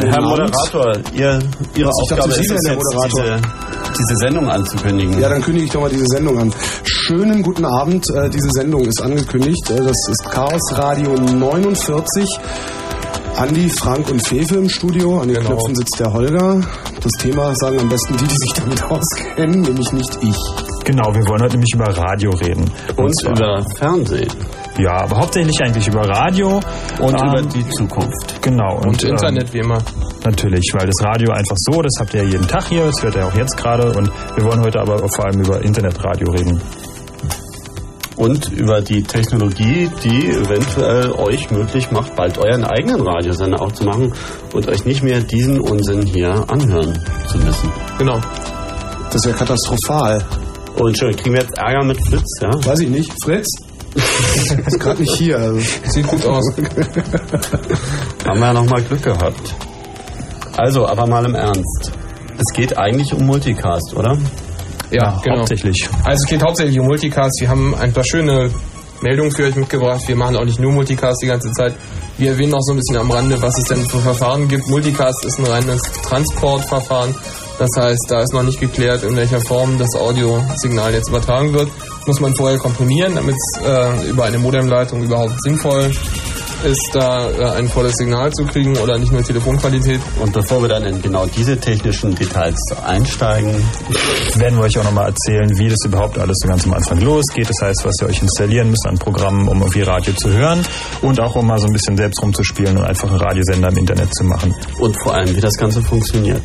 Schönen Herr Abend. Moderator, ihr, Ihre ich dachte, Aufgabe Sie ist es jetzt, der Moderator. diese, diese Sendung anzukündigen. Ja, dann kündige ich doch mal diese Sendung an. Schönen guten Abend. Äh, diese Sendung ist angekündigt. Äh, das ist Chaos Radio 49. Andi, Frank und Fefe im Studio. An den Genau. Knöpfen sitzt der Holger. Das Thema sagen am besten die, die sich damit auskennen, nämlich nicht ich. Genau, wir wollen heute nämlich über Radio reden. und zwar- über Fernsehen Ja, aber hauptsächlich eigentlich über Radio. und Ähm, über die Zukunft. Genau. Und ähm, Internet wie immer. Natürlich, weil das Radio einfach so, das habt ihr ja jeden Tag hier, das hört ihr auch jetzt gerade. Und wir wollen heute aber vor allem über Internetradio reden. Und über die Technologie, die eventuell euch möglich macht, bald euren eigenen Radiosender auch zu machen und euch nicht mehr diesen Unsinn hier anhören zu müssen. Genau. Das ist ja katastrophal. Oh, Entschuldigung, kriegen wir jetzt Ärger mit Fritz, ja? Weiß ich nicht. Fritz? ist gerade nicht hier. Also. Sieht gut aus. Haben wir ja nochmal Glück gehabt. Also, aber mal im Ernst. Es geht eigentlich um Multicast, oder? Ja, genau. Hauptsächlich. Also es geht hauptsächlich um Multicast. Wir haben ein paar schöne Meldungen für euch mitgebracht. Wir machen auch nicht nur Multicast die ganze Zeit. Wir erwähnen auch so ein bisschen am Rande, was es denn für Verfahren gibt. Multicast ist ein reines Transportverfahren. Das heißt, da ist noch nicht geklärt, in welcher Form das Audiosignal jetzt übertragen wird. Muss man vorher komprimieren, damit es äh, über eine Modemleitung überhaupt sinnvoll ist, da äh, ein volles Signal zu kriegen oder nicht nur Telefonqualität. Und bevor wir dann in genau diese technischen Details einsteigen, werden wir euch auch nochmal erzählen, wie das überhaupt alles so ganz am Anfang losgeht. Das heißt, was ihr euch installieren müsst an Programmen, um irgendwie Radio zu hören und auch um mal so ein bisschen selbst rumzuspielen und einfach einen Radiosender im Internet zu machen. und vor allem, wie das Ganze funktioniert.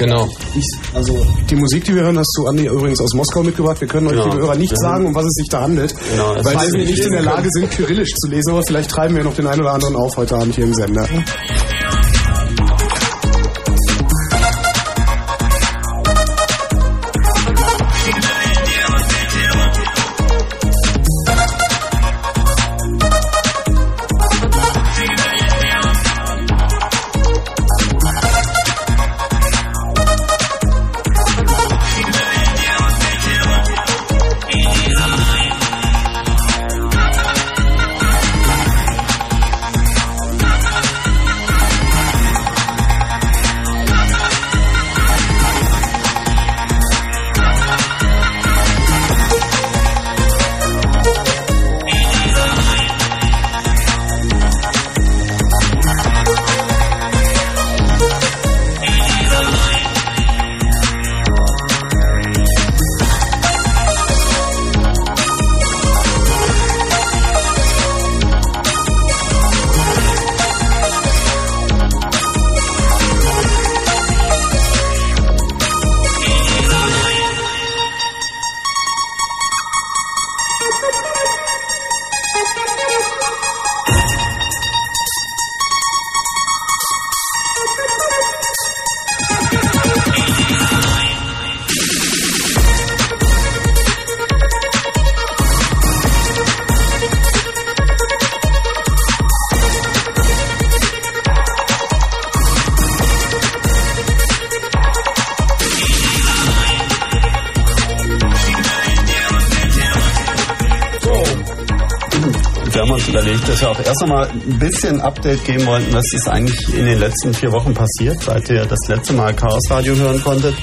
Genau. Ich, also die Musik, die wir hören, hast du Andi übrigens aus Moskau mitgebracht. Wir können euch, Genau. liebe Hörer, nicht Mhm. sagen, um was es sich da handelt, Genau, weil wir nicht in der Lage sind, Kyrillisch zu lesen, aber vielleicht treiben wir noch den einen oder anderen auf heute Abend hier im Sender. Erst einmal ein bisschen Update geben wollten, was ist eigentlich in den letzten vier Wochen passiert, seit ihr das letzte Mal Chaos Radio hören konntet.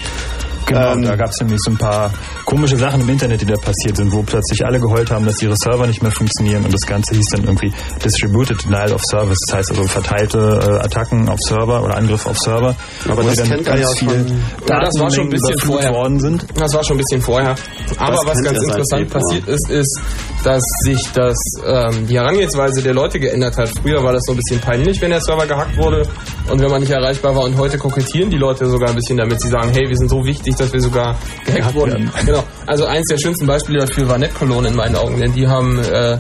Genau, Ähm, da gab es nämlich so ein paar komische Sachen im Internet, die da passiert sind, wo plötzlich alle geheult haben, dass ihre Server nicht mehr funktionieren und das Ganze hieß dann irgendwie Distributed Denial of Service, das heißt also verteilte äh, Attacken auf Server oder Angriffe auf Server, Aber das dann kennt ihr ja viel Ja, das war schon ein bisschen vorher. worden sind. Das war schon ein bisschen vorher. Aber Das was ganz interessant passiert ist, ist, dass sich das, ähm, die Herangehensweise der Leute geändert hat. Früher war das so ein bisschen peinlich, wenn der Server gehackt wurde und wenn man nicht erreichbar war. Und heute kokettieren die Leute sogar ein bisschen damit. Sie sagen, hey, wir sind so wichtig, dass wir sogar gehackt Gehackt wurden. Genau. Also eins der schönsten Beispiele dafür war NetCologne in meinen Augen, denn die haben äh,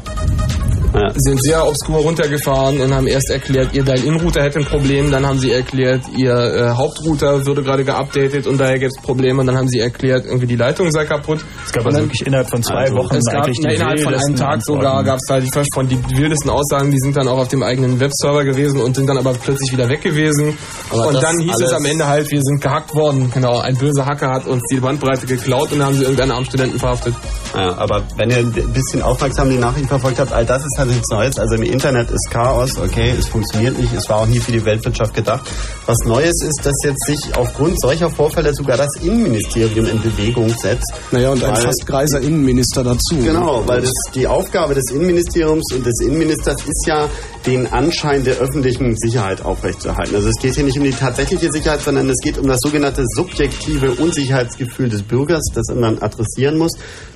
Ja. sind sehr obskur runtergefahren und haben erst erklärt, ihr Dial-In-Router hätte ein Problem, dann haben sie erklärt, ihr äh, Hauptrouter würde gerade geupdatet und daher gibt es Probleme und dann haben sie erklärt, irgendwie die Leitung sei kaputt. Gab also wirklich innerhalb von zwei Also, Wochen es gab eigentlich die na, innerhalb von einem Tag sogar gab es da die von die wildesten Aussagen, die sind dann auch auf dem eigenen Webserver gewesen und sind dann aber plötzlich wieder weg gewesen. Aber und dann hieß es am Ende halt, wir sind gehackt worden. Genau, ein böser Hacker hat uns die Bandbreite geklaut und dann haben sie irgendeinen armen Studenten verhaftet. Ja, aber wenn ihr ein bisschen aufmerksam die Nachrichten verfolgt habt, all das ist halt nichts Neues. Also im Internet ist Chaos, okay, es funktioniert nicht, es war auch nie für die Weltwirtschaft gedacht. Was Neues ist, dass jetzt sich aufgrund solcher Vorfälle sogar das Innenministerium in Bewegung setzt. Naja, und ein Fast greiser Innenminister dazu. Genau, weil das die Aufgabe des Innenministeriums und des Innenministers ist ja, den Anschein der öffentlichen Sicherheit aufrechtzuerhalten. Also es geht hier nicht um die tatsächliche Sicherheit, sondern es geht um das sogenannte subjektive Unsicherheitsgefühl des Bürgers, das man adressieren muss.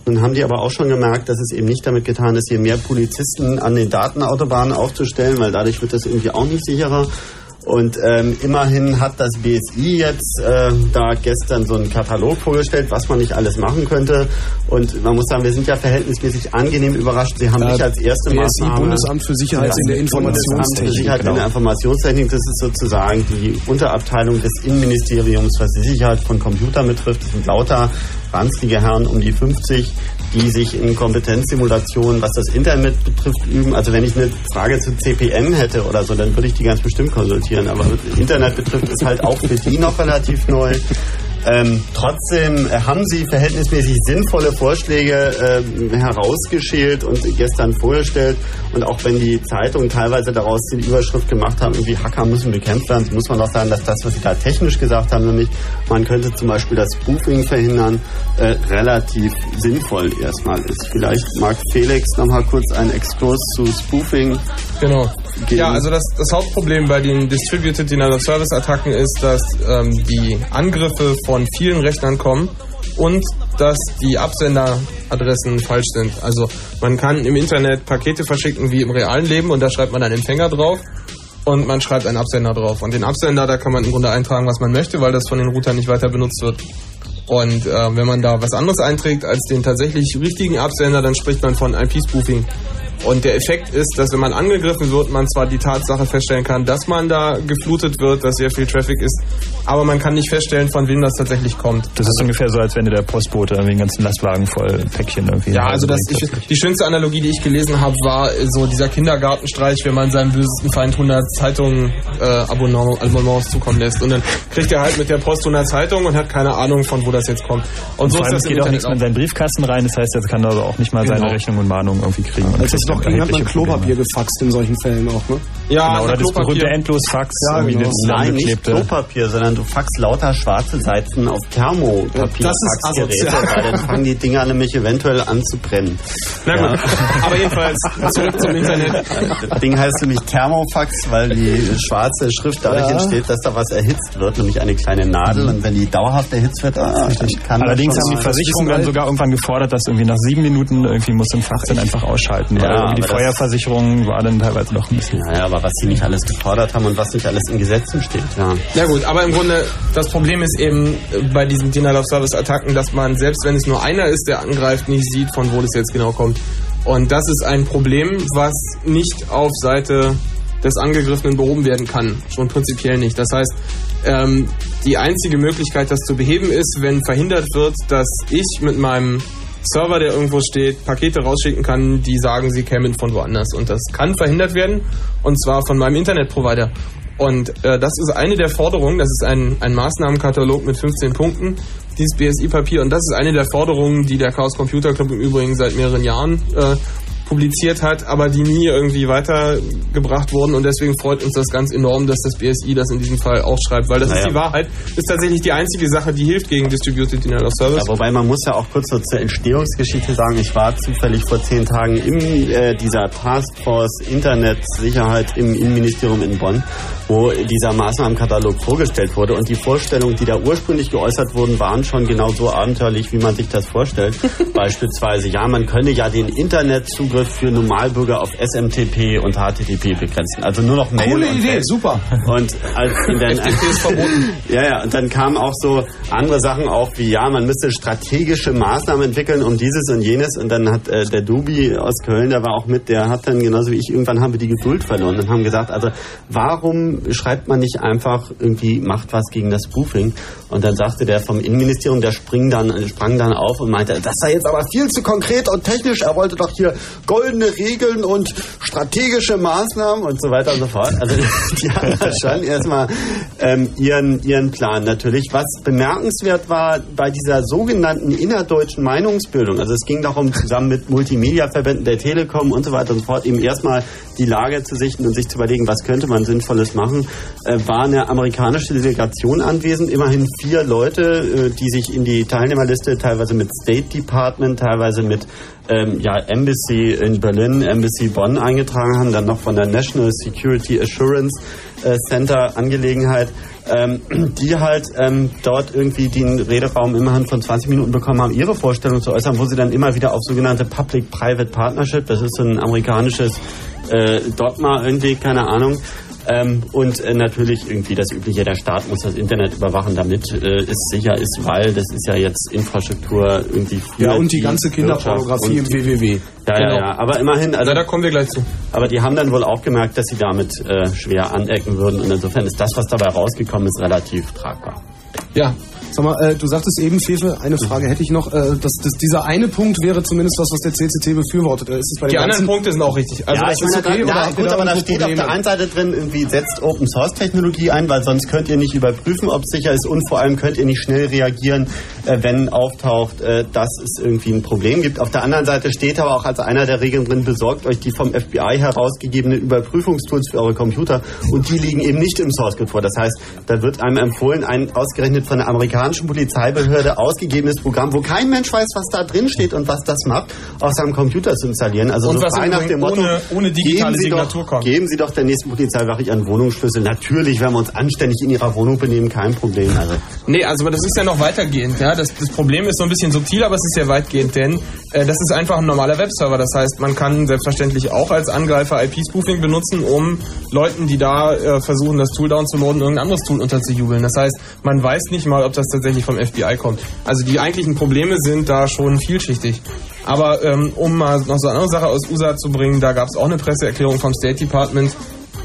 Nun haben die aber auch schon gemerkt, dass es eben nicht damit getan ist, hier mehr Polizisten an den Datenautobahnen aufzustellen, weil dadurch wird das irgendwie auch nicht sicherer. Und ähm, immerhin hat das BSI jetzt äh, da gestern so einen Katalog vorgestellt, was man nicht alles machen könnte. Und man muss sagen, wir sind ja verhältnismäßig angenehm überrascht. Sie haben nicht als erste BSI, Maßnahme... Bundesamt für Sicherheit in der Bundesamt für Informationstechnik. Sicherheit in der Genau. Informationstechnik, das ist sozusagen die Unterabteilung des Innenministeriums, was die Sicherheit von Computern betrifft. Das sind lauter ranzlige Herren um die 50, die sich in Kompetenzsimulationen, was das Internet betrifft, üben. Also wenn ich eine Frage zu CPM hätte oder so, dann würde ich die ganz bestimmt konsultieren. Aber Internet betrifft, ist halt auch für die noch relativ neu. Ähm, trotzdem äh, haben sie verhältnismäßig sinnvolle Vorschläge ähm, herausgeschält und gestern vorgestellt. Und auch wenn die Zeitungen teilweise daraus die Überschrift gemacht haben, irgendwie Hacker müssen bekämpft werden, so muss man auch sagen, dass das, was sie da technisch gesagt haben, nämlich man könnte zum Beispiel das Spoofing verhindern, äh, relativ sinnvoll erstmal ist. Vielleicht mag Felix nochmal kurz einen Exkurs zu Spoofing Genau. geben. Ja, also das, das Hauptproblem bei den Distributed Denial of Service Attacken ist, dass ähm, die Angriffe von vielen Rechnern kommen und dass die Absenderadressen falsch sind. Also man kann im Internet Pakete verschicken wie im realen Leben und da schreibt man einen Empfänger drauf. und man schreibt einen Absender drauf. Und den Absender, da kann man im Grunde eintragen, was man möchte, weil das von den Routern nicht weiter benutzt wird. Und äh, wenn man da was anderes einträgt als den tatsächlich richtigen Absender, dann spricht man von IP-Spoofing. Und der Effekt ist, dass wenn man angegriffen wird, man zwar die Tatsache feststellen kann, dass man da geflutet wird, dass sehr viel Traffic ist, aber man kann nicht feststellen, von wem das tatsächlich kommt. Das ist ungefähr so, als wenn der Postbote irgendwie einen ganzen Lastwagen voll Päckchen irgendwie. Ja, also das, ich, die schönste Analogie, die ich gelesen habe, war so dieser Kindergartenstreich, wenn man seinem bösesten Feind 100 Zeitungen äh, Abonnement, Abonnements zukommen lässt. Und dann kriegt er halt mit der Post 100 Zeitungen und hat keine Ahnung, von wo das jetzt kommt. Und so Vor ist das geht auch nichts mehr in seinen Briefkasten rein, das heißt, jetzt kann er also auch nicht mal seine Genau. Rechnung und Mahnung irgendwie kriegen. Und es kriegt doch dann ging, hat man Klopapier gefaxt in solchen Fällen auch, ne? Ja, Genau, oder na, das berühmte. Endlosfax, Ja, genau. Nein, nicht. Klopapier, sondern du faxst lauter schwarze Seiten auf Thermopapier. Das ist asozial. weil dann fangen die Dinger nämlich eventuell an zu brennen. Na gut, aber jedenfalls zurück zum Internet. Das Ding heißt nämlich Thermofax, weil die schwarze Schrift dadurch Ja. entsteht, dass da was erhitzt wird, nämlich eine kleine Nadel. Und wenn die dauerhaft erhitzt wird, ah, dann kann Allerdings das haben die Versicherungen dann sogar irgendwann gefordert, dass irgendwie nach sieben Minuten irgendwie muss ein Fax dann einfach ausschalten, weil Ja, irgendwie die Feuerversicherung war dann teilweise doch ein bisschen. Naja, aber was sie nicht alles gefordert haben und was nicht alles in Gesetzen steht, ja. Ja gut, aber im Grunde, das Problem ist eben äh, bei diesen Denial-of-Service-Attacken, dass man, selbst wenn es nur einer ist, der angreift, nicht sieht, von wo das jetzt genau kommt. Und das ist ein Problem, was nicht auf Seite des Angegriffenen behoben werden kann. Schon prinzipiell nicht. Das heißt, ähm, die einzige Möglichkeit, das zu beheben, ist, wenn verhindert wird, dass ich mit meinem Server, der irgendwo steht, Pakete rausschicken kann, die sagen, sie kämen von woanders. Und das kann verhindert werden, und zwar von meinem Internetprovider. Und äh, das ist eine der Forderungen, das ist ein, ein Maßnahmenkatalog mit 15 Punkten, dieses BSI-Papier. Und das ist eine der Forderungen, die der Chaos Computer Club im Übrigen seit mehreren Jahren äh, publiziert hat, aber die nie irgendwie weitergebracht wurden. Und deswegen freut uns das ganz enorm, dass das BSI das in diesem Fall auch schreibt, weil das Naja. ist die Wahrheit. Ist tatsächlich die einzige Sache, die hilft gegen Distributed Denial of Service. Ja, wobei man muss ja auch kurz so zur Entstehungsgeschichte sagen, ich war zufällig vor zehn Tagen in äh, dieser Taskforce Internetsicherheit im Innenministerium in Bonn, wo dieser Maßnahmenkatalog vorgestellt wurde und die Vorstellungen, die da ursprünglich geäußert wurden, waren schon genau so abenteuerlich, wie man sich das vorstellt. Beispielsweise, ja, man könne ja den Internetzugriff für Normalbürger auf SMTP und HTTP begrenzen. Also nur noch Mail Coole und Idee, Web. super. Und als in den FTP ist verboten. ja, ja, und dann kamen auch so andere Sachen auf, wie ja, man müsste strategische Maßnahmen entwickeln, um dieses und jenes. Und dann hat äh, der Dubi aus Köln, der war auch mit, der hat dann genauso wie ich, irgendwann haben wir die Geduld verloren und haben gesagt, also warum schreibt man nicht einfach irgendwie, macht was gegen das Spoofing? Und dann sagte der vom Innenministerium, der spring dann, sprang dann auf und meinte, das sei jetzt aber viel zu konkret und technisch. Er wollte doch hier goldene Regeln und strategische Maßnahmen und so weiter und so fort. Also die haben da schon erstmal ähm, ihren, ihren Plan natürlich. Was bemerkenswert war bei dieser sogenannten innerdeutschen Meinungsbildung, also es ging darum, zusammen mit Multimedia-Verbänden der Telekom und so weiter und so fort, eben erstmal die Lage zu sichten und sich zu überlegen, was könnte man Sinnvolles machen, äh, war eine amerikanische Delegation anwesend, immerhin vier Leute, äh, die sich in die Teilnehmerliste teilweise mit State Department, teilweise mit ähm, ja, Embassy in Berlin, Embassy Bonn eingetragen haben, dann noch von der National Security Assurance äh, Center Angelegenheit, ähm, die halt ähm, dort irgendwie den Rederaum immerhin von 20 Minuten bekommen haben, ihre Vorstellung zu äußern, wo sie dann immer wieder auf sogenannte Public-Private Partnership, das ist so ein amerikanisches äh, Dogma irgendwie, keine Ahnung, ähm, und äh, natürlich irgendwie das Übliche, der Staat muss das Internet überwachen, damit äh, es sicher ist, weil das ist ja jetzt Infrastruktur irgendwie für Ja, und die ganze Kinderpornografie im WWW. Ja, Genau. ja, ja, aber immerhin, also, Also da kommen wir gleich zu. aber die haben dann wohl auch gemerkt, dass sie damit äh, schwer anecken würden und insofern ist das, was dabei rausgekommen ist, relativ tragbar. Ja, Sag mal, äh, du sagtest eben, Fefe, eine Frage hätte ich noch. Äh, dass, dass dieser eine Punkt wäre zumindest was, was der CCC befürwortet. Äh, Ist bei den die anderen Punkte sind auch richtig. Also ja, das ich ist meine, okay, da, ihr gut, da aber da steht auf der Probleme? einen Seite drin, irgendwie setzt Open Source Technologie ein, weil sonst könnt ihr nicht überprüfen, ob es sicher ist und vor allem könnt ihr nicht schnell reagieren, äh, wenn auftaucht, äh, dass es irgendwie ein Problem gibt. Auf der anderen Seite steht aber auch als einer der Regeln drin, besorgt euch die vom FBI herausgegebenen Überprüfungstools für eure Computer und die liegen eben nicht im Source Code vor. Das heißt, da wird einem empfohlen, ein ausgerechnet von der amerikanischen Polizeibehörde ausgegebenes Programm, wo kein Mensch weiß, was da drin steht und was das macht, auf seinem Computer zu installieren. Also Und so was frei nach dem Motto, ohne- ohne digitale geben Signatur doch, kommt. Geben Sie doch der nächsten Polizeiwache Ihren Wohnungsschlüssel. Natürlich werden wir uns anständig in Ihrer Wohnung benehmen, kein Problem. Also Nee, also das ist ja noch weitergehend. Ja? Das, das Problem ist so ein bisschen subtil, aber es ist sehr weitgehend, denn äh, das ist einfach ein normaler Webserver. Das heißt, man kann selbstverständlich auch als Angreifer IP-Spoofing benutzen, um Leuten, die da äh, versuchen, das Tool downzuladen, irgendein anderes Tool unterzujubeln. Das heißt, man weiß nicht mal, ob das tatsächlich vom FBI kommt. Also die eigentlichen Probleme sind da schon vielschichtig. Aber ähm, um mal noch so eine andere Sache aus USA zu bringen, da gab es auch eine Presseerklärung vom State Department.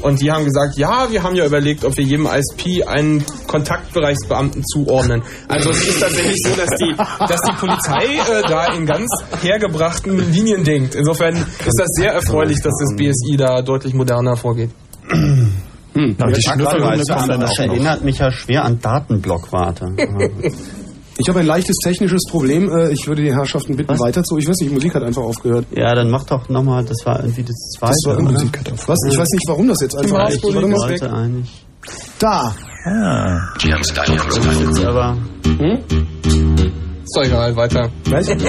Und die haben gesagt, ja, wir haben ja überlegt, ob wir jedem ISP einen Kontaktbereichsbeamten zuordnen. Also es ist tatsächlich so, dass die, dass die Polizei äh, da in ganz hergebrachten Linien denkt. Insofern ist das sehr erfreulich, dass das BSI da deutlich moderner vorgeht. Na, die das erinnert mich ja schwer an Datenblockwarte. Ich habe ein leichtes technisches Problem. Äh, Ich würde die Herrschaften bitten, weiter zu. Ich weiß nicht, die Musik hat einfach aufgehört. ja, dann mach doch nochmal, das war irgendwie das zweite. Das war? Musik hat auf. Was? Ich weiß nicht, warum das jetzt einfach. Ja, Warte mal. wollte eigentlich. Da. Jetzt aber. Ist doch egal, weiter. Weiß ich.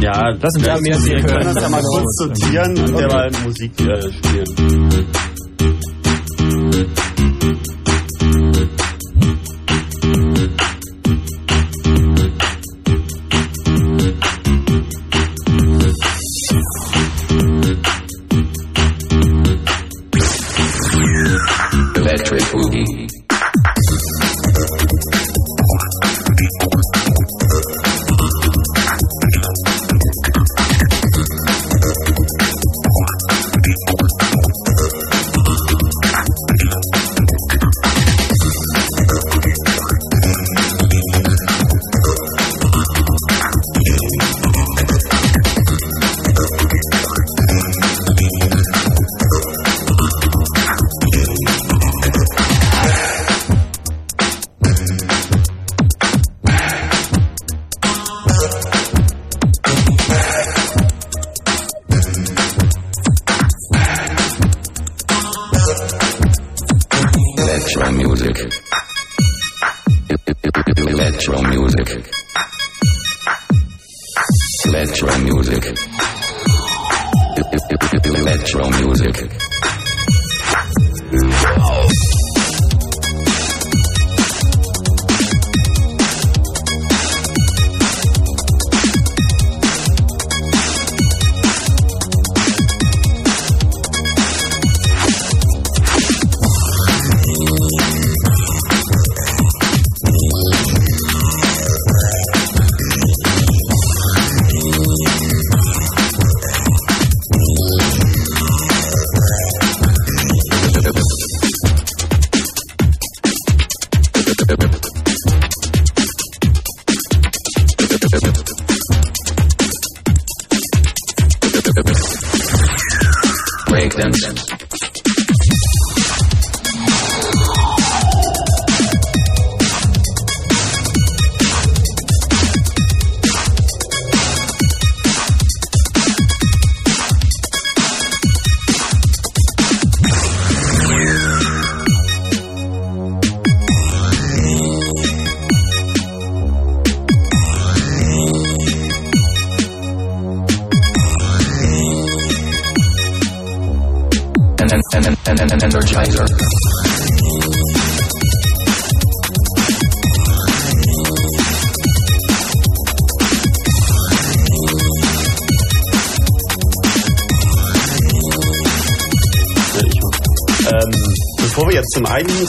Ja, Lass uns ja, erst wir können das ja mal kurz sortieren und derweil Musik äh, spielen.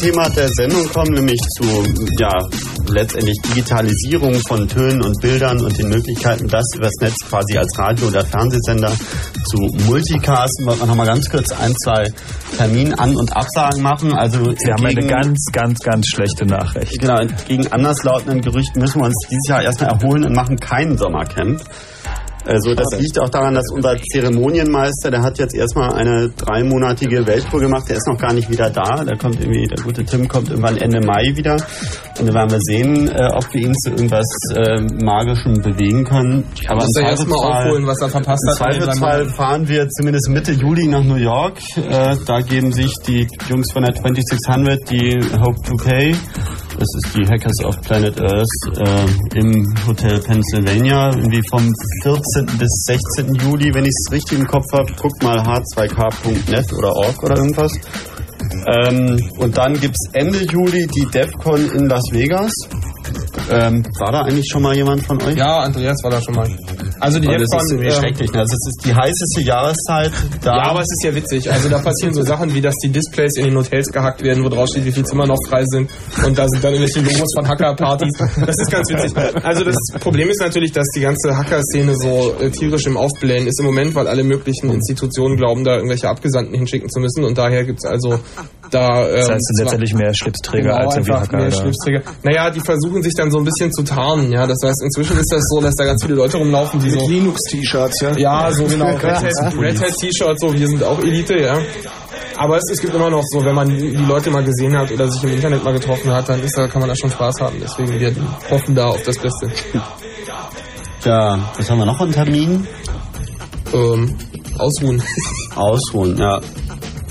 Thema der Sendung kommen, nämlich zu ja letztendlich Digitalisierung von Tönen und Bildern und den Möglichkeiten, das übers Netz quasi als Radio- oder Fernsehsender zu multicasten, wollen wir noch mal ganz kurz ein, zwei Termin-An- und Absagen machen. Also Wir haben eine ganz, ganz, ganz schlechte Nachricht. Genau, gegen anderslautenden Gerüchten müssen wir uns dieses Jahr erstmal erholen und machen kein Sommercamp. Also das liegt auch daran, dass unser Zeremonienmeister, der hat jetzt erstmal eine dreimonatige Welttour gemacht, der ist noch gar nicht wieder da. Der kommt irgendwie, der gute Tim kommt irgendwann Ende Mai wieder. Und dann werden wir sehen, äh, ob wir ihn zu irgendwas äh, Magischem bewegen können. Aber Muss im er erstmal aufholen, was er verpasst im hat. drei Zweifelsfall fahren wir zumindest Mitte Juli nach New York. Äh, da geben sich die Jungs von der 2600 die Hope 2K Das ist die Hackers of Planet Earth äh, im Hotel Pennsylvania, irgendwie vom 14. bis 16. Juli, wenn ich es richtig im Kopf habe. Guckt mal h2k.net oder org oder irgendwas. Ähm, und dann gibt es Ende Juli die DEFCON in Las Vegas. Ähm, war da eigentlich schon mal jemand von euch? Ja, Andreas war da schon mal. Also die DEFCON, ist irgendwie ähm, schrecklich. Ne? Also es ist die heißeste Jahreszeit. Da Ja, aber es ist ja witzig. Also da passieren so Sachen, wie dass die Displays in den Hotels gehackt werden, wo drauf steht, wie viele Zimmer noch frei sind. Und da sind dann irgendwelche Logos von Hacker-Partys. Das ist ganz witzig. Also das Problem ist natürlich, dass die ganze Hacker-Szene so äh, tierisch im Aufblähen ist im Moment, weil alle möglichen Institutionen glauben, da irgendwelche Abgesandten hinschicken zu müssen. Und daher gibt's also da... Ähm, Das heißt, sind zwar- letztendlich mehr Schlipsträger Genau, als einfach Hacker. mehr oder- Schlipsträger. Naja, die versuchen sich dann so ein bisschen zu tarnen, ja. Das heißt, inzwischen ist das so, dass da ganz viele Leute rumlaufen, die Mit so. Linux-T-Shirts, ja? Ja, so genau. Red Hat, Red Hat T-Shirt, so, wir sind auch Elite, ja. Aber es, es gibt immer noch so, wenn man die Leute mal gesehen hat oder sich im Internet mal getroffen hat, dann ist da, kann man da schon Spaß haben. Deswegen, wir hoffen da auf das Beste. Ja, was haben wir noch an Termin? Ähm, ausruhen. Ausruhen, ja.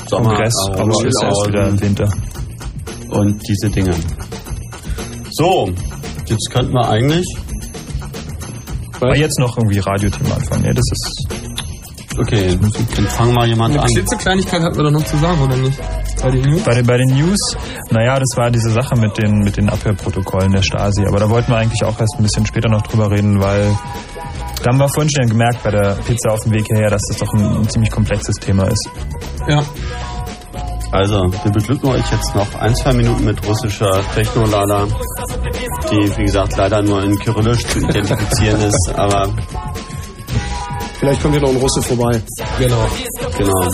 Sommer, Kongress, aber aber ist erst wieder im Winter. und diese Dinge. So, jetzt könnten wir eigentlich. Aber jetzt noch irgendwie Radiothema anfangen. Nee, das ist Okay, dann fangen mal jemand Eine an. klitzekleinigkeit hatten wir doch noch zu sagen, oder nicht? Bei den News? bei den, bei den News, naja, das war diese Sache mit den, mit den Abhörprotokollen der Stasi. Aber da wollten wir eigentlich auch erst ein bisschen später noch drüber reden, weil da haben wir vorhin schon gemerkt bei der Pizza auf dem Weg hierher, dass das doch ein, ein ziemlich komplexes Thema ist. Ja. Also, wir beglücken euch jetzt noch ein, zwei Minuten mit russischer Technolala, die, wie gesagt, leider nur in Kyrillisch zu identifizieren ist, aber Vielleicht kommt hier noch ein Russe vorbei. Genau. genau.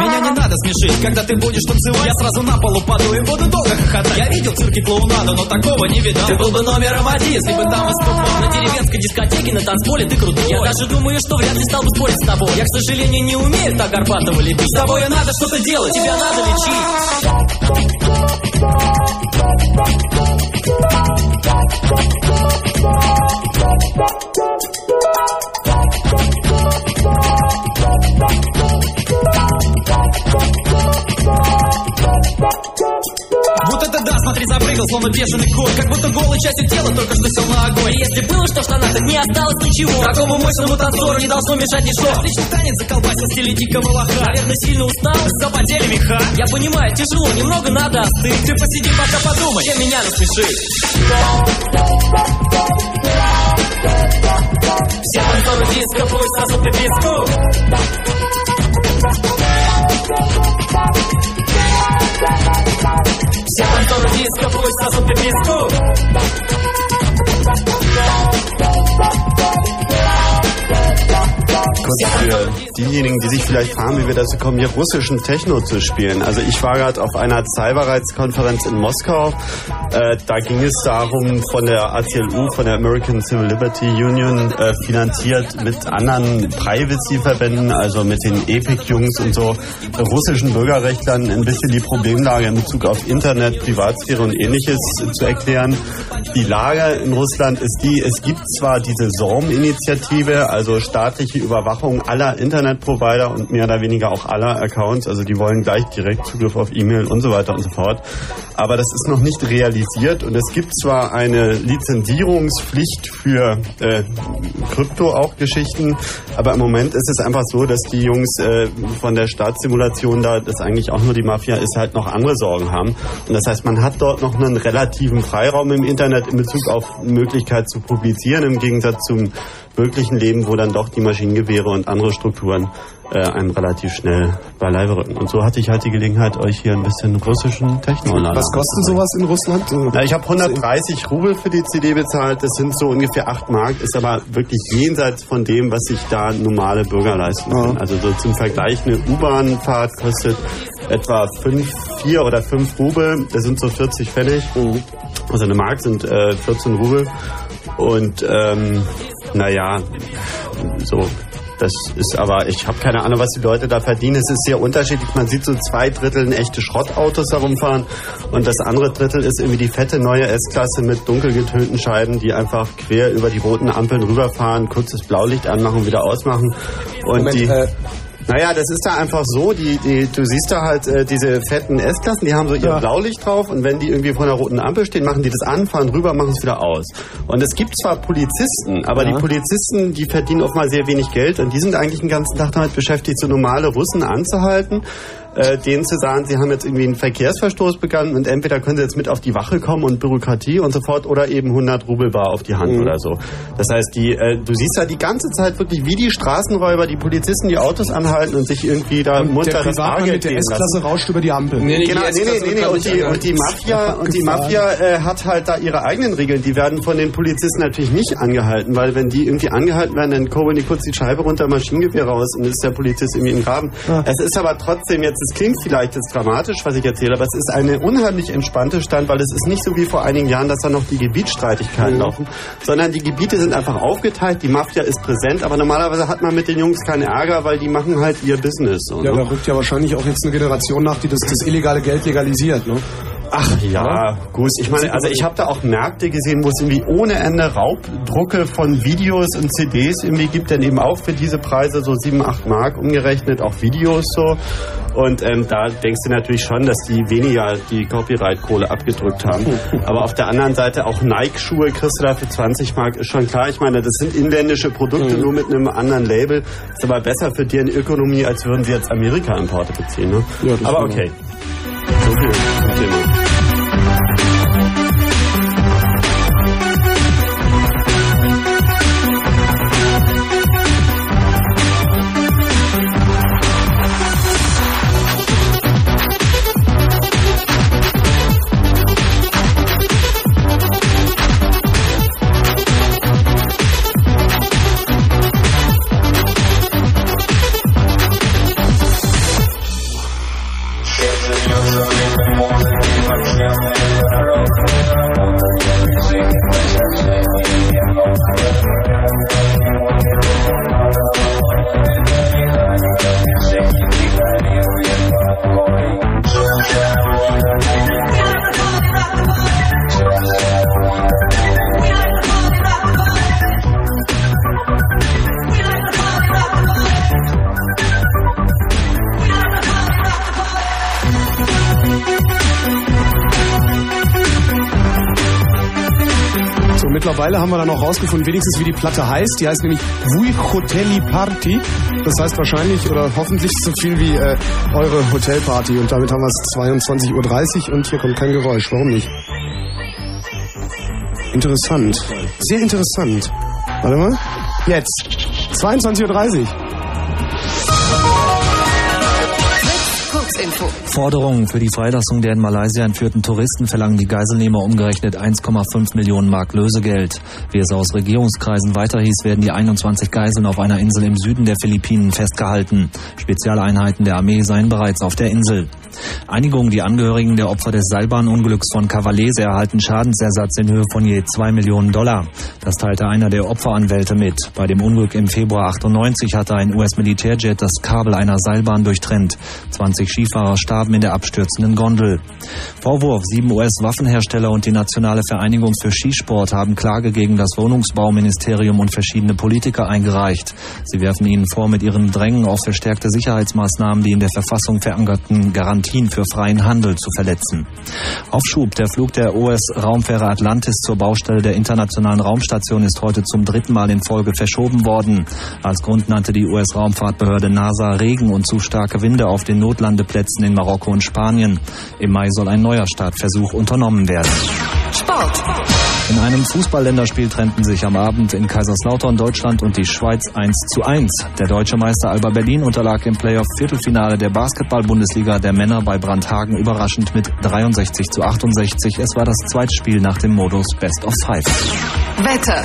Меня не надо смешить, когда ты будешь танцевать. Я сразу на полу падаю и буду долго хохотать. Я видел цирки клоунаду, но такого не видал. Ты был бы номером один, если бы там выступал. На деревенской дискотеке, на танцполе ты крутой. Я даже думаю, что вряд ли стал бы спорить с тобой. Я, к сожалению, не умею так Горбатова лепить. С тобой надо что-то делать, тебя надо лечить запрыгал, словно бешеный кот Как будто голой частью тела только что сел на огонь. И если было что в штанах, так не осталось ничего. Такому мощному танцору не должно мешать ничто Отличный танец заколбасил в стиле дикого лоха. Наверное, сильно устал, запотели меха. Я понимаю, тяжело, немного надо остыть. Ты посиди, пока подумай, чем меня насмешить Все танцоры диско, пусть сосут и песку Rockstars und dem Disco. kurz für diejenigen, die sich vielleicht fragen, wie wir dazu kommen, hier russischen Techno zu spielen. Also ich war gerade auf einer Cyberreiz-Konferenz in Moskau äh, da ging es darum, von der ACLU, von der American Civil Liberty Union, äh, finanziert mit anderen Privacy-Verbänden, also mit den EPIC-Jungs und so, russischen Bürgerrechtlern ein bisschen die Problemlage in Bezug auf Internet, Privatsphäre und ähnliches zu erklären. Die Lage in Russland ist die, es gibt zwar diese SORM-Initiative, also staatliche Überwachung aller Internetprovider und mehr oder weniger auch aller Accounts, also die wollen gleich direkt Zugriff auf E-Mail und so weiter und so fort. Aber das ist noch nicht realisiert und es gibt zwar eine Lizenzierungspflicht für äh, Krypto auch Geschichten, aber im Moment ist es einfach so, dass die Jungs äh, von der Staatssimulation da, das eigentlich auch nur die Mafia ist, halt noch andere Sorgen haben. Und das heißt, man hat dort noch einen relativen Freiraum im Internet in Bezug auf Möglichkeit zu publizieren, im Gegensatz zum wirklichen Leben, wo dann doch die Maschinengewehre und andere Strukturen äh, einem relativ schnell beileibe rücken. Und so hatte ich halt die Gelegenheit, euch hier ein bisschen russischen techno Was kostet sowas in Russland? So na, ich habe 130 Rubel für die CD bezahlt. Das sind so ungefähr 8 Mark. Ist aber wirklich jenseits von dem, was sich da normale Bürger leisten können. Also so zum Vergleich, eine U-Bahn-Fahrt kostet etwa 5, 4 oder 5 Rubel. Das sind so 40 Pfennig. Also eine Mark sind äh, 14 Rubel. Und ähm, naja, so das ist aber, ich habe keine Ahnung, was die Leute da verdienen. Es ist sehr unterschiedlich. Man sieht so zwei Drittel echte Schrottautos herumfahren und das andere Drittel ist irgendwie die fette neue S-Klasse mit dunkel getönten Scheiben, die einfach quer über die roten Ampeln rüberfahren, kurzes Blaulicht anmachen, wieder ausmachen. Und Moment, die, äh, Naja, das ist da einfach so, die, die, du siehst da halt äh, diese fetten S-Klassen, die haben so ihr Ja. Blaulicht drauf und wenn die irgendwie vor einer roten Ampel stehen, machen die das an, fahren rüber, machen es wieder aus. Und es gibt zwar Polizisten, aber Ja. die Polizisten, die verdienen oft mal sehr wenig Geld und die sind eigentlich den ganzen Tag damit beschäftigt, so normale Russen anzuhalten, äh, denen zu sagen, sie haben jetzt irgendwie einen Verkehrsverstoß begangen und entweder können sie jetzt mit auf die Wache kommen und Bürokratie und so fort oder eben 100 Rubel bar auf die Hand Mhm. oder so. Das heißt, die, äh, du siehst da die ganze Zeit wirklich wie die Straßenräuber, die Polizisten die Autos anhalten und sich irgendwie da Und der munter das Privatmann Bargeld mit der. S-Klasse rauscht über die Ampel. Nee, nee, Genau, die nee, nee, nee, nee. Und die, und die Mafia, und die. Mafia äh, hat halt da ihre eigenen Regeln. Die werden von den Polizisten natürlich nicht angehalten, weil wenn die irgendwie angehalten werden, dann kurbeln die kurz die Scheibe runter, Maschinengewehr raus und ist der Polizist irgendwie im Graben. Es ist aber trotzdem jetzt, es klingt vielleicht jetzt dramatisch, was ich erzähle, aber es ist eine unheimlich entspannte Stand, weil es ist nicht so wie vor einigen Jahren, dass da noch die Gebietsstreitigkeiten laufen, sondern die Gebiete sind einfach aufgeteilt, die Mafia ist präsent, aber normalerweise hat man mit den Jungs keinen Ärger, weil die machen halt ihr Business. So, Ja, ne? da rückt ja wahrscheinlich auch jetzt eine Generation nach, die das, das illegale Geld legalisiert, ne? Ach ja, gut. Ich meine, also ich habe da auch Märkte gesehen, wo es irgendwie ohne Ende Raubdrucke von Videos und CDs irgendwie gibt, dann eben auch für diese Preise so 7, 8 Mark umgerechnet, auch Videos so. Und ähm, da denkst du natürlich schon, dass die weniger die Copyright-Kohle abgedrückt haben. Aber auf der anderen Seite auch Nike-Schuhe kriegst du da für 20 Mark, ist schon klar. Ich meine, das sind inländische Produkte, nur mit einem anderen Label. Ist aber besser für deren Ökonomie, als würden sie jetzt Amerika-Importe beziehen. Ne? Ja, aber okay. So viel zum Thema. So, mittlerweile haben wir dann auch rausgefunden, wenigstens wie die Platte heißt. Die heißt nämlich Vui Hoteli Party. Das heißt wahrscheinlich oder hoffentlich so viel wie äh, eure Hotelparty. Und damit haben wir es 22.30 Uhr und hier kommt kein Geräusch. Warum nicht? Interessant. Sehr interessant. Warte mal. Jetzt. 22.30 Uhr. Forderungen für die Freilassung der in Malaysia entführten Touristen verlangen die Geiselnehmer umgerechnet 1,5 Millionen Mark Lösegeld. Wie es aus Regierungskreisen weiter hieß, werden die 21 Geiseln auf einer Insel im Süden der Philippinen festgehalten. Spezialeinheiten der Armee seien bereits auf der Insel. Einigung, die Angehörigen der Opfer des Seilbahnunglücks von Cavalese erhalten Schadensersatz in Höhe von je 2 Millionen Dollar. Das teilte einer der Opferanwälte mit. Bei dem Unglück im Februar 98 hatte ein US-Militärjet das Kabel einer Seilbahn durchtrennt. 20 Skifahrer starben in der abstürzenden Gondel. Vorwurf, sieben US-Waffenhersteller und die Nationale Vereinigung für Skisport haben Klage gegen das Wohnungsbauministerium und verschiedene Politiker eingereicht. Sie werfen ihnen vor, mit ihren Drängen auf verstärkte Sicherheitsmaßnahmen die in der Verfassung verankerten Garantien für freien Handel zu verletzen. Aufschub, der Flug der US-Raumfähre Atlantis zur Baustelle der Internationalen Raumstation ist heute zum dritten Mal in Folge verschoben worden. Als Grund nannte die US-Raumfahrtbehörde NASA Regen und zu starke Winde auf den Notlandeplätzen in Marokko und Spanien. Im Mai soll ein neuer Startversuch unternommen werden. Sport. In einem Fußballländerspiel trennten sich am Abend in Kaiserslautern Deutschland und die Schweiz 1 zu 1. Der deutsche Meister Alba Berlin unterlag im Playoff-Viertelfinale der Basketball-Bundesliga der Männer bei Brandhagen überraschend mit 63 zu 68. Es war das zweite Spiel nach dem Modus Best of Five. Wetter.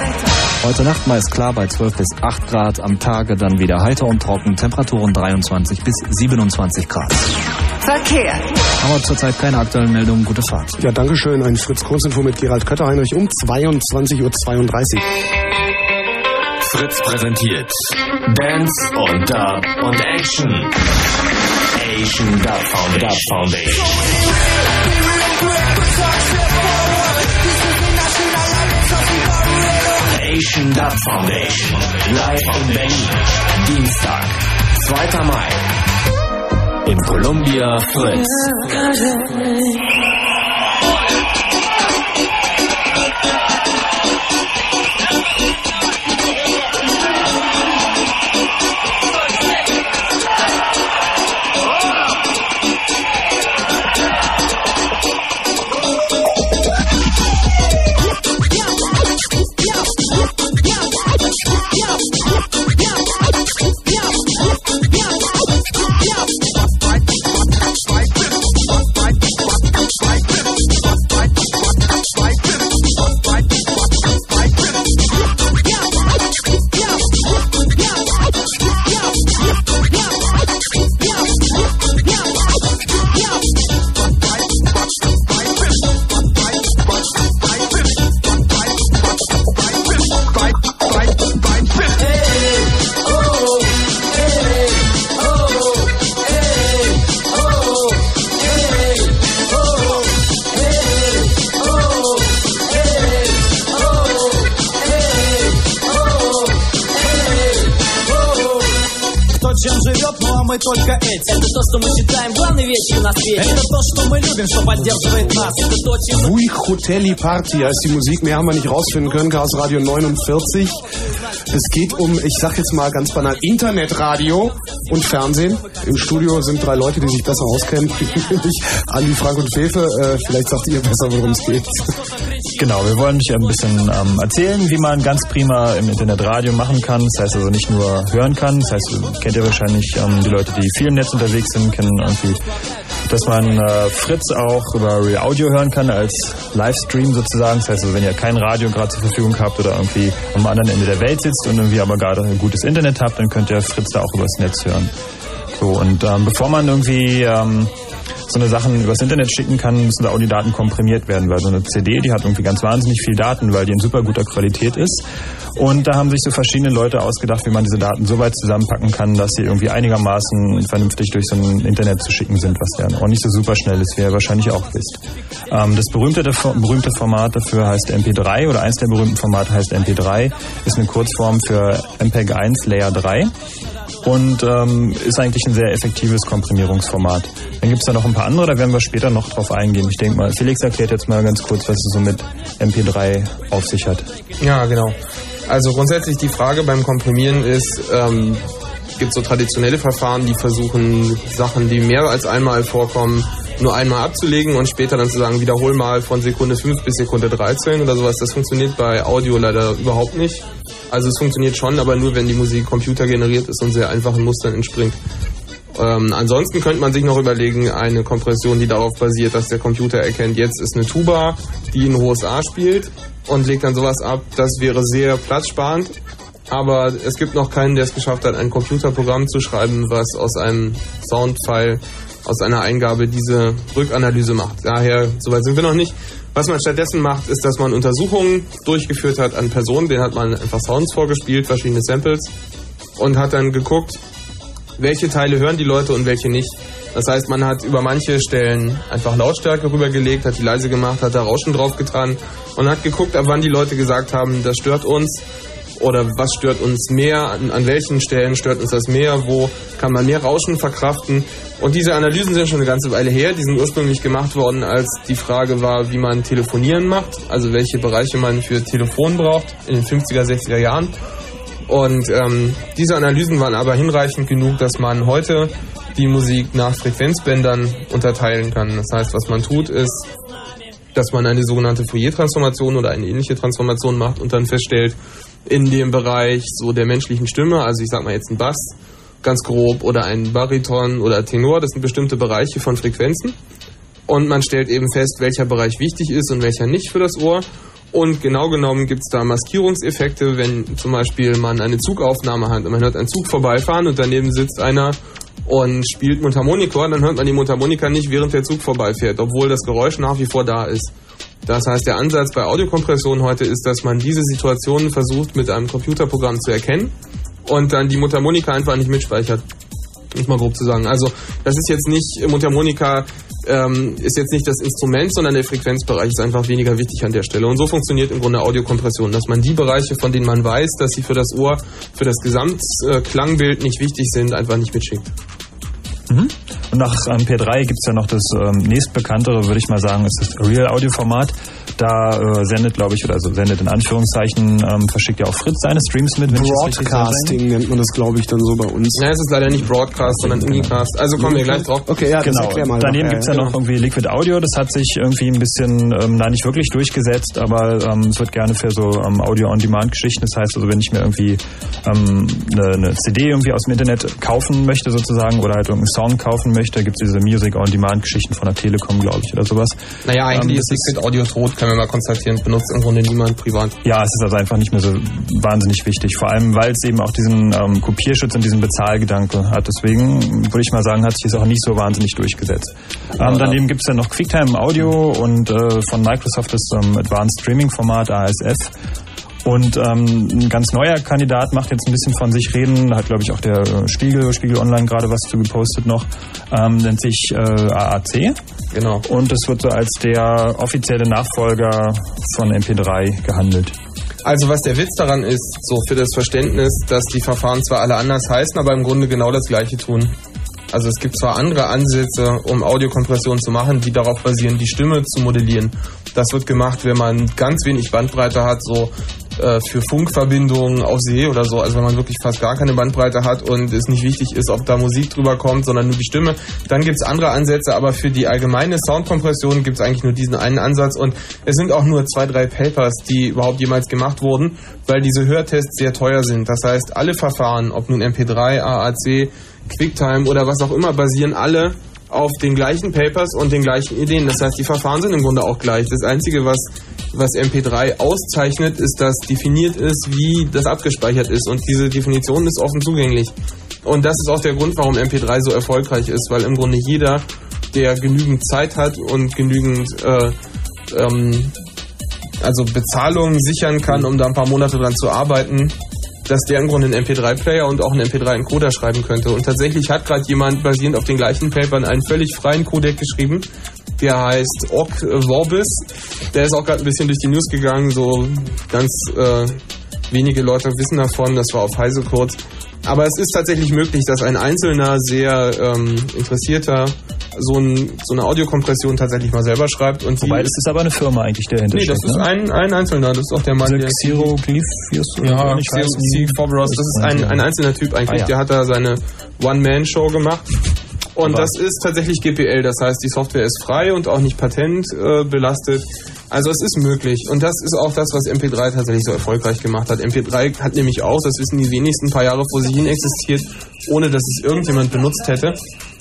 Heute Nacht meist klar bei 12 bis 8 Grad, am Tage dann wieder heiter und trocken, Temperaturen 23 bis 27 Grad. Verkehr. Aber zurzeit keine aktuellen Meldungen, gute Fahrt. Ja, Dankeschön. Ein Fritz Kurzinfo mit Gerald Kötterheinrich um 22.32 Uhr. Fritz präsentiert Dance und Dub und Action. Asian Dub Foundation. Dub Foundation. Asian Dub Foundation. Live in Berlin. Dienstag, 2. Mai. Im Columbia Fritz. эти Это то, что мы считаем главной вещью на свете Это то, что мы любим, что поддерживает нас Это то, чем Vui Hoteli Party heißt die Musik. Mehr haben wir nicht rausfinden können. Chaos Radio 49. Es geht um, ich sag jetzt mal ganz banal, Internetradio und Fernsehen. Im Studio sind drei Leute, die sich besser auskennen. Nämlich Andi, Frank und Fefe. Äh, vielleicht sagt ihr besser, worum es geht. Genau, wir wollen euch ein bisschen ähm, erzählen, wie man ganz prima im Internet Radio machen kann. Das heißt also nicht nur hören kann. Das heißt, kennt ihr wahrscheinlich ähm, die Leute, die viel im Netz unterwegs sind, kennen irgendwie, dass man äh, Fritz auch über Real Audio hören kann als Livestream sozusagen. Das heißt also, wenn ihr kein Radio gerade zur Verfügung habt oder irgendwie am anderen Ende der Welt sitzt und irgendwie aber gerade ein gutes Internet habt, dann könnt ihr Fritz da auch übers Netz hören. So, und ähm, bevor man irgendwie ähm, so eine Sachen übers Internet schicken kann, müssen da auch die Daten komprimiert werden, weil so eine CD, die hat irgendwie ganz wahnsinnig viel Daten, weil die in super guter Qualität ist. Und da haben sich so verschiedene Leute ausgedacht, wie man diese Daten so weit zusammenpacken kann, dass sie irgendwie einigermaßen vernünftig durch so ein Internet zu schicken sind, was ja auch nicht so super schnell ist, wie ihr wahrscheinlich auch wisst. Ähm, das berühmte, berühmte Format dafür heißt MP3 oder eins der berühmten Formate heißt MP3, ist eine Kurzform für MPEG 1 Layer 3 und ähm, ist eigentlich ein sehr effektives Komprimierungsformat. Dann gibt es da noch ein paar andere, da werden wir später noch drauf eingehen. Ich denke mal, Felix erklärt jetzt mal ganz kurz, was es so mit MP3 auf sich hat. Ja, genau. Also grundsätzlich die Frage beim Komprimieren ist, ähm, gibt so traditionelle Verfahren, die versuchen, Sachen, die mehr als einmal vorkommen, nur einmal abzulegen und später dann zu sagen, wiederhol mal von Sekunde 5 bis Sekunde 13 oder sowas. Das funktioniert bei Audio leider überhaupt nicht. Also es funktioniert schon, aber nur wenn die Musik computergeneriert ist und sehr einfachen Mustern entspringt. Ähm, ansonsten könnte man sich noch überlegen, eine Kompression, die darauf basiert, dass der Computer erkennt, jetzt ist eine Tuba, die ein hohes A spielt und legt dann sowas ab. Das wäre sehr platzsparend. Aber es gibt noch keinen, der es geschafft hat, ein Computerprogramm zu schreiben, was aus einem Soundfile, aus einer Eingabe diese Rückanalyse macht. Daher, soweit sind wir noch nicht. Was man stattdessen macht, ist, dass man Untersuchungen durchgeführt hat an Personen, denen hat man einfach Sounds vorgespielt, verschiedene Samples und hat dann geguckt, welche Teile hören die Leute und welche nicht. Das heißt, man hat über manche Stellen einfach Lautstärke rübergelegt, hat die leise gemacht, hat da Rauschen draufgetan und hat geguckt, ab wann die Leute gesagt haben, das stört uns oder was stört uns mehr, an, an welchen Stellen stört uns das mehr, wo kann man mehr Rauschen verkraften. Und diese Analysen sind schon eine ganze Weile her, die sind ursprünglich gemacht worden, als die Frage war, wie man Telefonieren macht, also welche Bereiche man für Telefon braucht in den 50er, 60er Jahren. Und ähm, diese Analysen waren aber hinreichend genug, dass man heute die Musik nach Frequenzbändern unterteilen kann. Das heißt, was man tut, ist, dass man eine sogenannte Fourier-Transformation oder eine ähnliche Transformation macht und dann feststellt, in dem Bereich so der menschlichen Stimme, also ich sag mal jetzt ein Bass, ganz grob, oder ein Bariton oder Tenor, das sind bestimmte Bereiche von Frequenzen. Und man stellt eben fest, welcher Bereich wichtig ist und welcher nicht für das Ohr. Und genau genommen gibt es da Maskierungseffekte, wenn zum Beispiel man eine Zugaufnahme hat und man hört einen Zug vorbeifahren und daneben sitzt einer und spielt Mundharmonika, dann hört man die Mundharmonika nicht, während der Zug vorbeifährt, obwohl das Geräusch nach wie vor da ist. Das heißt, der Ansatz bei Audiokompression heute ist, dass man diese Situationen versucht mit einem Computerprogramm zu erkennen und dann die Mundharmonika einfach nicht mitspeichert. Es mal grob zu sagen. Also das ist jetzt nicht, Mundharmonika ähm, ist jetzt nicht das Instrument, sondern der Frequenzbereich ist einfach weniger wichtig an der Stelle. Und so funktioniert im Grunde Audiokompression, dass man die Bereiche, von denen man weiß, dass sie für das Ohr, für das Gesamtklangbild nicht wichtig sind, einfach nicht mitschickt. Mhm. Und nach ähm, P3 gibt's ja noch das ähm, nächstbekanntere, würde ich mal sagen, ist das Real Audio Format. Da äh, sendet, glaube ich, oder also sendet in Anführungszeichen, ähm, verschickt ja auch Fritz seine Streams mit. Wenn das Broadcasting nennt man das, glaube ich, dann so bei uns. Ja, es ist leider nicht Broadcast, sondern Unicast. Also kommen wir gleich drauf. Okay, ja, das Genau. erklär mal. Daneben noch. gibt's ja genau. noch irgendwie Liquid Audio, das hat sich irgendwie ein bisschen ähm, da nicht wirklich durchgesetzt, aber ähm, es wird gerne für so ähm, Audio-on-Demand-Geschichten. Das heißt also, wenn ich mir irgendwie ähm, eine, eine CD irgendwie aus dem Internet kaufen möchte sozusagen oder halt irgendeinen Song kaufen möchte, gibt's diese Music-on-Demand-Geschichten von der Telekom, glaube ich, oder sowas. Naja, eigentlich Ähm, ist Liquid Audio tot, können wir mal konstatieren. Benutzt im Grunde niemand privat. Ja, es ist also einfach nicht mehr so wahnsinnig wichtig. Vor allem, weil es eben auch diesen ähm, Kopierschutz und diesen Bezahlgedanke hat. Deswegen würde ich mal sagen, hat sich es auch nicht so wahnsinnig durchgesetzt. Ähm, daneben gibt's ja noch QuickTime Audio und äh, von Microsoft das ähm, Advanced Streaming Format ASF. Und ähm, ein ganz neuer Kandidat macht jetzt ein bisschen von sich reden, da hat glaube ich auch der äh, Spiegel, Spiegel Online gerade was zu gepostet noch, ähm, nennt sich äh, AAC. Genau. Und es wird so als der offizielle Nachfolger von MP3 gehandelt. Also was der Witz daran ist, so für das Verständnis, dass die Verfahren zwar alle anders heißen, aber im Grunde genau das gleiche tun. Also es gibt zwar andere Ansätze, um Audiokompression zu machen, die darauf basieren, die Stimme zu modellieren. Das wird gemacht, wenn man ganz wenig Bandbreite hat, so äh, für Funkverbindungen auf See oder so. Also wenn man wirklich fast gar keine Bandbreite hat und es nicht wichtig ist, ob da Musik drüber kommt, sondern nur die Stimme. Dann gibt's andere Ansätze, aber für die allgemeine Soundkompression gibt's eigentlich nur diesen einen Ansatz. Und es sind auch nur zwei, drei Papers, die überhaupt jemals gemacht wurden, weil diese Hörtests sehr teuer sind. Das heißt, alle Verfahren, ob nun MP3, AAC, QuickTime oder was auch immer, basieren alle auf den gleichen Papers und den gleichen Ideen. Das heißt, die Verfahren sind im Grunde auch gleich. Das Einzige, was, was MP3 auszeichnet, ist, dass definiert ist, wie das abgespeichert ist. Und diese Definition ist offen zugänglich. Und das ist auch der Grund, warum MP3 so erfolgreich ist, weil im Grunde jeder, der genügend Zeit hat und genügend äh, ähm, also Bezahlungen sichern kann, um da ein paar Monate dran zu arbeiten, dass der im Grunde einen MP3-Player und auch einen MP3-Encoder schreiben könnte. Und tatsächlich hat gerade jemand basierend auf den gleichen Papern einen völlig freien Codec geschrieben. Der heißt Orc Vorbis. Der ist auch gerade ein bisschen durch die News gegangen. So ganz äh, wenige Leute wissen davon. Das war auf Heise kurz. Aber es ist tatsächlich möglich, dass ein einzelner, sehr ähm, interessierter so, ein, so eine Audiokompression tatsächlich mal selber schreibt. Und Wobei, das ist aber eine Firma eigentlich, der hinter nee, das ist ne? ein, ein Einzelner. Das ist auch der Mann, der... Xeroglyphius oder Ja, nicht. C. Foberos, das ist ein, ein einzelner Typ eigentlich, Ah, ja. der hat da seine One-Man-Show gemacht. Und Aber- das ist tatsächlich GPL, das heißt, die Software ist frei und auch nicht patentbelastet. Äh, belastet. Also es ist möglich. Und das ist auch das, was MP3 tatsächlich so erfolgreich gemacht hat. MP3 hat nämlich auch, das wissen die wenigsten, paar Jahre vor sich hin existiert, ohne dass es irgendjemand benutzt hätte.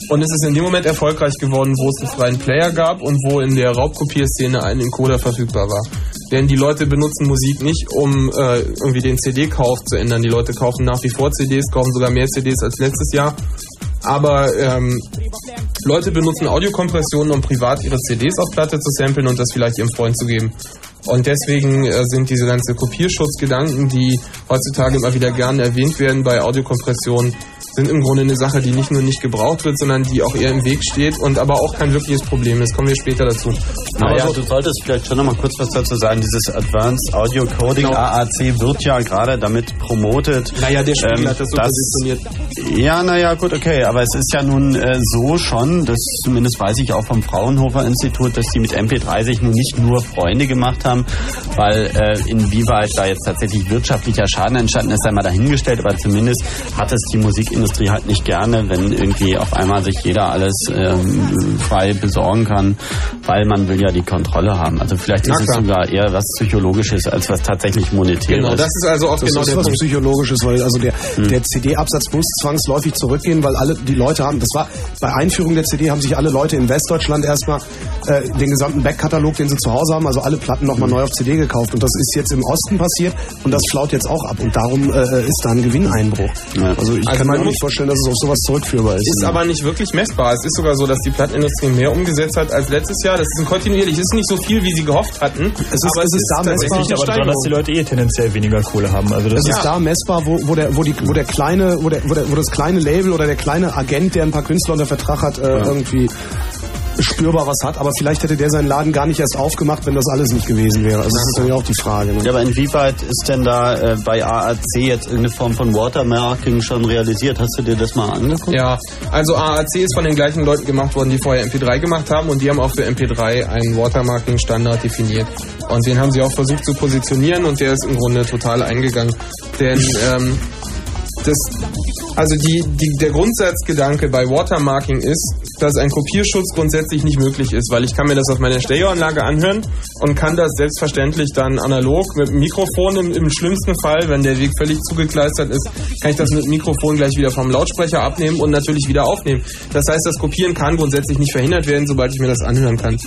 Und es ist in dem Moment erfolgreich geworden, wo es einen freien Player gab und wo in der Raubkopierszene ein Encoder verfügbar war. Denn die Leute benutzen Musik nicht, um äh, irgendwie den CD-Kauf zu ändern. Die Leute kaufen nach wie vor CDs, kaufen sogar mehr CDs als letztes Jahr. Aber ähm, Leute benutzen Audiokompressionen, um privat ihre CDs auf Platte zu samplen und das vielleicht ihrem Freund zu geben. Und deswegen äh, sind diese ganze Kopierschutzgedanken, die heutzutage immer wieder gerne erwähnt werden bei Audiokompressionen, sind im Grunde eine Sache, die nicht nur nicht gebraucht wird, sondern die auch eher im Weg steht und aber auch kein wirkliches Problem ist. Kommen wir später dazu. Naja, Aber so- du solltest vielleicht schon noch mal kurz was dazu sagen. Dieses Advanced Audio Coding Genau. AAC wird ja gerade damit promotet. Naja, der Spiegel ähm, hat das so dass- positioniert. Ja, naja, gut, okay. Aber es ist ja nun äh, so schon, das zumindest weiß ich auch vom Fraunhofer Institut, dass die mit MP3 sich nun nicht nur Freunde gemacht haben, weil äh, inwieweit da jetzt tatsächlich wirtschaftlicher Schaden entstanden ist, sei mal dahingestellt, aber zumindest hat es die Musikindustrie halt nicht gerne, wenn irgendwie auf einmal sich jeder alles ähm, frei besorgen kann, weil man will ja die Kontrolle haben. Also vielleicht ist es sogar eher was Psychologisches als was tatsächlich monetäres. Genau, das ist also auch Das genau ist was Punkt. Psychologisches, weil also der, Hm. der CD-Absatz muss zwangsläufig zurückgehen, weil alle die Leute haben, das war bei Einführung der CD haben sich alle Leute in Westdeutschland erstmal äh, den gesamten Backkatalog, den sie zu Hause haben, also alle Platten nochmal neu auf CD gekauft. Und das ist jetzt im Osten passiert und das flaut jetzt auch ab. Und darum äh, ist da ein Gewinneinbruch. Ja. Also ich Also kann mir auch nicht vorstellen, dass es auf sowas zurückführbar ist. Ist aber nicht wirklich messbar. Es ist sogar so, dass die Plattenindustrie mehr umgesetzt hat als letztes Jahr. Das ist ein kontinuierlich. Es ist nicht so viel, wie sie gehofft hatten. Es ist- aber es ist da tatsächlich messbar. aber daran, dass die. Leute eh tendenziell weniger Kohle haben. Also das Es ist ist da messbar, wo, wo, der, wo, die, wo der kleine, wo, der, wo, der, wo das kleine Label oder der kleine Agent, der ein paar Künstler unter Vertrag hat, äh, irgendwie spürbar was hat. Aber vielleicht hätte der seinen Laden gar nicht erst aufgemacht, wenn das alles nicht gewesen wäre. Also das ist dann ja auch die Frage. Ne? Ja, aber inwieweit ist denn da äh, bei AAC jetzt irgendeine Form von Watermarking schon realisiert? Hast du dir das mal angeguckt? Ja, also AAC ist von den gleichen Leuten gemacht worden, die vorher MP3 gemacht haben und die haben auch für MP3 einen Watermarking-Standard definiert. Und den haben sie auch versucht zu positionieren und der ist im Grunde total eingegangen. Denn ähm, das, also die, die, der Grundsatzgedanke bei Watermarking ist, dass ein Kopierschutz grundsätzlich nicht möglich ist, weil ich kann mir das auf meiner Stereoanlage anhören und kann das selbstverständlich dann analog mit dem Mikrofon im, im schlimmsten Fall, wenn der Weg völlig zugekleistert ist, kann ich das mit dem Mikrofon gleich wieder vom Lautsprecher abnehmen und natürlich wieder aufnehmen. Das heißt, das Kopieren kann grundsätzlich nicht verhindert werden, sobald ich mir das anhören kann.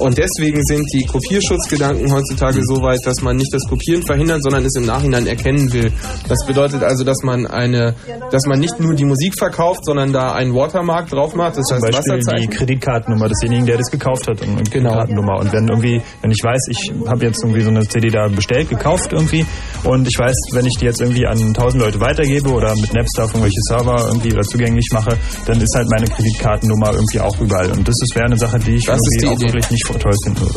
Und deswegen sind die Kopierschutzgedanken heutzutage so weit, dass man nicht das Kopieren verhindert, sondern es im Nachhinein erkennen will. Das bedeutet also, dass man eine, dass man nicht nur die Musik verkauft, sondern da einen Watermark drauf macht. Das heißt die. Kreditkartennummer desjenigen, der das gekauft hat und und Genau. Kreditkartennummer. Und wenn irgendwie, wenn ich weiß, ich habe jetzt irgendwie so eine CD da bestellt, gekauft irgendwie und ich weiß, wenn ich die jetzt irgendwie an 1000 Leute weitergebe oder mit Napster auf irgendwelche Server irgendwie oder zugänglich mache, dann ist halt meine Kreditkartennummer irgendwie auch überall. Und das ist wäre eine Sache, die ich Das ist irgendwie die auch Idee. wirklich nicht toll finde. Oder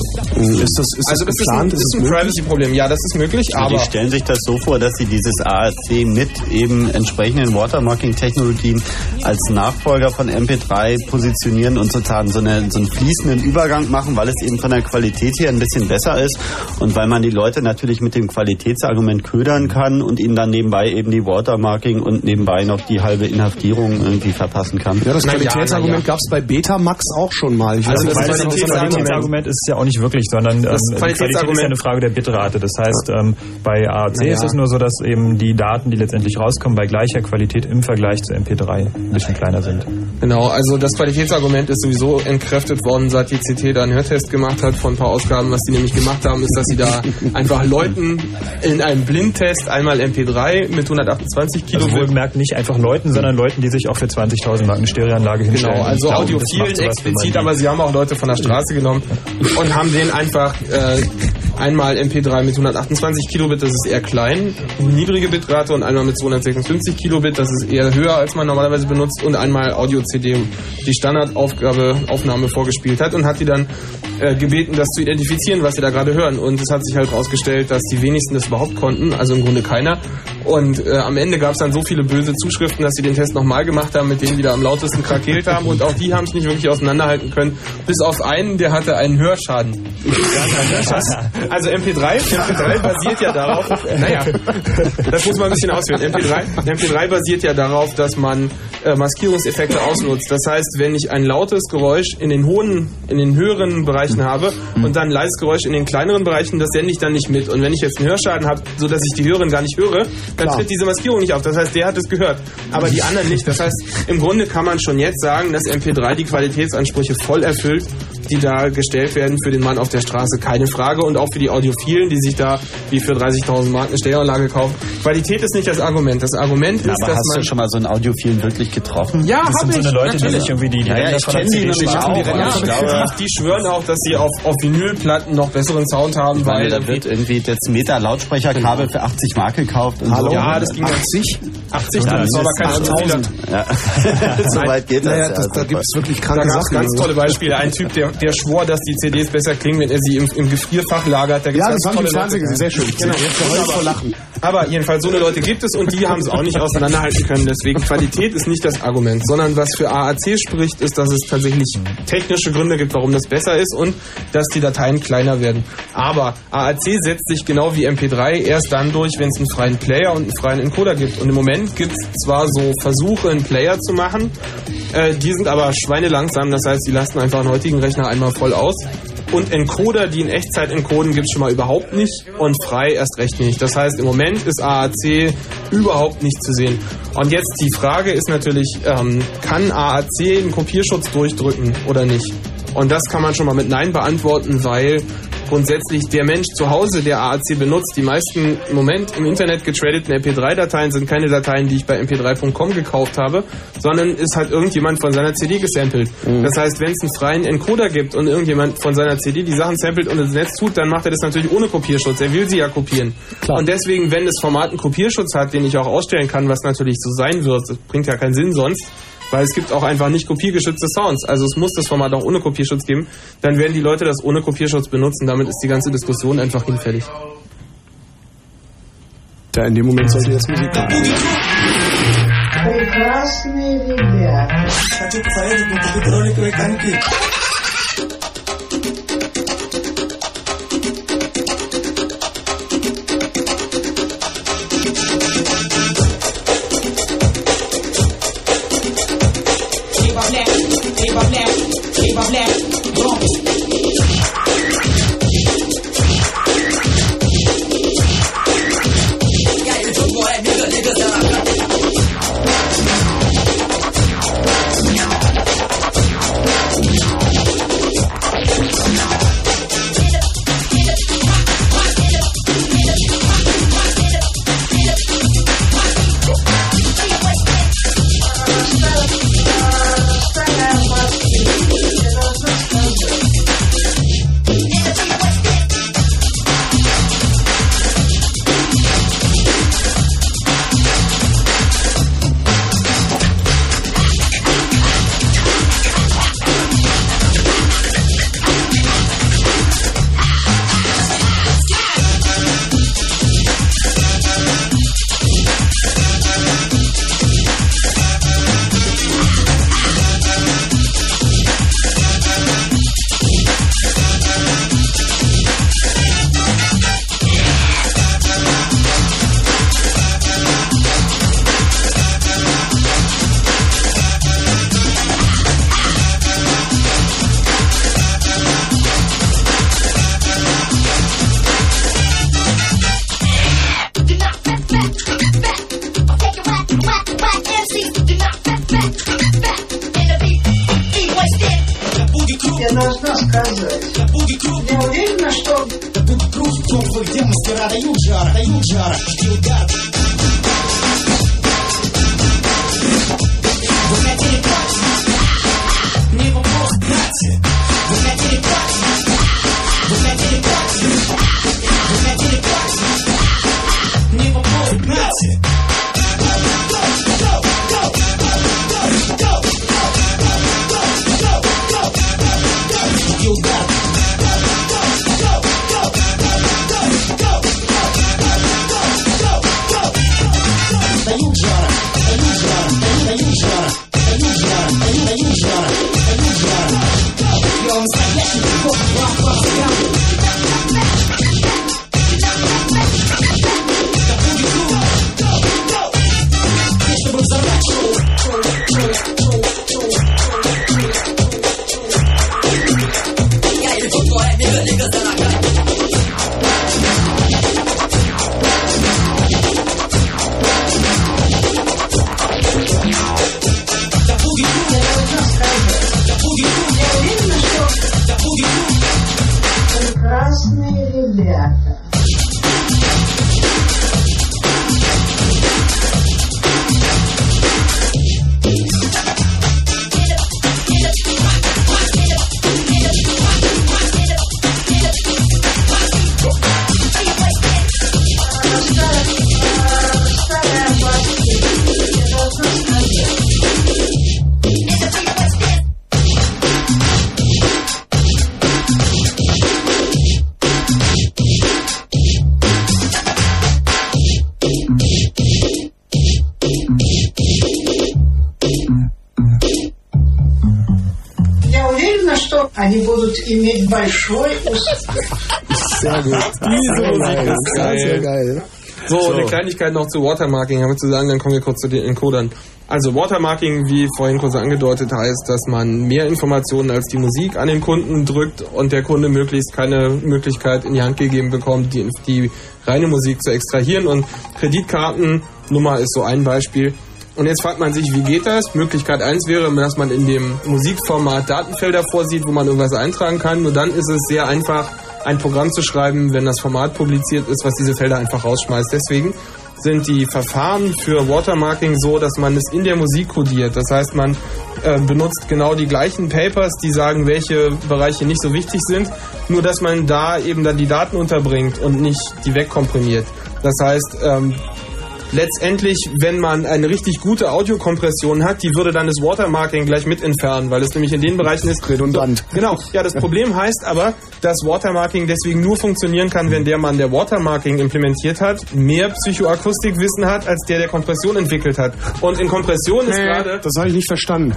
so. Ist das, ist Also das das ist geplant? ein, ist es ein möglich? Privacy-Problem. Ja, das ist möglich, Aber die stellen sich das so vor, dass sie dieses AAC mit eben entsprechenden Watermarking-Technologien als Nachfolger von MP3 positionieren und sozusagen so, eine, so einen fließenden Übergang machen, weil es eben von der Qualität her ein bisschen besser ist und weil man die Leute natürlich mit dem Qualitätsargument ködern kann und ihnen dann nebenbei eben die Watermarking und nebenbei noch die halbe Inhaftierung irgendwie verpassen kann. Ja, das ja, Qualitätsargument ja. gab es bei Betamax auch schon mal. Ich Also das das Qualitätsargument- ist ja auch nicht wirklich, sondern ähm, Das Qualität ist ja eine Frage der Bitrate. Das heißt, ähm, bei AAC Naja. ist es nur so, dass eben die Daten, die letztendlich rauskommen, bei gleicher Qualität im Vergleich zu MP3 ein bisschen kleiner sind. Genau, also das Qualitätsargument ist sowieso entkräftet worden, seit die CT da einen Hörtest gemacht hat von ein paar Ausgaben. Was die nämlich gemacht haben, ist, dass sie da einfach Leuten in einem Blindtest einmal MP3 mit 128 Also Kilobit wohlgemerkt nicht einfach Leuten, sondern Leuten, die sich auch für 20.000 Mark eine Stereoanlage hinstellen. Genau, also Audiophilen explizit, aber sie haben auch Leute von der Straße genommen und haben denen einfach äh, einmal MP3 mit 128 Kilobit, das ist eher klein, niedrige Bitrate und einmal mit 256 Kilobit, das ist eher höher, als man normalerweise benutzt und einmal Audio-CD, die Standardaufgabe, Aufnahme vorgespielt hat und hat die dann äh, gebeten, das zu identifizieren, was sie da gerade hören. Und es hat sich halt herausgestellt, dass die wenigsten das überhaupt konnten, also im Grunde keiner. Und äh, am Ende gab es dann so viele böse Zuschriften, dass sie den Test nochmal gemacht haben, mit denen die da am lautesten krakeelt haben. Und auch die haben es nicht wirklich auseinanderhalten können. Bis auf einen, der hatte einen Hörschaden. Also MP3, MP3 basiert ja darauf, naja, das muss man ein bisschen ausführen. MP3, MP3 basiert ja darauf, dass man äh, Maskierungseffekte ausnutzt. Das heißt, wenn ich ein lautes Geräusch in den hohen, in den höheren Bereichen habe und dann ein leises Geräusch in den kleineren Bereichen, das sende ich dann nicht mit. Und wenn ich jetzt einen Hörschaden habe, so dass ich die höheren gar nicht höre, dann Klar. tritt diese Maskierung nicht auf. Das heißt, der hat es gehört, aber die anderen nicht. Das heißt, im Grunde kann man schon jetzt sagen, dass MP3 die Qualitätsansprüche voll erfüllt, die da gestellt werden für den Mann auf der Straße. Keine Frage. Und auch für die Audiophilen, die sich da wie für 30.000 Mark eine Stereoanlage kaufen. Qualität ist nicht das Argument. Das Argument ist, Aber dass hast man... du schon mal so einen Audiophilen wirklich getroffen? ja, Das sind so ich. eine Leute, die natürlich. sich irgendwie die, die Ja, ja, ich von der kenn die nämlich auch. Die, Ja, ich glaube- die, die schwören auch, dass sie auf, auf Vinylplatten noch besseren Sound haben, Ich meine, weil da wird irgendwie das Meter Lautsprecherkabel für 80 Mark gekauft und Hallo? so. Ja, das ging 80? 80, das ist aber kein 8000. Ja. so weit geht das. Naja, ja. das, da Also, gibt es wirklich Da kranke gab es Sachen. ganz tolle Beispiele. Ein Typ, der, der schwor, dass die CDs besser klingen, wenn er sie im, im Gefrierfach lagert. Da gibt's Ja, das haben die Fernsehen gesehen. Sehr schön. Genau. Jetzt vor Lachen. Aber jedenfalls, so eine Leute gibt es und die haben es auch nicht auseinanderhalten können. Deswegen Qualität ist nicht das Argument, sondern was für AAC spricht, ist, dass es tatsächlich technische Gründe gibt, warum das besser ist und dass die Dateien kleiner werden. Aber AAC setzt sich genau wie MP3 erst dann durch, wenn es einen freien Player und einen freien Encoder gibt. Und im Moment gibt es zwar so Versuche, einen Player zu machen, äh, die sind aber schweinelangsam, das heißt, die lasten einfach einen heutigen Rechner einmal voll aus. Und Encoder, die in Echtzeit encoden, gibt's schon mal überhaupt nicht und frei erst recht nicht. Das heißt, im Moment ist AAC überhaupt nicht zu sehen. Und jetzt die Frage ist natürlich, ähm, kann AAC einen Kopierschutz durchdrücken oder nicht? Und das kann man schon mal mit Nein beantworten, weil grundsätzlich der Mensch zu Hause, der AAC benutzt, die meisten im Moment im Internet getradeten MP3-Dateien sind keine Dateien, die ich bei mp3.com gekauft habe, sondern ist halt irgendjemand von seiner CD gesampelt. Mhm. Das heißt, wenn es einen freien Encoder gibt und irgendjemand von seiner CD die Sachen samplet und ins Netz tut, dann macht er das natürlich ohne Kopierschutz. Er will sie ja kopieren. Und deswegen, wenn das Format einen Kopierschutz hat, den ich auch ausstellen kann, was natürlich so sein wird, das bringt ja keinen Sinn sonst, weil es gibt auch einfach nicht kopiergeschützte Sounds. Also es muss das Format auch ohne Kopierschutz geben. Dann werden die Leute das ohne Kopierschutz benutzen. Damit ist die ganze Diskussion einfach hinfällig. Da in dem Moment sollte jetzt Musik kommen. Du hörst mir wieder. bei Schulden. Sehr gut. Sehr geil. So, so, eine Kleinigkeit noch zu Watermarking, damit zu sagen, dann kommen wir kurz zu den Encodern. Also Watermarking, wie vorhin kurz angedeutet, heißt, dass man mehr Informationen als die Musik an den Kunden drückt und der Kunde möglichst keine Möglichkeit in die Hand gegeben bekommt, die, die reine Musik zu extrahieren. Und Kreditkartennummer ist so ein Beispiel. Und jetzt fragt man sich, wie geht das? Möglichkeit 1 wäre, dass man in dem Musikformat Datenfelder vorsieht, wo man irgendwas eintragen kann. Nur dann ist es sehr einfach, ein Programm zu schreiben, wenn das Format publiziert ist, was diese Felder einfach rausschmeißt. Deswegen sind die Verfahren für Watermarking so, dass man es in der Musik kodiert. Das heißt, man äh, benutzt genau die gleichen Papers, die sagen, welche Bereiche nicht so wichtig sind, nur dass man da eben dann die Daten unterbringt und nicht die wegkomprimiert. Das heißt, ähm, letztendlich, wenn man eine richtig gute Audiokompression hat, die würde dann das Watermarking gleich mit entfernen, weil es nämlich in den Bereichen ist. Redundant. So, genau. Ja, das Problem heißt aber, dass Watermarking deswegen nur funktionieren kann, wenn der Mann, der Watermarking implementiert hat, mehr Psychoakustikwissen hat, als der, der Kompression entwickelt hat. Und in Kompression ist gerade. Das habe ich nicht verstanden.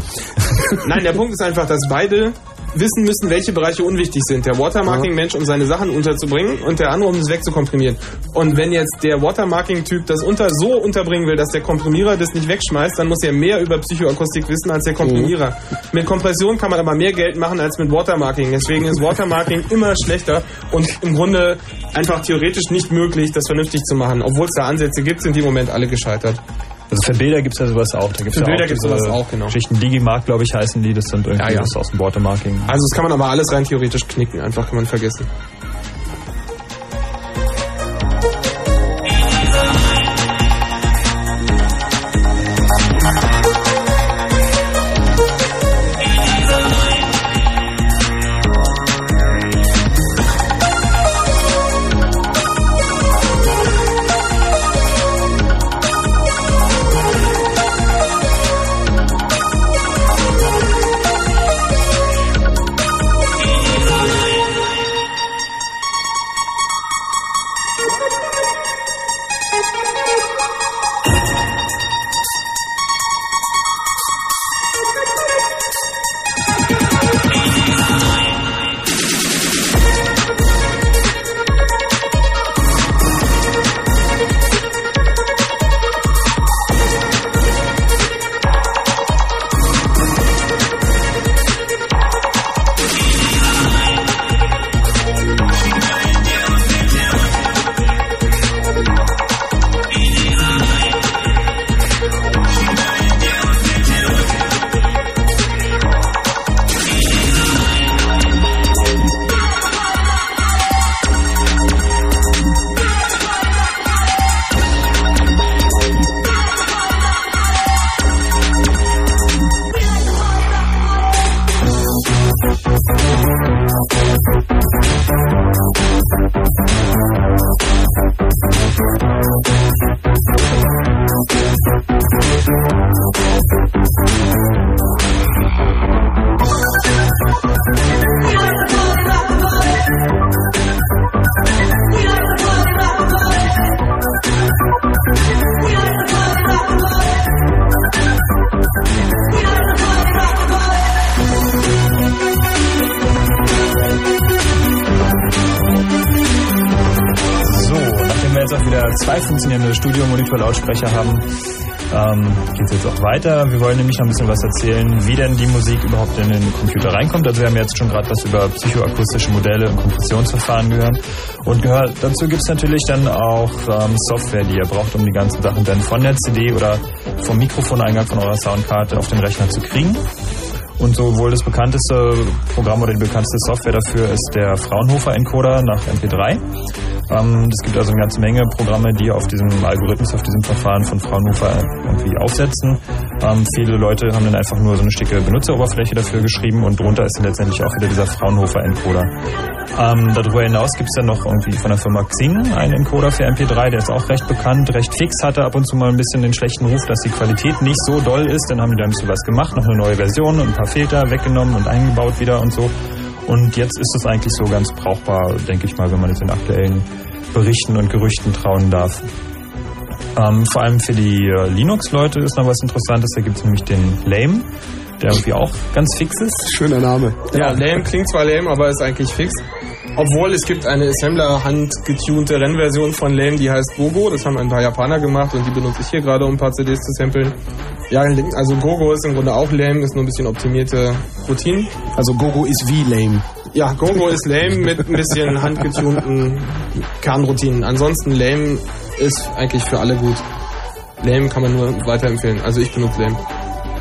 Nein, der Punkt ist einfach, dass beide wissen müssen, welche Bereiche unwichtig sind. Der Watermarking-Mensch, um seine Sachen unterzubringen und der andere, um es wegzukomprimieren. Und wenn jetzt der Watermarking-Typ das unter so unterbringen will, dass der Komprimierer das nicht wegschmeißt, dann muss er mehr über Psychoakustik wissen als der Komprimierer. Mit Kompression kann man aber mehr Geld machen als mit Watermarking. Deswegen ist Watermarking immer schlechter und im Grunde einfach theoretisch nicht möglich, das vernünftig zu machen. Obwohl es da Ansätze gibt, sind die im Moment alle gescheitert. Also für Bilder gibt es ja sowas auch. Da gibt's Für ja Bilder gibt's diese sowas auch, genau. Geschichten Digimark, glaube ich, heißen die. Das sind irgendwie Ja, ja. das aus dem Watermarking. Also das kann man aber alles rein theoretisch knicken, einfach kann man vergessen. Studio-Monitor-Lautsprecher haben, ähm, geht es jetzt auch weiter. Wir wollen nämlich noch ein bisschen was erzählen, wie denn die Musik überhaupt in den Computer reinkommt. Also wir haben jetzt schon gerade was über psychoakustische Modelle und Kompressionsverfahren gehört. Und gehört, dazu gibt es natürlich dann auch ähm, Software, die ihr braucht, um die ganzen Sachen dann von der CD oder vom Mikrofoneingang von eurer Soundkarte auf den Rechner zu kriegen. Und so wohl das bekannteste Programm oder die bekannteste Software dafür ist der Fraunhofer Encoder nach MP3. Ähm, es gibt also eine ganze Menge Programme, die auf diesem Algorithmus, auf diesem Verfahren von Fraunhofer irgendwie aufsetzen. Ähm, viele Leute haben dann einfach nur so eine schicke Benutzeroberfläche dafür geschrieben und drunter ist dann letztendlich auch wieder dieser Fraunhofer Encoder. Ähm, darüber hinaus gibt es dann noch irgendwie von der Firma Xing einen Encoder für MP3, der ist auch recht bekannt, recht fix, hatte ab und zu mal ein bisschen den schlechten Ruf, dass die Qualität nicht so doll ist. Dann haben die da ein bisschen was gemacht, noch eine neue Version und ein paar Filter weggenommen und eingebaut wieder und so. Und jetzt ist es eigentlich so ganz brauchbar, denke ich mal, wenn man jetzt den aktuellen Berichten und Gerüchten trauen darf. Ähm, vor allem für die äh, Linux-Leute ist noch was Interessantes. Da gibt es nämlich den Lame, der irgendwie auch ganz fix ist. Schöner Name. Ja, lame klingt zwar lame, aber ist eigentlich fix. Obwohl es gibt eine Assembler-handgetunte Rennversion von Lame, die heißt Gogo. Das haben ein paar Japaner gemacht und die benutze ich hier gerade, um ein paar CDs zu samplen. Ja, also Gogo ist im Grunde auch lame, ist nur ein bisschen optimierte Routinen. Also Gogo ist wie lame. Ja, Gogo ist lame mit ein bisschen handgetunten Kernroutinen. Ansonsten lame ist eigentlich für alle gut. Lame kann man nur weiterempfehlen. Also ich benutze Lame.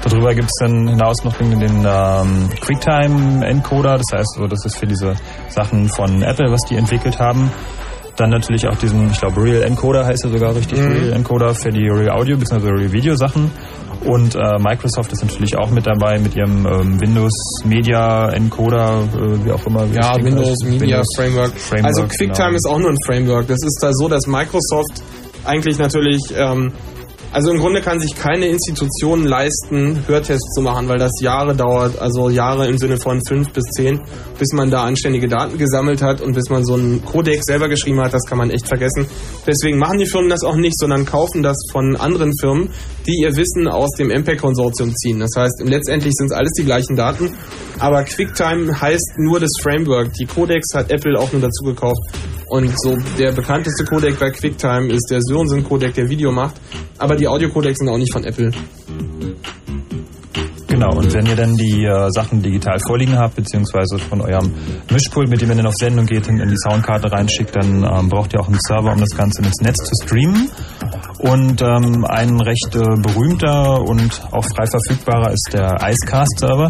Darüber gibt es dann hinaus noch den, den ähm, QuickTime-Encoder, das heißt, so, das ist für diese Sachen von Apple, was die entwickelt haben. Dann natürlich auch diesen, ich glaube, Real Encoder heißt er sogar richtig, Mhm. Real Encoder für die Real Audio bzw. Real Video Sachen. Und äh, Microsoft ist natürlich auch mit dabei mit ihrem ähm, Windows Media Encoder, äh, wie auch immer. wie Ja, Windows heißt. Media Windows Framework. Framework, Also QuickTime genau. ist auch nur ein Framework. Das ist da so, dass Microsoft eigentlich natürlich, ähm, also im Grunde kann sich keine Institution leisten, Hörtests zu machen, weil das Jahre dauert, also Jahre im Sinne von fünf bis zehn, bis man da anständige Daten gesammelt hat und bis man so einen Codec selber geschrieben hat, das kann man echt vergessen. Deswegen machen die Firmen das auch nicht, sondern kaufen das von anderen Firmen, die ihr Wissen aus dem MPEG-Konsortium ziehen. Das heißt, letztendlich sind es alles die gleichen Daten, aber QuickTime heißt nur das Framework. Die Codecs hat Apple auch nur dazu gekauft. Und so der bekannteste Codec bei QuickTime ist der Sörensen-Codec, der Video macht. Aber die Audio-Codecs sind auch nicht von Apple. Genau, und wenn ihr dann die äh, Sachen digital vorliegen habt, beziehungsweise von eurem Mischpult, mit dem ihr dann auf Sendung geht, in die Soundkarte reinschickt, dann ähm, braucht ihr auch einen Server, um das Ganze ins Netz zu streamen. Und ähm, ein recht äh, berühmter und auch frei verfügbarer ist der Icecast-Server.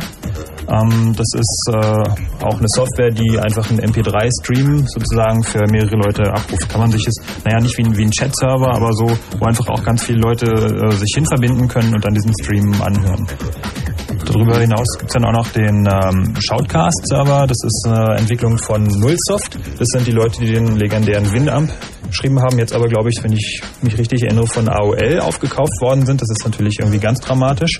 Ähm, das ist äh, auch eine Software, die einfach einen MP3-Stream sozusagen für mehrere Leute abruft. Kann man sich es, naja, nicht wie ein, wie ein Chat-Server, aber so, wo einfach auch ganz viele Leute äh, sich hinverbinden können und dann diesen Stream anhören. Darüber hinaus gibt es dann auch noch den ähm, Shoutcast-Server. Das ist eine Entwicklung von Nullsoft. Das sind die Leute, die den legendären Winamp geschrieben haben. Jetzt aber, glaube ich, wenn ich mich richtig erinnere, von AOL aufgekauft worden sind. Das ist natürlich irgendwie ganz dramatisch.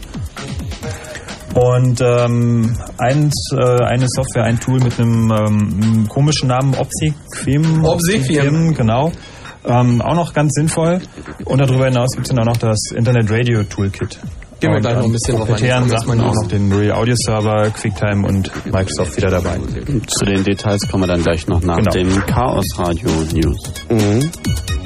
Und ähm, eins, äh, eine Software, ein Tool mit einem ähm, komischen Namen, Obsequim. Obsequim. genau. Ähm, auch noch ganz sinnvoll. Und darüber hinaus gibt es dann auch noch das Internet Radio Toolkit. Gehen wir Und gleich noch ein bisschen drauf ein. Sachen wir auch noch den Real Audio Server, QuickTime und Microsoft wieder dabei. Zu den Details kommen wir dann gleich noch nach Genau. dem Chaos Radio News. Mhm.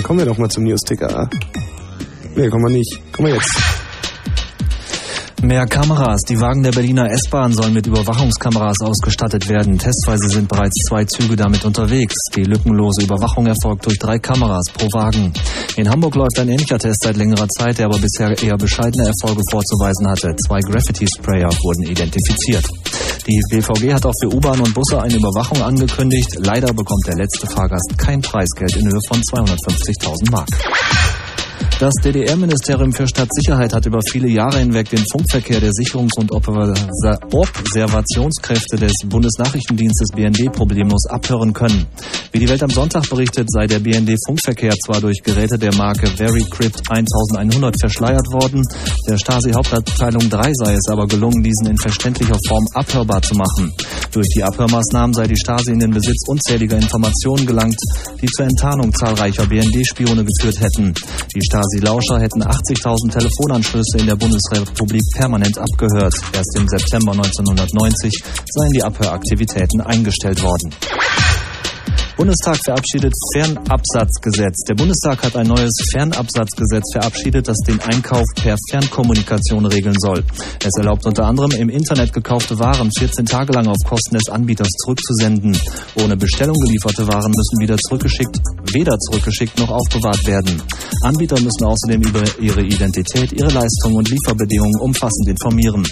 Dann kommen wir doch mal zum News-Ticker. Nee, kommen wir nicht. Kommen wir jetzt. Mehr Kameras. Die Wagen der Berliner S-Bahn sollen mit Überwachungskameras ausgestattet werden. Testweise sind bereits zwei Züge damit unterwegs. Die lückenlose Überwachung erfolgt durch drei Kameras pro Wagen. In Hamburg läuft ein ähnlicher Test seit längerer Zeit, der aber bisher eher bescheidene Erfolge vorzuweisen hatte. Zwei Graffiti-Sprayer wurden identifiziert. Die BVG hat auch für U-Bahn und Busse eine Überwachung angekündigt. Leider bekommt der letzte Fahrgast kein Preisgeld in Höhe von 250.000 Mark. Das DDR-Ministerium für Stadtsicherheit hat über viele Jahre hinweg den Funkverkehr der Sicherungs- und Observa- Observationskräfte des Bundesnachrichtendienstes BND problemlos abhören können. Wie die Welt am Sonntag berichtet, sei der BND-Funkverkehr zwar durch Geräte der Marke VeryCrypt 1100 verschleiert worden, der Stasi-Hauptabteilung 3 sei es aber gelungen, diesen in verständlicher Form abhörbar zu machen. Durch die Abhörmaßnahmen sei die Stasi in den Besitz unzähliger Informationen gelangt, die zur Enttarnung zahlreicher BND-Spione geführt hätten. Die Stasi-Lauscher hätten 80.000 Telefonanschlüsse in der Bundesrepublik permanent abgehört. Erst im September 1990 seien die Abhöraktivitäten eingestellt worden. Bundestag verabschiedet Fernabsatzgesetz. Der Bundestag hat ein neues Fernabsatzgesetz verabschiedet, das den Einkauf per Fernkommunikation regeln soll. Es erlaubt unter anderem im Internet gekaufte Waren 14 Tage lang auf Kosten des Anbieters zurückzusenden. Ohne Bestellung gelieferte Waren müssen wieder zurückgeschickt, weder zurückgeschickt noch aufbewahrt werden. Anbieter müssen außerdem über ihre Identität, ihre Leistungen und Lieferbedingungen umfassend informieren.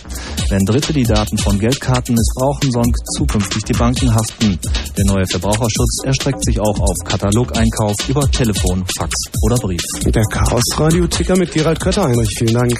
Wenn Dritte die Daten von Geldkarten missbrauchen, sollen zukünftig die Banken haften. Der neue Verbraucherschutz erstreckt sich auch auf Katalogeinkauf über Telefon, Fax oder Brief. Der Chaos-Radio-Ticker mit Gerald Kötter-Heinrich. Vielen Dank.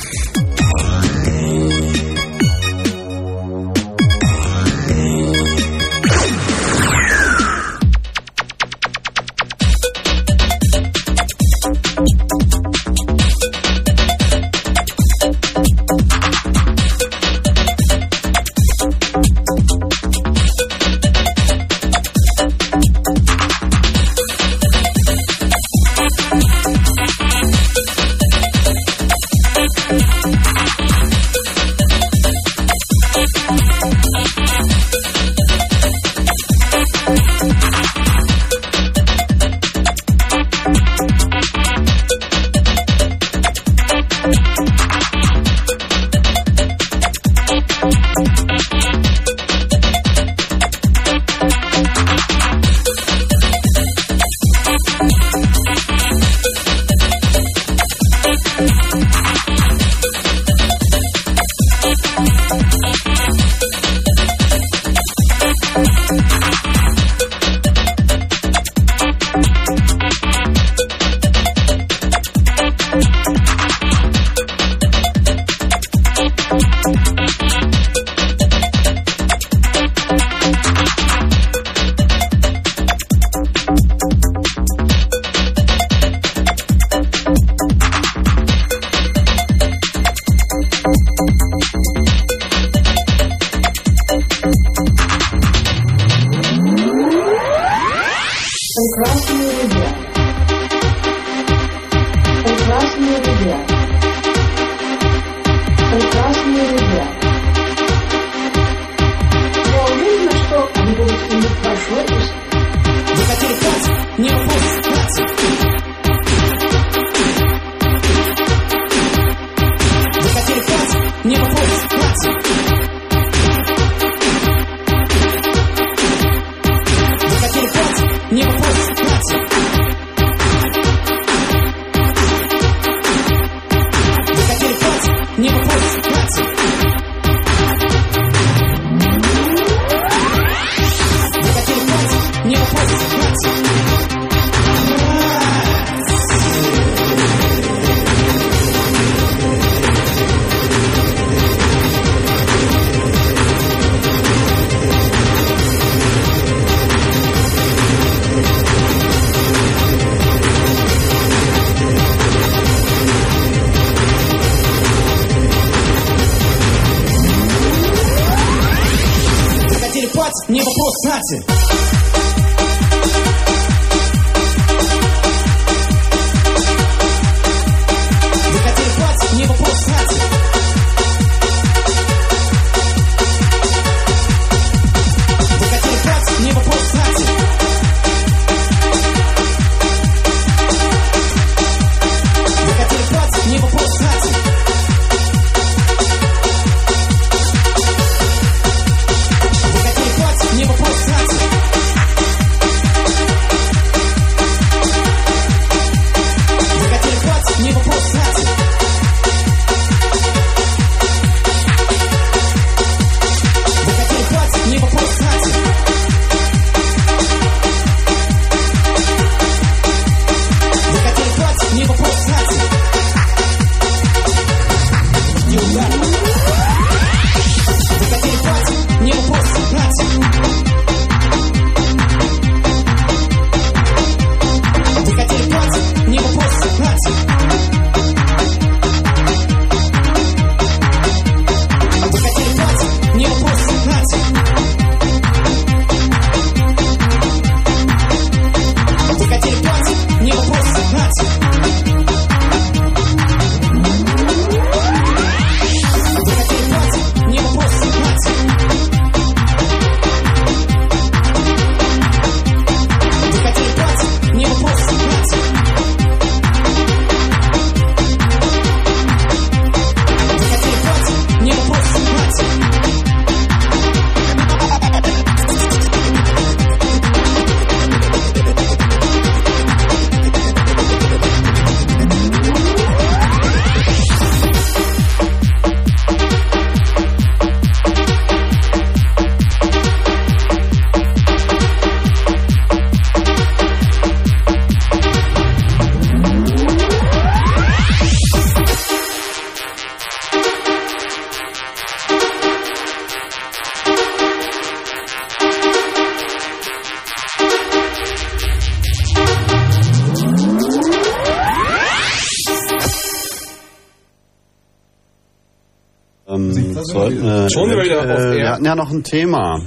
Schon wieder auf äh, wir hatten ja noch ein Thema.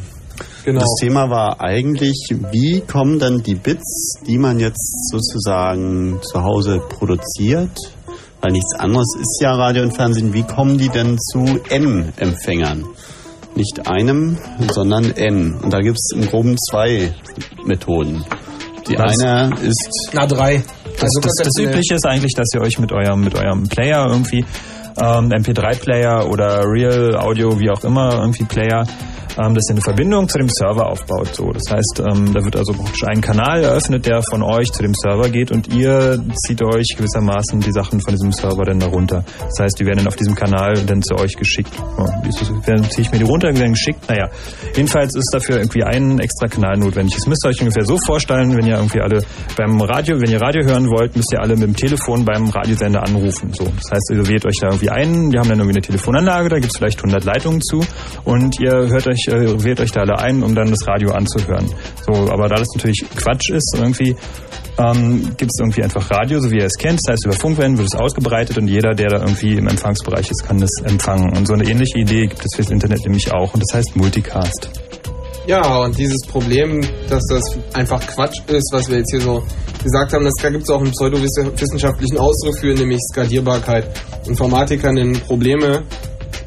Genau. Das Thema war eigentlich, wie kommen denn die Bits, die man jetzt sozusagen zu Hause produziert, weil nichts anderes ist ja Radio und Fernsehen, wie kommen die denn zu N-Empfängern? Nicht einem, sondern N. Und da gibt es im Groben zwei Methoden. Die Was? eine ist Na, drei. Das, Also das, das konzeptionell. Übliche ist eigentlich, dass ihr euch mit eurem, mit eurem Player irgendwie, ähm, MP3-Player oder Real Audio, wie auch immer, irgendwie Player, ähm, dass eine Verbindung zu dem Server aufbaut. So, das heißt, ähm, da wird also praktisch ein Kanal eröffnet, der von euch zu dem Server geht und ihr zieht euch gewissermaßen die Sachen von diesem Server dann darunter. Das heißt, die werden dann auf diesem Kanal dann zu euch geschickt. Ja? Dann ziehe ich mir die runter, die werden geschickt. Naja, jedenfalls ist dafür irgendwie ein extra Kanal notwendig. Das müsst ihr euch ungefähr so vorstellen, wenn ihr irgendwie alle beim Radio, wenn ihr Radio hören wollt, müsst ihr alle mit dem Telefon beim Radiosender anrufen. So, das heißt, ihr wählt euch da irgendwie ein, wir haben dann irgendwie eine Telefonanlage, da gibt es vielleicht 100 Leitungen zu und ihr hört euch, äh, wählt euch da alle ein, um dann das Radio anzuhören. So, aber da das natürlich Quatsch ist, irgendwie ähm, gibt es irgendwie einfach Radio, so wie ihr es kennt. Das heißt, über Funkwellen wird es ausgebreitet und jeder, der da irgendwie im Empfangsbereich ist, kann das empfangen. Und so eine ähnliche Idee gibt es fürs Internet nämlich auch und das heißt Multicast. Ja, und dieses Problem, dass das einfach Quatsch ist, was wir jetzt hier so gesagt haben, das da gibt es auch einen pseudowissenschaftlichen Ausdruck für, nämlich Skalierbarkeit. Informatiker nennen Probleme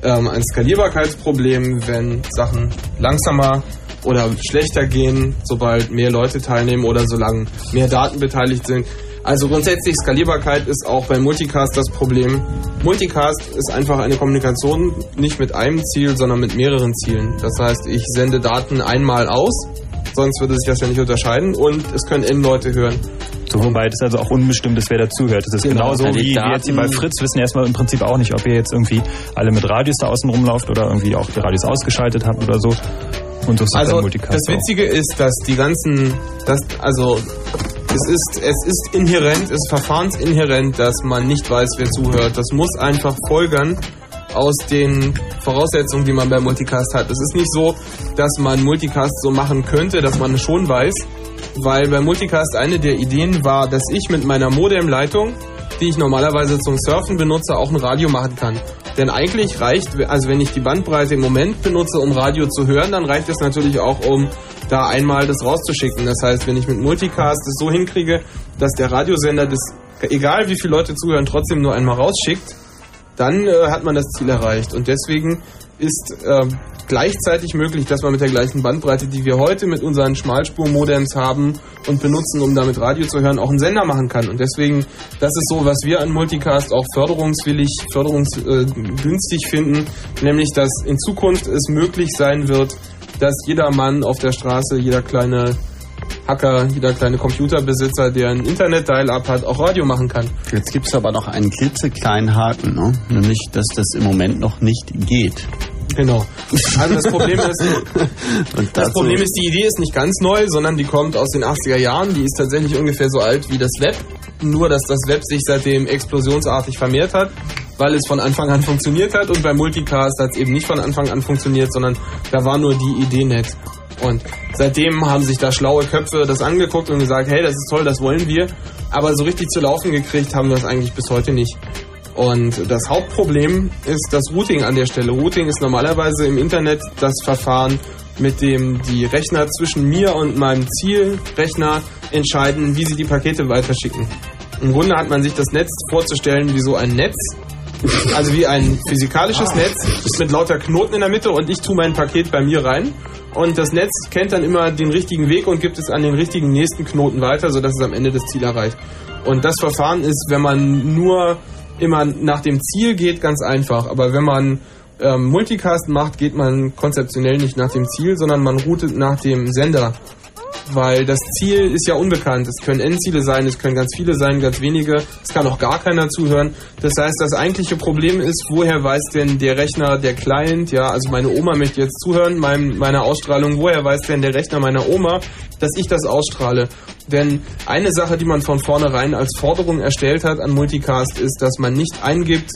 ähm, ein Skalierbarkeitsproblem, wenn Sachen langsamer oder schlechter gehen, sobald mehr Leute teilnehmen oder solange mehr Daten beteiligt sind. Also grundsätzlich Skalierbarkeit ist auch bei Multicast das Problem. Multicast ist einfach eine Kommunikation nicht mit einem Ziel, sondern mit mehreren Zielen. Das heißt, ich sende Daten einmal aus, sonst würde sich das ja nicht unterscheiden und es können N Leute hören. So, wobei das also auch unbestimmt ist, wer dazuhört. Das ist Genau. genauso Ja, die wie wir jetzt hier bei Fritz wissen erstmal im Prinzip auch nicht, ob ihr jetzt irgendwie alle mit Radios da außen rumlauft oder irgendwie auch die Radios ausgeschaltet habt oder so. Und so ist es Also das auch. Witzige ist, dass die ganzen, das, also es ist, es ist inhärent, es ist verfahrensinhärent, dass man nicht weiß, wer zuhört. Das muss einfach folgern aus den Voraussetzungen, die man bei Multicast hat. Es ist nicht so, dass man Multicast so machen könnte, dass man es schon weiß, weil bei Multicast eine der Ideen war, dass ich mit meiner Modemleitung, die ich normalerweise zum Surfen benutze, auch ein Radio machen kann. Denn eigentlich reicht, also wenn ich die Bandbreite im Moment benutze, um Radio zu hören, dann reicht es natürlich auch, um da einmal das rauszuschicken. Das heißt, wenn ich mit Multicast es so hinkriege, dass der Radiosender das, egal wie viele Leute zuhören, trotzdem nur einmal rausschickt, dann äh, hat man das Ziel erreicht. Und deswegen ist äh, gleichzeitig möglich, dass man mit der gleichen Bandbreite, die wir heute mit unseren Schmalspurmodems haben und benutzen, um damit Radio zu hören, auch einen Sender machen kann. Und deswegen, das ist so, was wir an Multicast auch förderungswillig, förderungsgünstig finden, nämlich, dass in Zukunft es möglich sein wird, dass jeder Mann auf der Straße, jeder kleine Hacker, jeder kleine Computerbesitzer, der ein Internet-Dial-Up hat, auch Radio machen kann. Jetzt gibt es aber noch einen klitzekleinen Haken, ne? nämlich, dass das im Moment noch nicht geht. Genau. Also das Problem ist, das Problem ist, die Idee ist nicht ganz neu, sondern die kommt aus den 80er Jahren. Die ist tatsächlich ungefähr so alt wie das Web. Nur, dass das Web sich seitdem explosionsartig vermehrt hat, weil es von Anfang an funktioniert hat. Und bei Multicast hat es eben nicht von Anfang an funktioniert, sondern da war nur die Idee nett. Und seitdem haben sich da schlaue Köpfe das angeguckt und gesagt, hey, das ist toll, das wollen wir. Aber so richtig zu laufen gekriegt haben wir es eigentlich bis heute nicht. Und das Hauptproblem ist das Routing an der Stelle. Routing ist normalerweise im Internet das Verfahren, mit dem die Rechner zwischen mir und meinem Zielrechner entscheiden, wie sie die Pakete weiterschicken. Im Grunde hat man sich das Netz vorzustellen wie so ein Netz, also wie ein physikalisches Netz mit lauter Knoten in der Mitte und ich tue mein Paket bei mir rein. Und das Netz kennt dann immer den richtigen Weg und gibt es an den richtigen nächsten Knoten weiter, sodass es am Ende das Ziel erreicht. Und das Verfahren ist, wenn man nur immer nach dem Ziel geht, ganz einfach. Aber wenn man ähm, Multicast macht, geht man konzeptionell nicht nach dem Ziel, sondern man routet nach dem Sender. Weil das Ziel ist ja unbekannt. Es können Endziele sein, es können ganz viele sein, ganz wenige. Es kann auch gar keiner zuhören. Das heißt, das eigentliche Problem ist, woher weiß denn der Rechner, der Client, ja, also meine Oma möchte jetzt zuhören, mein, meiner Ausstrahlung, woher weiß denn der Rechner meiner Oma, dass ich das ausstrahle? Denn eine Sache, die man von vornherein als Forderung erstellt hat an Multicast, ist, dass man nicht eingibt,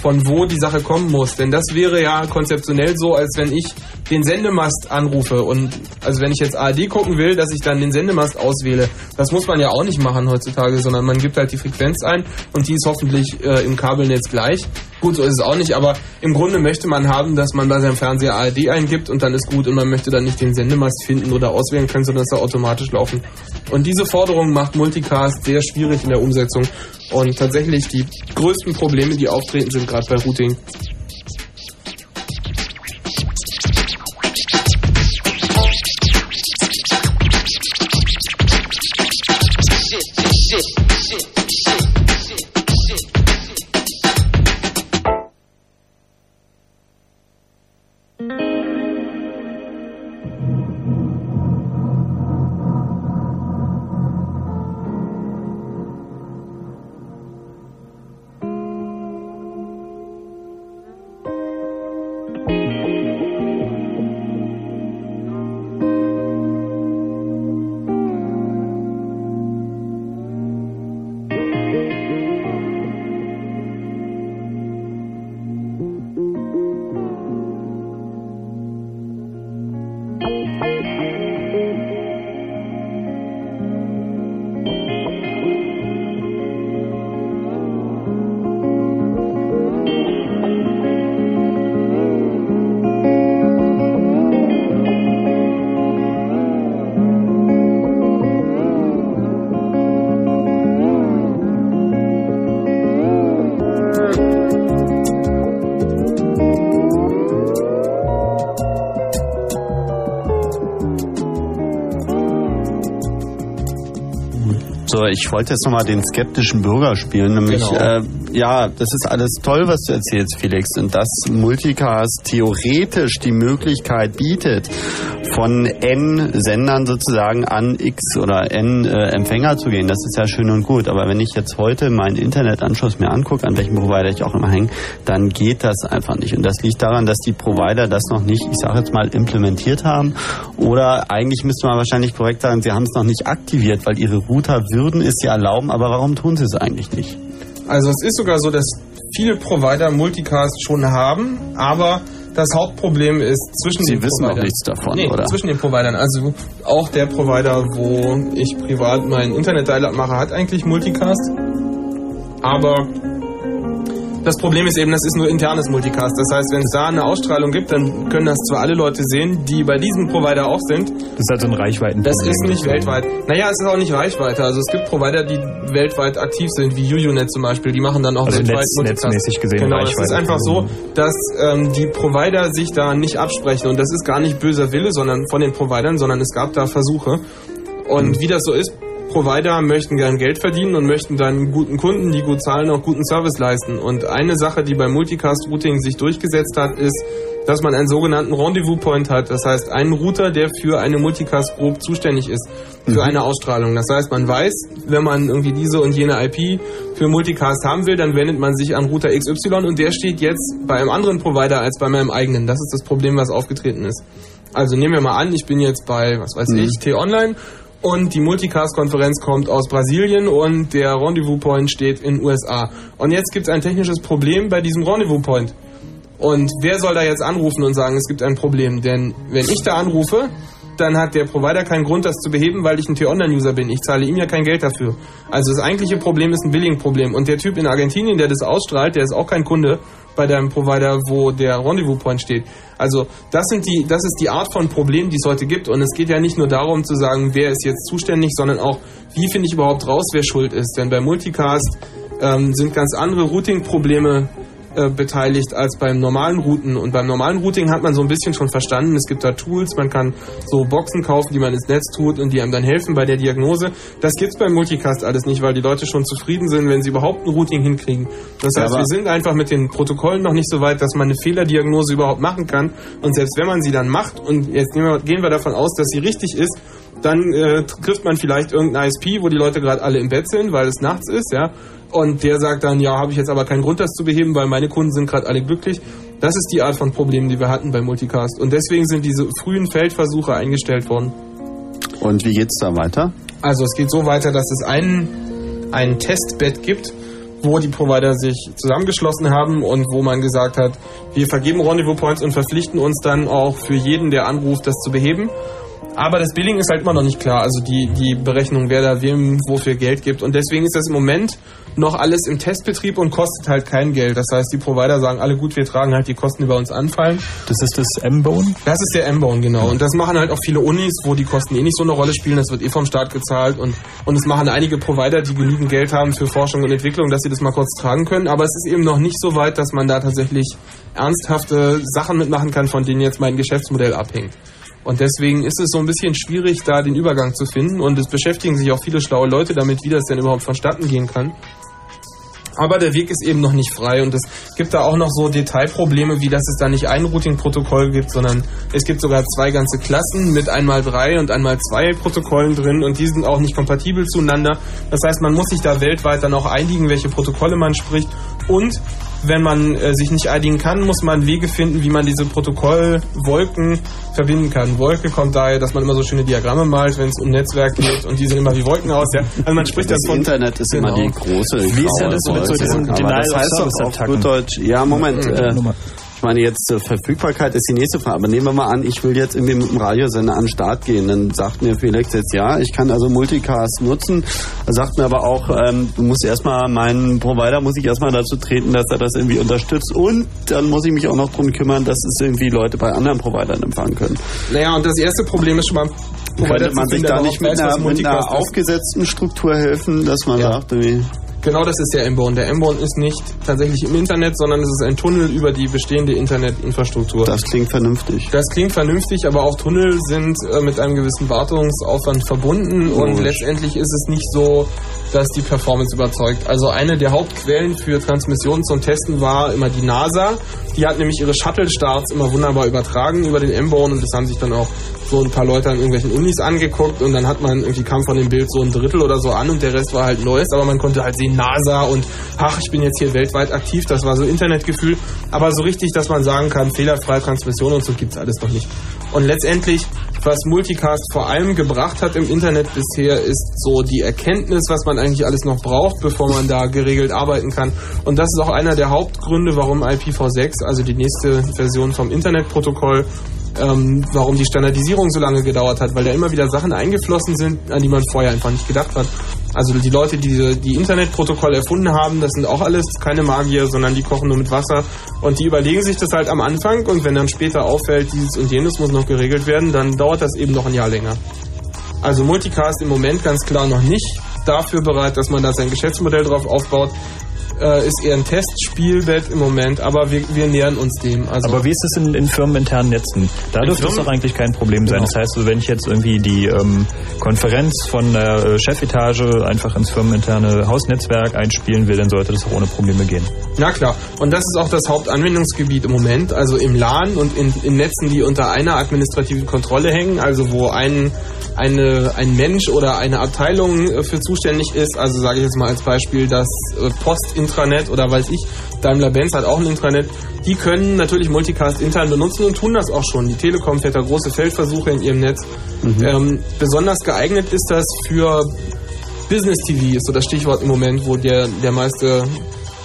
von wo die Sache kommen muss. Denn das wäre ja konzeptionell so, als wenn ich den Sendemast anrufe und also wenn ich jetzt ARD gucken will, dass ich dann den Sendemast auswähle. Das muss man ja auch nicht machen heutzutage, sondern man gibt halt die Frequenz ein und die ist hoffentlich äh, im Kabelnetz gleich. Gut, so ist es auch nicht, aber im Grunde möchte man haben, dass man bei seinem Fernseher ARD eingibt und dann ist gut und man möchte dann nicht den Sendemast finden oder auswählen können, sondern es soll automatisch laufen. Und diese Forderung macht Multicast sehr schwierig in der Umsetzung. Und tatsächlich die größten Probleme, die auftreten, sind gerade bei Routing. Also ich wollte jetzt nochmal den skeptischen Bürger spielen, nämlich Genau. äh, ja, das ist alles toll, was du erzählst, Felix, und dass Multicast theoretisch die Möglichkeit bietet, von N Sendern sozusagen an X oder N äh, Empfänger zu gehen. Das ist ja schön und gut, aber wenn ich jetzt heute meinen Internetanschluss mir angucke, an welchem Provider ich auch immer hänge, dann geht das einfach nicht. Und das liegt daran, dass die Provider das noch nicht, ich sage jetzt mal, implementiert haben. Oder eigentlich müsste man wahrscheinlich korrekt sagen, sie haben es noch nicht aktiviert, weil ihre Router würden es ja erlauben, aber warum tun sie es eigentlich nicht? Also es ist sogar so, dass viele Provider Multicast schon haben, aber das Hauptproblem ist zwischen Sie den wissen noch Providern. nichts davon, nee, oder? zwischen den Providern. Also auch der Provider, wo ich privat meinen Internet-Dial-Up mache, hat eigentlich Multicast. Aber das Problem ist eben, das ist nur internes Multicast. Das heißt, wenn es da eine Ausstrahlung gibt, dann können das zwar alle Leute sehen, die bei diesem Provider auch sind. Das ist halt so ein Reichweiten. Das ist nicht weltweit. Naja, es ist auch nicht Reichweite. Also es gibt Provider, die weltweit aktiv sind, wie UUNet zum Beispiel. Die machen dann auch Also weltweit netz- Multicast. netzmäßig gesehen Genau, es ist Reichweite. einfach so, dass ähm, die Provider sich da nicht absprechen. Und das ist gar nicht böser Wille, sondern von den Providern, sondern es gab da Versuche. Und wie das so ist, Provider möchten gern Geld verdienen und möchten dann guten Kunden, die gut zahlen, auch guten Service leisten. Und eine Sache, die beim Multicast Routing sich durchgesetzt hat, ist, dass man einen sogenannten Rendezvous Point hat. Das heißt, einen Router, der für eine Multicast Group zuständig ist, für eine Ausstrahlung. Das heißt, man weiß, wenn man irgendwie diese und jene IP für Multicast haben will, dann wendet man sich an Router XY und der steht jetzt bei einem anderen Provider als bei meinem eigenen. Das ist das Problem, was aufgetreten ist. Also nehmen wir mal an, ich bin jetzt bei, was weiß ich, T-Online und die Multicast-Konferenz kommt aus Brasilien und der Rendezvous Point steht in USA. Und jetzt gibt es ein technisches Problem bei diesem Rendezvous Point. Und wer soll da jetzt anrufen und sagen, es gibt ein Problem? Denn wenn ich da anrufe, dann hat der Provider keinen Grund, das zu beheben, weil ich ein T-Online-User bin. Ich zahle ihm ja kein Geld dafür. Also das eigentliche Problem ist ein Billing-Problem. Und der Typ in Argentinien, der das ausstrahlt, der ist auch kein Kunde bei deinem Provider, wo der Rendezvous Point steht. Also das sind die, das ist die Art von Problem, die es heute gibt. Und es geht ja nicht nur darum zu sagen, wer ist jetzt zuständig, sondern auch, wie finde ich überhaupt raus, wer schuld ist. Denn bei Multicast ähm, sind ganz andere Routing-Probleme äh, beteiligt als beim normalen Routen. Und beim normalen Routing hat man so ein bisschen schon verstanden, es gibt da Tools, man kann so Boxen kaufen, die man ins Netz tut und die einem dann helfen bei der Diagnose. Das gibt's beim Multicast alles nicht, weil die Leute schon zufrieden sind, wenn sie überhaupt ein Routing hinkriegen. Das heißt, aber- wir sind einfach mit den Protokollen noch nicht so weit, dass man eine Fehlerdiagnose überhaupt machen kann. Und selbst wenn man sie dann macht, und jetzt gehen wir davon aus, dass sie richtig ist, dann äh, trifft man vielleicht irgendeinen ISP, wo die Leute gerade alle im Bett sind, weil es nachts ist, ja. Und der sagt dann, ja, habe ich jetzt aber keinen Grund, das zu beheben, weil meine Kunden sind gerade alle glücklich. Das ist die Art von Problemen, die wir hatten bei Multicast. Und deswegen sind diese frühen Feldversuche eingestellt worden. Und wie geht's da weiter? Also es geht so weiter, dass es ein, ein Testbett gibt, wo die Provider sich zusammengeschlossen haben und wo man gesagt hat, wir vergeben Rendezvous Points und verpflichten uns dann auch für jeden, der anruft, das zu beheben. Aber das Billing ist halt immer noch nicht klar, also die, die Berechnung, wer da wem wofür Geld gibt. Und deswegen ist das im Moment noch alles im Testbetrieb und kostet halt kein Geld. Das heißt, die Provider sagen alle gut, wir tragen halt die Kosten, die bei uns anfallen. Das ist das M-Bone? Das ist der M-Bone, genau. Und das machen halt auch viele Unis, wo die Kosten eh nicht so eine Rolle spielen. Das wird eh vom Staat gezahlt. Und, und es machen einige Provider, die genügend Geld haben für Forschung und Entwicklung, dass sie das mal kurz tragen können. Aber es ist eben noch nicht so weit, dass man da tatsächlich ernsthafte Sachen mitmachen kann, von denen jetzt mein Geschäftsmodell abhängt. Und deswegen ist es so ein bisschen schwierig, da den Übergang zu finden. Und es beschäftigen sich auch viele schlaue Leute damit, wie das denn überhaupt vonstatten gehen kann. Aber der Weg ist eben noch nicht frei und es gibt da auch noch so Detailprobleme, wie dass es da nicht ein Routing-Protokoll gibt, sondern es gibt sogar zwei ganze Klassen mit einmal drei und einmal zwei Protokollen drin und die sind auch nicht kompatibel zueinander. Das heißt, man muss sich da weltweit dann auch einigen, welche Protokolle man spricht und wenn man äh, sich nicht einigen kann, muss man Wege finden, wie man diese Protokollwolken verbinden kann. Wolke kommt daher, dass man immer so schöne Diagramme malt, wenn es um Netzwerk geht und die sehen immer wie Wolken aus. Ja? Also man spricht Das dann von Internet ist immer Genau. die große Wie ist denn graue das mit so diesen Aber Denial das of heißt doch auf Service-Attacken? gut Deutsch, ja Moment, äh, Nummer. Ich meine jetzt äh, Verfügbarkeit ist die nächste Frage, aber nehmen wir mal an, ich will jetzt irgendwie mit dem Radiosender an den Start gehen, dann sagt mir Felix jetzt, ja, ich kann also Multicast nutzen, er sagt mir aber auch, ähm, du musst erstmal, meinen Provider muss ich erstmal dazu treten, dass er das irgendwie unterstützt. Und dann muss ich mich auch noch drum kümmern, dass es irgendwie Leute bei anderen Providern empfangen können. Naja, und das erste Problem ist schon mal, Könnte man sich da nicht mit einer, mit einer aufgesetzten Struktur helfen, dass man Ja. sagt, irgendwie, Genau das ist der M-Bone. Der M-Bone ist nicht tatsächlich im Internet, sondern es ist ein Tunnel über die bestehende Internetinfrastruktur. Das klingt vernünftig. Das klingt vernünftig, aber auch Tunnel sind äh, mit einem gewissen Wartungsaufwand verbunden und Logisch. letztendlich ist es nicht so, dass die Performance überzeugt. Also eine der Hauptquellen für Transmissionen zum Testen war immer die NASA. Die hat nämlich ihre Shuttle-Starts immer wunderbar übertragen über den M-Bone und das haben sich dann auch so ein paar Leute an irgendwelchen Unis angeguckt und dann hat man irgendwie kam von dem Bild so ein Drittel oder so an und der Rest war halt Neues, aber man konnte halt sehen NASA und ach, ich bin jetzt hier weltweit aktiv, das war so Internetgefühl, aber so richtig, dass man sagen kann, fehlerfreie Transmission und so gibt's alles noch nicht. Und letztendlich, was Multicast vor allem gebracht hat im Internet bisher, ist so die Erkenntnis, was man eigentlich alles noch braucht, bevor man da geregelt arbeiten kann. Und das ist auch einer der Hauptgründe, warum IPv6, also die nächste Version vom Internetprotokoll, ähm, warum die Standardisierung so lange gedauert hat, weil da immer wieder Sachen eingeflossen sind, an die man vorher einfach nicht gedacht hat. Also die Leute, die die Internetprotokolle erfunden haben, das sind auch alles keine Magier, sondern die kochen nur mit Wasser und die überlegen sich das halt am Anfang und wenn dann später auffällt, dieses und jenes muss noch geregelt werden, dann dauert das eben noch ein Jahr länger. Also Multicast im Moment ganz klar noch nicht dafür bereit, dass man da sein Geschäftsmodell drauf aufbaut. Äh, ist eher ein Testspielbett im Moment, aber wir, wir nähern uns dem. Also Aber wie ist es in, in firmeninternen Netzen? Da In dürfte es doch eigentlich kein Problem sein. Genau. Das heißt, wenn ich jetzt irgendwie die ähm, Konferenz von der äh, Chefetage einfach ins firmeninterne Hausnetzwerk einspielen will, dann sollte das auch ohne Probleme gehen. Na klar. Und das ist auch das Hauptanwendungsgebiet im Moment, also im LAN und in, in Netzen, die unter einer administrativen Kontrolle hängen, also wo ein, eine, ein Mensch oder eine Abteilung äh, für zuständig ist. Also sage ich jetzt mal als Beispiel das äh, Post-Intranet oder weiß ich, Daimler-Benz hat auch ein Intranet. Die können natürlich Multicast intern benutzen und tun das auch schon. Die Telekom fährt da große Feldversuche in ihrem Netz. Ähm, besonders geeignet ist das für Business TV ist so das Stichwort im Moment, wo der, der meiste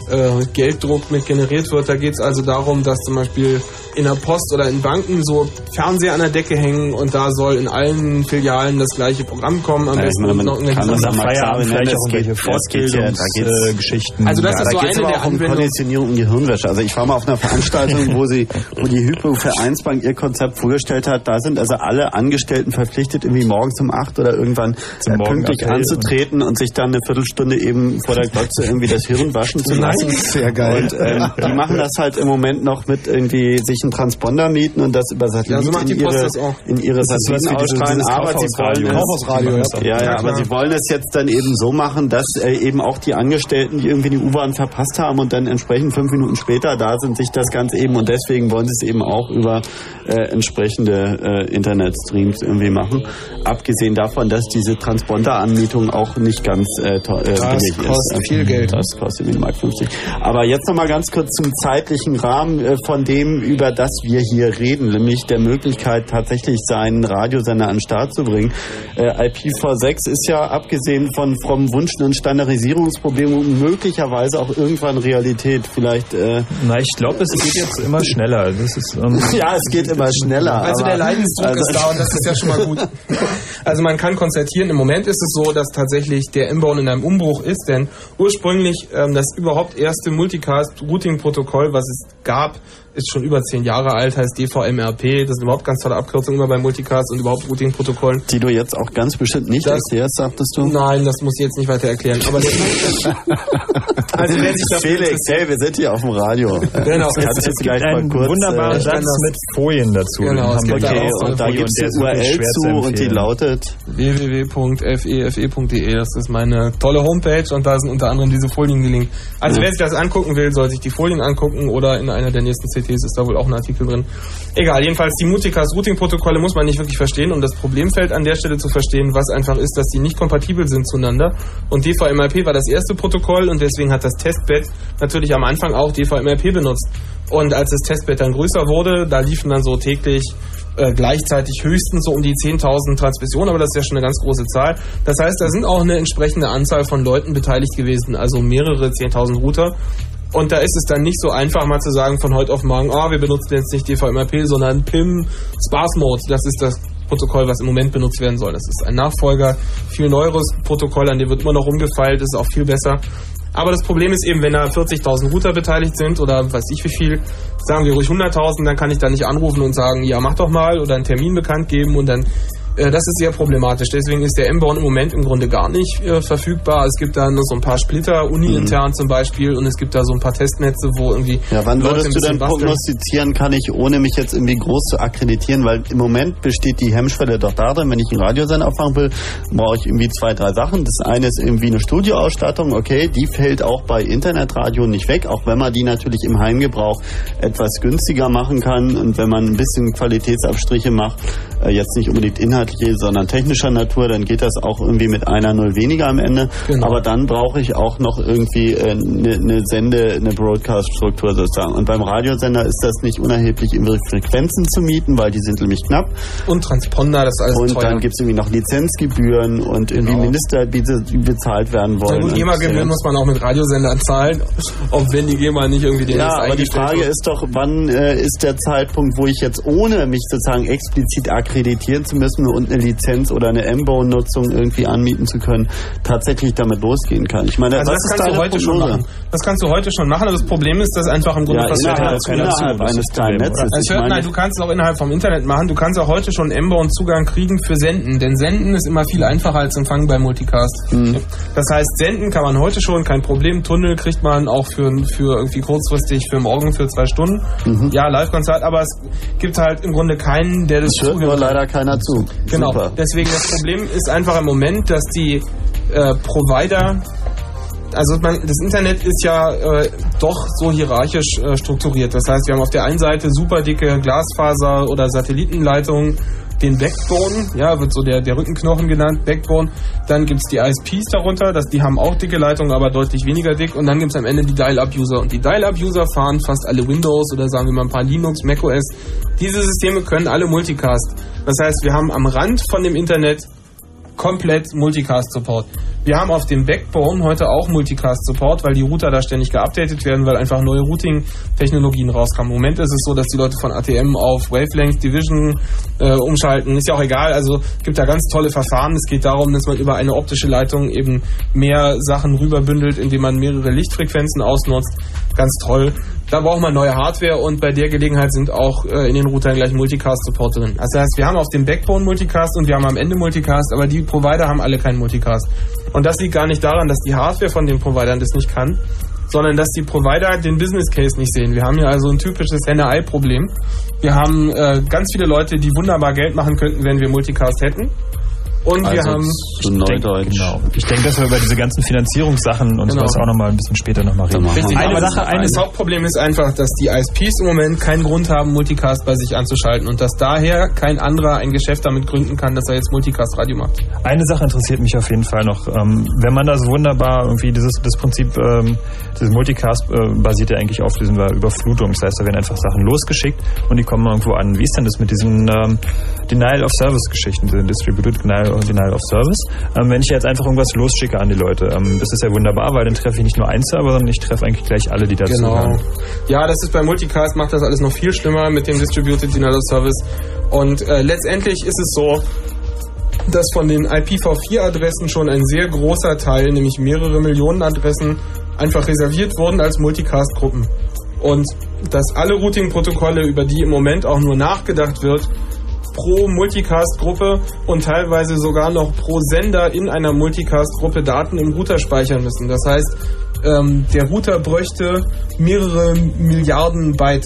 äh, Gelddruck mit generiert wird. Da geht es also darum, dass zum Beispiel in der Post oder in Banken so Fernseher an der Decke hängen und da soll in allen Filialen das gleiche Programm kommen. Am Ja, besten meine, man noch irgendwelche kann das Sachen. am Feierabend vielleicht auch irgendwelche ja- da Fortbildungsgeschichten. Also das ja, ist da so es eine aber der auch um. Konditionierung und Gehirnwäsche. Also ich war mal auf einer Veranstaltung, wo sie, wo die Hypo Vereinsbank ihr Konzept vorgestellt hat. Da sind also alle Angestellten verpflichtet, irgendwie morgens um acht oder irgendwann Zum äh, pünktlich anzutreten und sich dann eine Viertelstunde eben vor der Glotze irgendwie das Hirn waschen zu lassen. Sehr geil. Und ähm, die machen das halt im Moment noch mit irgendwie sich einen Transponder mieten und das über Satellit Ja, so macht in ihre, das auch. in ihre Das ist Satelliten ausstrahlen. dieses Aber sie wollen es, Kaufhausradio, ja, ja, Ja, aber sie wollen es jetzt dann eben so machen, dass äh, eben auch die Angestellten, die irgendwie die U-Bahn verpasst haben und dann entsprechend fünf Minuten später da sind, sich das Ganze eben und deswegen wollen sie es eben auch über äh, entsprechende äh, Internetstreams irgendwie machen. Abgesehen davon, dass diese Transponder-Anmietung auch nicht ganz äh, teuer äh, Das billig ist. kostet viel Geld. Das kostet Mark 50. Aber jetzt nochmal ganz kurz zum zeitlichen Rahmen äh, von dem, über das wir hier reden, nämlich der Möglichkeit, tatsächlich seinen Radiosender an den Start zu bringen. Äh, IPv6 ist ja abgesehen von vom Wunsch ein Standardisierungsproblem möglicherweise auch irgendwann Realität. Vielleicht. Äh, Na, ich glaube, es geht jetzt immer schneller. Das ist, ähm, ja, es geht immer schneller. Also aber- der Leidensdruck also- ist da und das ist ja schon mal gut. Also man kann konstatieren, im Moment ist es so, dass tatsächlich der M-Bone in einem Umbruch ist, denn ursprünglich ähm, das überhaupt erste Multicast-Routing-Protokoll, was es gab, ist schon über zehn Jahre alt, heißt DVMRP. Das sind überhaupt ganz tolle Abkürzungen immer bei Multicast und überhaupt Routing-Protokollen. Die du jetzt auch ganz bestimmt nicht Das- erklärst, sagtest du? Nein, das muss ich jetzt nicht weiter erklären. Aber der also wer sich dafür Felix, hey, wir sind hier auf dem Radio. Genau. Das kannst es gibt vielleicht mal einen kurz. wunderbaren äh, Satz das- mit Folien dazu. Genau, es gibt da Okay, auch auch und da gibt's der die URL zu und die lautet www.fefe.de, das ist meine tolle Homepage und da sind unter anderem diese Folien gelinkt. Also wer sich das angucken will, soll sich die Folien angucken oder in einer der nächsten CTs ist da wohl auch ein Artikel drin. Egal, jedenfalls die Multicast Routing Protokolle muss man nicht wirklich verstehen, um das Problemfeld an der Stelle zu verstehen, was einfach ist, dass die nicht kompatibel sind zueinander. Und DVMRP war das erste Protokoll und deswegen hat das Testbed natürlich am Anfang auch DVMRP benutzt. Und als das Testbed dann größer wurde, da liefen dann so täglich äh, gleichzeitig höchstens so um die 10.000 Transmissionen, aber das ist ja schon eine ganz große Zahl. Das heißt, da sind auch eine entsprechende Anzahl von Leuten beteiligt gewesen, also mehrere 10.000 Router. Und da ist es dann nicht so einfach mal zu sagen von heute auf morgen, oh, wir benutzen jetzt nicht DVMRP, sondern PIM Sparse Mode. Das ist das Protokoll, was im Moment benutzt werden soll. Das ist ein Nachfolger, viel neueres Protokoll, an dem wird immer noch rumgefeilt, ist auch viel besser. Aber das Problem ist eben, wenn da 40.000 Router beteiligt sind oder weiß ich wie viel, sagen wir ruhig 100.000, dann kann ich da nicht anrufen und sagen, ja, mach doch mal oder einen Termin bekannt geben und dann das ist sehr problematisch. Deswegen ist der M-Born im Moment im Grunde gar nicht äh, verfügbar. Es gibt da nur so ein paar Splitter, uni-intern zum Beispiel, und es gibt da so ein paar Testnetze, wo irgendwie. Ja, wann Leute würdest du denn basteln. prognostizieren, kann ich, ohne mich jetzt irgendwie groß zu akkreditieren, weil im Moment besteht die Hemmschwelle doch darin, wenn ich einen Radiosender aufmachen will, brauche ich irgendwie zwei, drei Sachen. Das eine ist irgendwie eine Studioausstattung, okay, die fällt auch bei Internetradio nicht weg, auch wenn man die natürlich im Heimgebrauch etwas günstiger machen kann und wenn man ein bisschen Qualitätsabstriche macht, äh, jetzt nicht unbedingt inhaltliche, sondern technischer Natur, dann geht das auch irgendwie mit einer Null weniger am Ende. Genau. Aber dann brauche ich auch noch irgendwie äh, eine eine Sende, eine Broadcast-Struktur sozusagen. Und beim Radiosender ist das nicht unerheblich, irgendwie Frequenzen zu mieten, weil die sind nämlich knapp. Und Transponder, das ist alles Und teuer. dann gibt es irgendwie noch Lizenzgebühren und irgendwie Genau. Ministerbiete, die bezahlt werden Na wollen. gut, Und, GEMA-Gebühren muss man auch mit Radiosendern zahlen, auch wenn die GEMA nicht irgendwie den ja, aber die Frage wird. ist doch, wann äh, ist der Zeitpunkt, wo ich jetzt ohne mich sozusagen explizit akkreditieren zu müssen und eine Lizenz oder eine M-Bone-Nutzung irgendwie anmieten zu können, tatsächlich damit losgehen kann? Ich meine, Also das kannst du heute schon Prognose? machen. Das kannst du heute schon machen, aber das Problem ist, dass einfach im Grunde Ja, innerhalb, innerhalb das ist eines das kleinen Netzes. Also hört, nein, du kannst es auch innerhalb vom Internet machen. Du kannst auch heute schon M-Bone-Zugang kriegen für Senden, denn Senden ist immer viel einfacher als Empfangen bei Multicast. Mhm. Das heißt, Senden kann man heute schon, kein Problem. Tunnel kriegt man auch für, für irgendwie kurzfristig für morgen für zwei Stunden. Mhm. Ja, Live-Konzert, aber es gibt halt im Grunde keinen, der das es hört nur leider keiner zu. Genau. Super. Deswegen das Problem ist einfach im Moment, dass die äh, Provider, also man, das Internet ist ja äh, doch so hierarchisch äh, strukturiert. Das heißt, wir haben auf der einen Seite super dicke Glasfaser- oder Satellitenleitungen, den Backbone, ja, wird so der, der Rückenknochen genannt, Backbone. Dann gibt's die ISPs darunter, das, die haben auch dicke Leitungen, aber deutlich weniger dick. Und dann gibt's am Ende die Dial-Up-User. Und die Dial-Up-User fahren fast alle Windows oder sagen wir mal ein paar Linux, macOS. Diese Systeme können alle Multicast. Das heißt, wir haben am Rand von dem Internet komplett Multicast-Support. Wir haben auf dem Backbone heute auch Multicast-Support, weil die Router da ständig geupdatet werden, weil einfach neue Routing-Technologien rauskommen. Im Moment ist es so, dass die Leute von ATM auf Wavelength Division äh, umschalten. Ist ja auch egal, also gibt da ganz tolle Verfahren. Es geht darum, dass man über eine optische Leitung eben mehr Sachen rüberbündelt, indem man mehrere Lichtfrequenzen ausnutzt. Ganz toll. Da braucht man neue Hardware und bei der Gelegenheit sind auch äh, in den Routern gleich Multicast-Support drin. Das heißt, wir haben auf dem Backbone Multicast und wir haben am Ende Multicast, aber die Provider haben alle keinen Multicast. Und das liegt gar nicht daran, dass die Hardware von den Providern das nicht kann, sondern dass die Provider den Business Case nicht sehen. Wir haben hier also ein typisches Henne-Ei-Problem. Wir haben äh, ganz viele Leute, die wunderbar Geld machen könnten, wenn wir Multicast hätten. Und wir Also haben zu Neudeutsch. Genau. Ich denke, dass wir über diese ganzen Finanzierungssachen und Genau. sowas auch nochmal ein bisschen später nochmal reden. Richtig, Eine Sache, das, eine das Hauptproblem ist einfach, dass die ISPs im Moment keinen Grund haben, Multicast bei sich anzuschalten und dass daher kein anderer ein Geschäft damit gründen kann, dass er jetzt Multicast-Radio macht. Eine Sache interessiert mich auf jeden Fall noch. Ähm, wenn man das wunderbar irgendwie dieses das Prinzip, ähm, dieses Multicast äh, basiert ja eigentlich auf dieser Überflutung. Das heißt, da werden einfach Sachen losgeschickt und die kommen irgendwo an. Wie ist denn das mit diesen ähm, Denial of Service Geschichten, diese Distributed Denial, Denial of Service? Ähm, wenn ich jetzt einfach irgendwas losschicke an die Leute, ähm, das ist ja wunderbar, weil dann treffe ich nicht nur einen Server, sondern ich treffe eigentlich gleich alle, die dazu Genau. gehören. Ja, das ist bei Multicast, macht das alles noch viel schlimmer mit dem Distributed Denial of Service. Und äh, letztendlich ist es so, dass von den IPv4-Adressen schon ein sehr großer Teil, nämlich mehrere Millionen Adressen, einfach reserviert wurden als Multicast-Gruppen. Und dass alle Routing-Protokolle, über die im Moment auch nur nachgedacht wird, pro Multicast-Gruppe und teilweise sogar noch pro Sender in einer Multicast-Gruppe Daten im Router speichern müssen. Das heißt, ähm, der Router bräuchte mehrere Milliarden Byte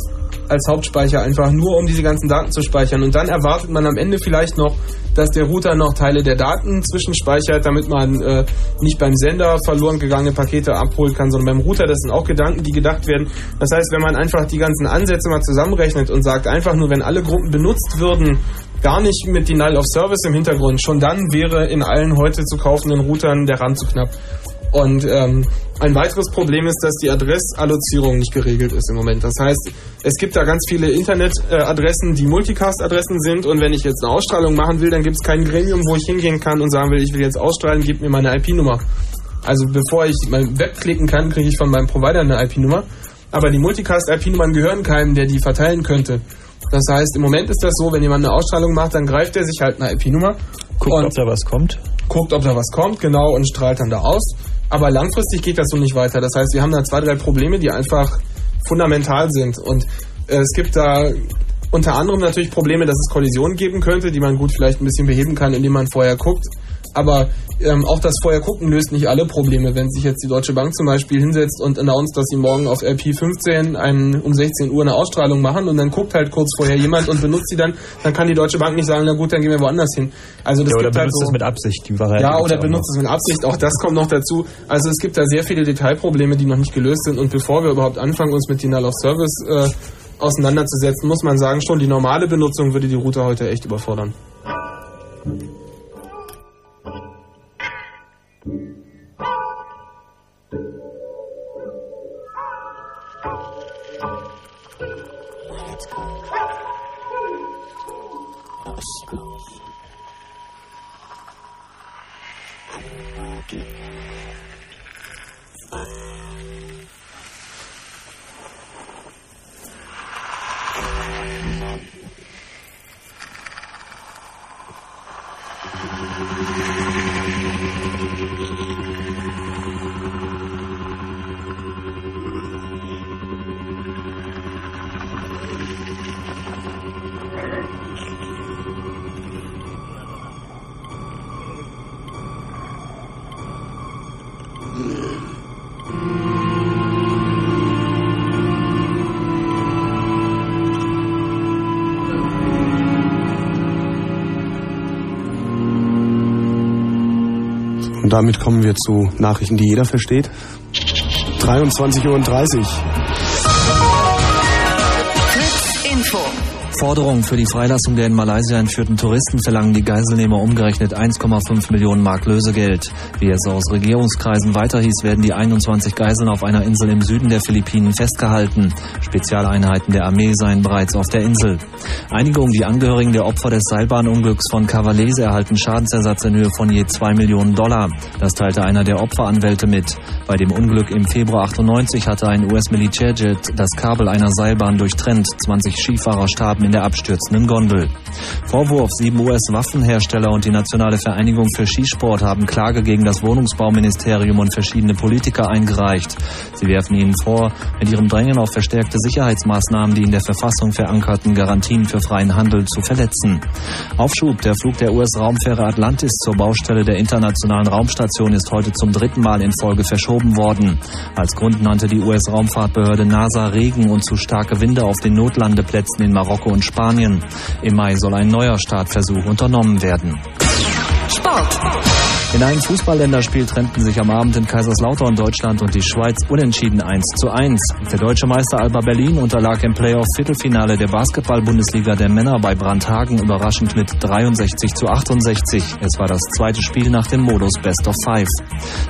als Hauptspeicher einfach nur, um diese ganzen Daten zu speichern. Und dann erwartet man am Ende vielleicht noch, dass der Router noch Teile der Daten zwischenspeichert, damit man äh, nicht beim Sender verloren gegangene Pakete abholen kann, sondern beim Router. Das sind auch Gedanken, die gedacht werden. Das heißt, wenn man einfach die ganzen Ansätze mal zusammenrechnet und sagt, einfach nur, wenn alle Gruppen benutzt würden, gar nicht mit Denial of Service im Hintergrund, schon dann wäre in allen heute zu kaufenden Routern der Rand zu knapp. Und ähm, ein weiteres Problem ist, dass die Adressallozierung nicht geregelt ist im Moment. Das heißt, es gibt da ganz viele Internetadressen, die Multicast-Adressen sind. Und wenn ich jetzt eine Ausstrahlung machen will, dann gibt es kein Gremium, wo ich hingehen kann und sagen will, ich will jetzt ausstrahlen, gib mir meine IP-Nummer. Also bevor ich mein Web klicken kann, kriege ich von meinem Provider eine IP-Nummer. Aber die Multicast-IP-Nummern gehören keinem, der die verteilen könnte. Das heißt, im Moment ist das so, wenn jemand eine Ausstrahlung macht, dann greift er sich halt eine IP-Nummer Guckt, ob da was kommt. guckt, ob da was kommt, genau, und strahlt dann da aus. Aber langfristig geht das so nicht weiter. Das heißt, wir haben da zwei, drei Probleme, die einfach fundamental sind. Und äh, es gibt da unter anderem natürlich Probleme, dass es Kollisionen geben könnte, die man gut vielleicht ein bisschen beheben kann, indem man vorher guckt. Aber ähm, auch das vorher gucken löst nicht alle Probleme. Wenn sich jetzt die Deutsche Bank zum Beispiel hinsetzt und announced, dass sie morgen auf RP15 einen, um 16 Uhr eine Ausstrahlung machen und dann guckt halt kurz vorher jemand und benutzt sie dann, dann kann die Deutsche Bank nicht sagen, na gut, dann gehen wir woanders hin. Also das Ja, oder gibt halt benutzt so, es mit Absicht, die Variante. ja, oder benutzt es mit Absicht. Auch das kommt noch dazu. Also es gibt da sehr viele Detailprobleme, die noch nicht gelöst sind. Und bevor wir überhaupt anfangen, uns mit Denial of Service äh, auseinanderzusetzen, muss man sagen, schon die normale Benutzung würde die Router heute echt überfordern. しく。Und damit kommen wir zu Nachrichten, die jeder versteht. 23.30 Uhr. Forderungen für die Freilassung der in Malaysia entführten Touristen verlangen die Geiselnehmer umgerechnet 1,5 Millionen Mark Lösegeld. Wie es aus Regierungskreisen weiter hieß, werden die 21 Geiseln auf einer Insel im Süden der Philippinen festgehalten. Spezialeinheiten der Armee seien bereits auf der Insel. Einige um die Angehörigen der Opfer des Seilbahnunglücks von Cavalese erhalten Schadensersatz in Höhe von je 2 Millionen Dollar. Das teilte einer der Opferanwälte mit. Bei dem Unglück im Februar 98 hatte ein US-Militärjet das Kabel einer Seilbahn durchtrennt. 20 Skifahrer starben in der abstürzenden Gondel. Vorwurf, sieben US-Waffenhersteller und die Nationale Vereinigung für Skisport haben Klage gegen das Wohnungsbauministerium und verschiedene Politiker eingereicht. Sie werfen ihnen vor, mit ihrem Drängen auf verstärkte Sicherheitsmaßnahmen die in der Verfassung verankerten Garantien für freien Handel zu verletzen. Aufschub, der Flug der US-Raumfähre Atlantis zur Baustelle der Internationalen Raumstation ist heute zum dritten Mal in Folge verschoben worden. Als Grund nannte die US-Raumfahrtbehörde NASA Regen und zu starke Winde auf den Notlandeplätzen in Marokko und Spanien. Im Mai soll ein neuer Startversuch unternommen werden. Sport. In einem Fußballländerspiel trennten sich am Abend in Kaiserslautern Deutschland und die Schweiz unentschieden 1 zu 1. Der deutsche Meister Alba Berlin unterlag im Playoff-Viertelfinale der Basketball-Bundesliga der Männer bei Brandhagen überraschend mit 63 zu 68. Es war das zweite Spiel nach dem Modus Best of Five.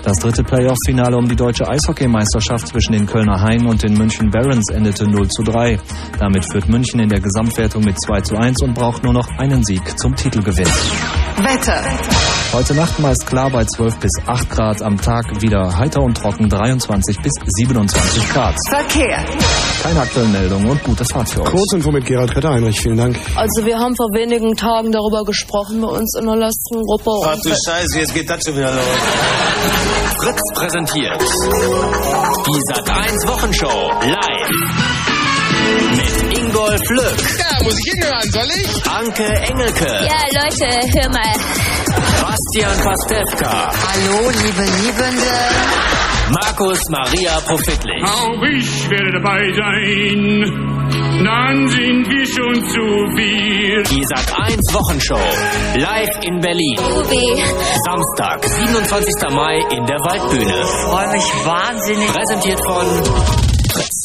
Das dritte Playoff-Finale um die deutsche Eishockeymeisterschaft zwischen den Kölner Hain und den München Barons endete 0 zu 3. Damit führt München in der Gesamtwertung mit 2 zu 1 und braucht nur noch einen Sieg zum Titelgewinn. Wetter. Heute Nacht meist klar bei 12 bis 8 Grad, am Tag wieder heiter und trocken 23 bis 27 Grad. Verkehr. Keine aktuellen Meldungen und gute Fahrt für euch. Kurzinfo mit Gerald Kötter-Heinrich. Vielen Dank. Also wir haben vor wenigen Tagen darüber gesprochen bei uns in der letzten Gruppe. Ach du Scheiße, jetzt geht das schon wieder los. Fritz präsentiert die Sat1 Wochenshow live mit Ingolf Lück, Ja, muss ich hinhören, soll ich? Anke Engelke, Ja, Leute, hör mal. Bastian Pastewka. Hallo, liebe Liebende. Markus Maria Profitlich. Auch ich werde dabei sein. Dann sind wir schon zu viel. Die Sat 1 Wochenshow. Live in Berlin. Oh. Samstag, 27. Mai in der Waldbühne. Ich freue mich wahnsinnig. Präsentiert von Fritz.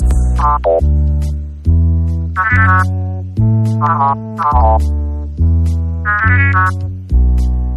Ah.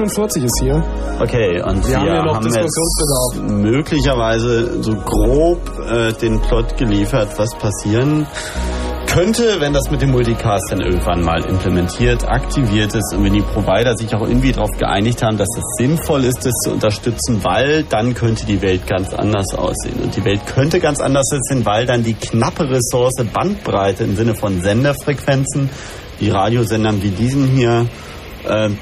49 ist hier. Okay, und Wir wir, haben ja noch haben Diskussionsbedarf. jetzt möglicherweise so grob äh, den Plot geliefert, was passieren könnte, wenn das mit dem Multicast dann irgendwann mal implementiert, aktiviert ist und wenn die Provider sich auch irgendwie darauf geeinigt haben, dass es sinnvoll ist, das zu unterstützen, weil dann könnte die Welt ganz anders aussehen. Und die Welt könnte ganz anders aussehen, weil dann die knappe Ressource Bandbreite im Sinne von Senderfrequenzen, die Radiosendern wie diesen hier,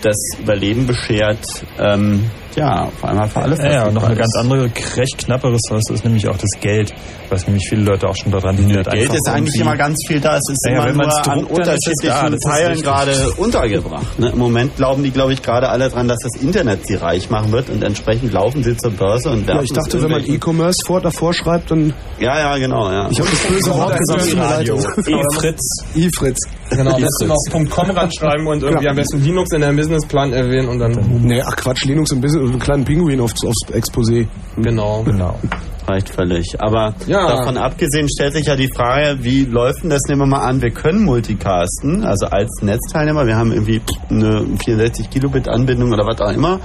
das Überleben beschert, ähm, ja, auf einmal für alle Ja, ja, und noch eine ganz andere, recht knappe Ressource ist nämlich auch das Geld, was nämlich viele Leute auch schon daran hindert. Geld einfach ist eigentlich immer ganz viel da. Es ist Ja, ja, immer wenn nur an druckt, da, unterschiedlichen Teilen gerade untergebracht. Ne? Im Moment glauben die, glaube ich, gerade alle dran, dass das Internet sie reich machen wird und entsprechend laufen sie zur Börse und Ja, werfen ich dachte, wenn man E-Commerce vor davor schreibt, dann. Ja, ja, genau, ja. Ich habe das böse Wort gesagt. E-Fritz. E-Fritz. Genau, am besten noch .com ranschreiben und irgendwie Ja. am besten Linux in deinem Businessplan erwähnen und dann... Nee, ach Quatsch, Linux im Business, einen kleinen Pinguin aufs, aufs Exposé. Genau. Genau. Reicht völlig. Aber Ja. davon abgesehen stellt sich ja die Frage, wie läuft denn das? Nehmen wir mal an, wir können multicasten, also als Netzteilnehmer. Wir haben irgendwie eine 64 Kilobit Anbindung oder was auch immer.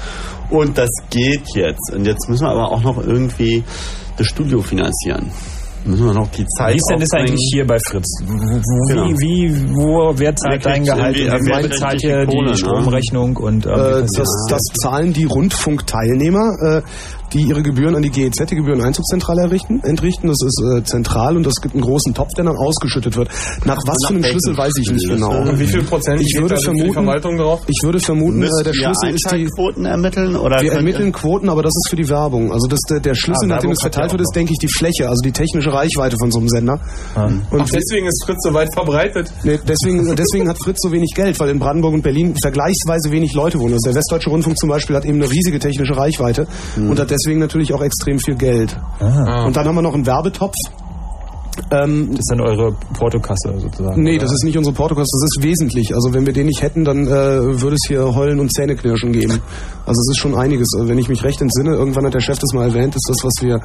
Und das geht jetzt. Und jetzt müssen wir aber auch noch irgendwie das Studio finanzieren. Müssen wir noch die Zeit Wie ist denn das eigentlich hier bei Fritz? Genau. wie, wie, wo, wer zahlt dein Gehalt? wer wer bezahlt hier die Kohle, die ne? Stromrechnung? Und, ähm, Äh, das, das zahlen die Rundfunkteilnehmer, äh, die ihre Gebühren an die GEZ, die Gebühreneinzugszentrale errichten, entrichten. Das ist äh, zentral und es gibt einen großen Topf, der dann ausgeschüttet wird. Nach was nach für einem Schlüssel weiß ich nicht genau. Und wie viel Prozent Ich würde da für die vermuten, Verwaltung drauf? ich würde vermuten, äh, der Schlüssel ist die Einschaltquoten ermitteln? Oder wir ermitteln Quoten, aber das ist für die Werbung. Also das, der, der Schlüssel, Ah, nachdem es verteilt wird, ist, denke ich, die Fläche, also die technische Reichweite von so einem Sender. Und Ach, deswegen ist Fritz so weit verbreitet. Nee, deswegen, deswegen hat Fritz so wenig Geld, weil in Brandenburg und Berlin vergleichsweise wenig Leute wohnen. Also der Westdeutsche Rundfunk zum Beispiel hat eben eine riesige technische Reichweite und hat deswegen natürlich auch extrem viel Geld. Ah. Und dann haben wir noch einen Werbetopf. Ähm, Das ist dann eure Portokasse sozusagen. nee, oder? das ist nicht unsere Portokost, das ist wesentlich. Also wenn wir den nicht hätten, dann äh, würde es hier Heulen und Zähneknirschen geben. Also es ist schon einiges. Also Wenn ich mich recht entsinne, irgendwann hat der Chef das mal erwähnt, ist das, was wir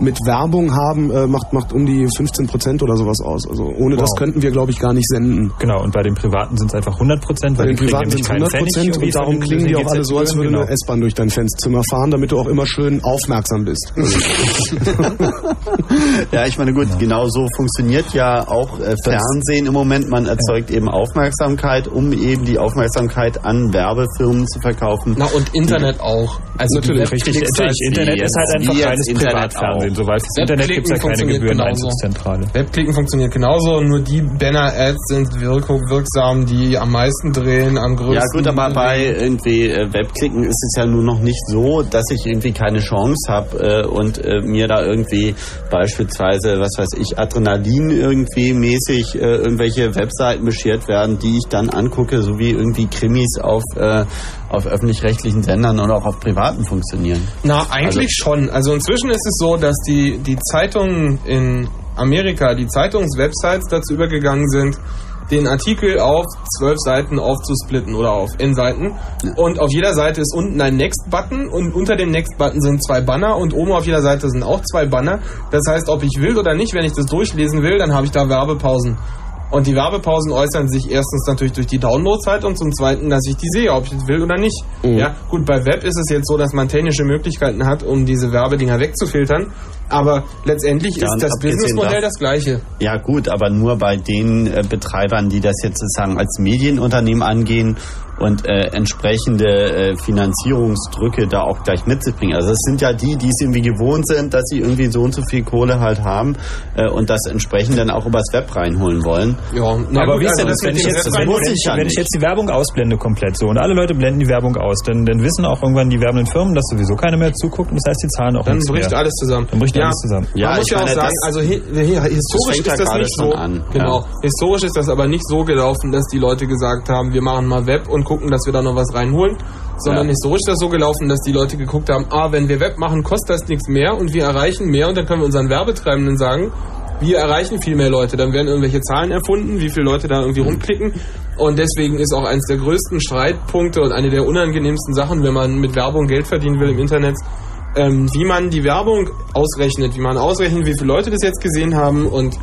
mit Werbung haben, äh, macht, macht um die 15 Prozent oder sowas aus. Also ohne das Wow. könnten wir, glaube ich, gar nicht senden. Genau, und bei den Privaten sind es einfach 100 Prozent, Bei weil den Privaten sind keinen 100 Pfennig Prozent und darum klingen die auch alle so, als würde genau. eine S-Bahn durch dein Fensterzimmer fahren, damit du auch immer schön aufmerksam bist. Ja, ich meine, gut, genau so funktioniert ja auch äh, Fernsehen im Moment. Man erzeugt eben Aufmerksamkeit, um eben die Aufmerksamkeit an Werbefirmen zu verkaufen. Na, und Internet auch. Also Natürlich, die richtig. Natürlich, Internet ist halt einfach reines Internet Privatfernsehen. Soweit fürs Internet gibt es ja keine Gebühreneinzugszentrale. Webklicken funktioniert genauso, nur die Banner-Ads sind wirksam, die am meisten drehen, am größten. Ja gut, aber bei irgendwie äh, Webklicken ist es ja nur noch nicht so, dass ich irgendwie keine Chance habe äh, und äh, mir da irgendwie beispielsweise, was weiß ich, Adrenalin irgendwie mäßig äh, irgendwelche Webseiten beschert werden, die ich dann angucke, so wie irgendwie Krimis auf, äh, auf öffentlich-rechtlichen Sendern oder auch auf privaten funktionieren. Na, eigentlich schon. Also inzwischen ist es so, dass die, die Zeitungen in Amerika, die Zeitungswebsites dazu übergegangen sind, den Artikel auf zwölf Seiten aufzusplitten oder auf N-Seiten. Und auf jeder Seite ist unten ein Next-Button und unter dem Next-Button sind zwei Banner und oben auf jeder Seite sind auch zwei Banner. Das heißt, ob ich will oder nicht, wenn ich das durchlesen will, dann habe ich da Werbepausen. Und die Werbepausen äußern sich erstens natürlich durch die Downloadzeit und zum zweiten, dass ich die sehe, ob ich das will oder nicht. Ja, gut, bei Web ist es jetzt so, dass man technische Möglichkeiten hat, um diese Werbedinger wegzufiltern. Aber letztendlich Ja, ist das Businessmodell da- das gleiche. Ja gut, aber nur bei den äh, Betreibern, die das jetzt sozusagen als Medienunternehmen angehen und äh, entsprechende äh, Finanzierungsdrücke da auch gleich mit sich bringen. Also es sind ja die, die es irgendwie gewohnt sind, dass sie irgendwie so und so viel Kohle halt haben äh, und das entsprechend dann auch übers Web reinholen wollen. Ja, na aber gut, wie ist also denn das, das wenn ich, jetzt, wenn, wenn, ich ja wenn ich jetzt die Werbung ausblende komplett so und alle Leute blenden die Werbung aus, dann, dann wissen auch irgendwann die werbenden Firmen, dass sowieso keiner mehr zuguckt und das heißt, die zahlen auch Dann nichts bricht mehr. alles zusammen. Dann bricht Ja. alles zusammen. Ja, Man muss ich ja auch meine, sagen, also hi, hi, historisch ist das gerade nicht so. an, Genau. ja. Historisch ist das aber nicht so gelaufen, dass die Leute gesagt haben, wir machen mal Web und gucken, dass wir da noch was reinholen. Sondern Ja. historisch ist das so gelaufen, dass die Leute geguckt haben, ah, wenn wir Web machen, kostet das nichts mehr und wir erreichen mehr und dann können wir unseren Werbetreibenden sagen, wir erreichen viel mehr Leute. Dann werden irgendwelche Zahlen erfunden, wie viele Leute da irgendwie rumklicken. Und deswegen ist auch eines der größten Streitpunkte und eine der unangenehmsten Sachen, wenn man mit Werbung Geld verdienen will im Internet, ähm, wie man die Werbung ausrechnet, wie man ausrechnet, wie viele Leute das jetzt gesehen haben und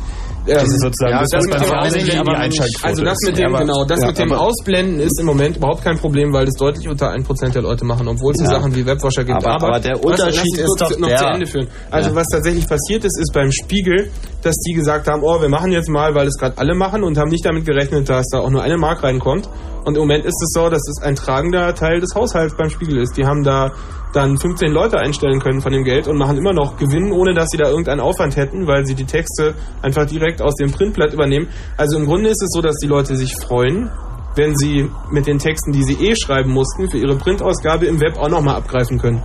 Das ist sozusagen ja, das, was mit beim dem Fernsehen Ausblenden, die Einschaltquote also das mit dem, aber- genau, das ja, mit dem aber- Ausblenden ist im Moment überhaupt kein Problem, weil das deutlich unter 1% der Leute machen, obwohl es Ja. Sachen wie Webwasher gibt. Aber- aber der lass- Unterschied mich ist doch noch der- zu Ende führen. Also was tatsächlich passiert ist, ist beim Spiegel, dass die gesagt haben, oh, wir machen jetzt mal, weil es gerade alle machen und haben nicht damit gerechnet, dass da auch nur eine Mark reinkommt. Und im Moment ist es so, dass es ein tragender Teil des Haushalts beim Spiegel ist. Die haben da dann 15 Leute einstellen können von dem Geld und machen immer noch Gewinn, ohne dass sie da irgendeinen Aufwand hätten, weil sie die Texte einfach direkt aus dem Printblatt übernehmen. Also im Grunde ist es so, dass die Leute sich freuen, wenn sie mit den Texten, die sie eh schreiben mussten, für ihre Printausgabe im Web auch nochmal abgreifen können.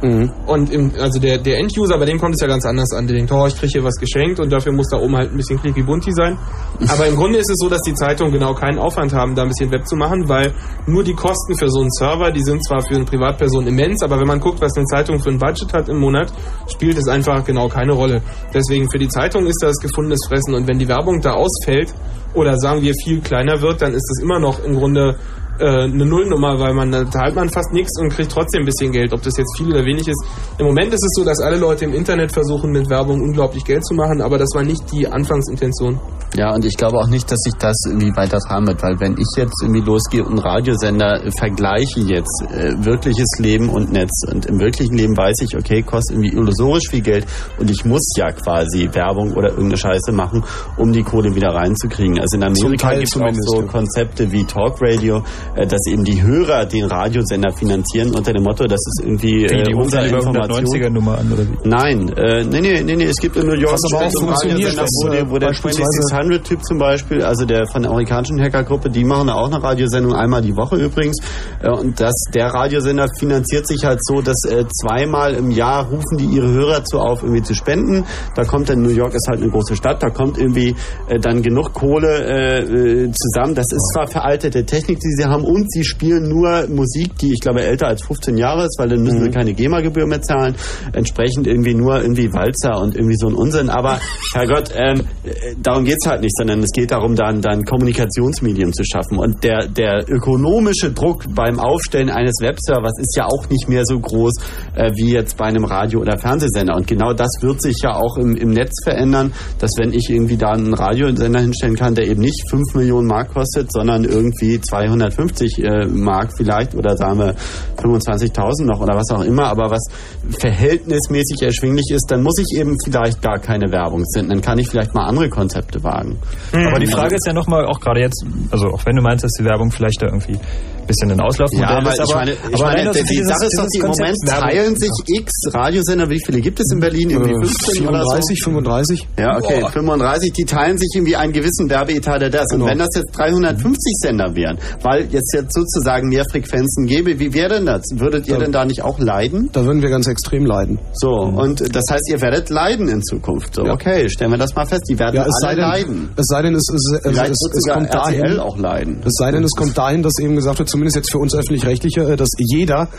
Und im, also der, der End-User, bei dem kommt es ja ganz anders an. Der denkt, oh, ich kriege hier was geschenkt und dafür muss da oben halt ein bisschen clicky bunti sein. Aber im Grunde ist es so, dass die Zeitungen genau keinen Aufwand haben, da ein bisschen Web zu machen, weil nur die Kosten für so einen Server, die sind zwar für eine Privatperson immens, aber wenn man guckt, was eine Zeitung für ein Budget hat im Monat, spielt es einfach genau keine Rolle. Deswegen für die Zeitung ist das gefundenes Fressen und wenn die Werbung da ausfällt oder sagen wir viel kleiner wird, dann ist das immer noch im Grunde äh, eine Nullnummer, weil man da zahlt man fast nichts und kriegt trotzdem ein bisschen Geld, ob das jetzt viel oder wenig ist. Im Moment ist es so, dass alle Leute im Internet versuchen, mit Werbung unglaublich Geld zu machen, aber das war nicht die Anfangsintention. Ja, und ich glaube auch nicht, dass sich das irgendwie weiter tragen wird, weil wenn ich jetzt irgendwie losgehe und einen Radiosender vergleiche jetzt äh, wirkliches Leben und Netz und im wirklichen Leben weiß ich, okay, kostet irgendwie illusorisch viel Geld und ich muss ja quasi Werbung oder irgendeine Scheiße machen, um die Kohle wieder reinzukriegen. Also in Amerika gibt es auch zumindest, so. Konzepte wie Talk Radio, dass eben die Hörer den Radiosender finanzieren unter dem Motto, das ist irgendwie Wie, äh, die unsere Information. 190er Nummer an, oder wie? Nein, äh, nee, nee, nee, nee, es gibt in New York einen Radiosender, wo, der- wo der beispielsweise- 2600-Typ zum Beispiel, also der von der amerikanischen Hackergruppe, die machen auch eine Radiosendung einmal die Woche übrigens. Äh, Und das, der Radiosender finanziert sich halt so, dass äh, zweimal im Jahr rufen die ihre Hörer dazu auf, irgendwie zu spenden. Da kommt dann, New York ist halt eine große Stadt, da kommt irgendwie äh, dann genug Kohle äh, äh, zusammen. Das ist zwar veraltete Technik, die sie haben, und sie spielen nur Musik, die ich glaube älter als 15 Jahre ist, weil dann müssen sie keine GEMA-Gebühr mehr zahlen. Entsprechend irgendwie nur irgendwie Walzer und irgendwie so ein Unsinn. Aber Herrgott, ähm, äh, darum geht's halt nicht, sondern es geht darum, dann dann Kommunikationsmedium zu schaffen. Und der der ökonomische Druck beim Aufstellen eines Webservers ist ja auch nicht mehr so groß äh, wie jetzt bei einem Radio- oder Fernsehsender. Und genau das wird sich ja auch im, im Netz verändern, dass wenn ich irgendwie da einen Radiosender hinstellen kann, der eben nicht 5 Millionen Mark kostet, sondern irgendwie 250 äh, Mark vielleicht oder sagen wir 25.000 noch oder was auch immer, aber was verhältnismäßig erschwinglich ist, dann muss ich eben vielleicht gar keine Werbung senden. Dann kann ich vielleicht mal andere Konzepte wagen. Aber die Frage ist ja nochmal, auch gerade jetzt, also auch wenn du meinst, dass die Werbung vielleicht da irgendwie bisschen ein Auslaufmodell Ja, aber ist, ich aber, meine, ich aber meine dass die, dieses- Sache ist doch, die im Moment teilen sich x Radiosender. Wie viele gibt es in Berlin? Irgendwie 15 oder so? 34, 35? Ja, okay, 35, die teilen sich irgendwie einen gewissen Werbeetat der das. Genau. Und wenn das jetzt 350 Sender wären, weil jetzt jetzt sozusagen mehr Frequenzen gäbe, wie wäre denn das? Würdet ihr denn da nicht auch leiden? Da würden wir ganz extrem leiden. So, und das heißt, ihr werdet leiden in Zukunft. So, okay, stellen wir das mal fest, die werden Ja, es alle denn, leiden. es sei denn, es, es, es, es, es kommt dahin, RTL auch leiden. Es sei denn, es kommt dahin, dass eben gesagt wird, zumindest jetzt für uns öffentlich-rechtliche, äh, dass jeder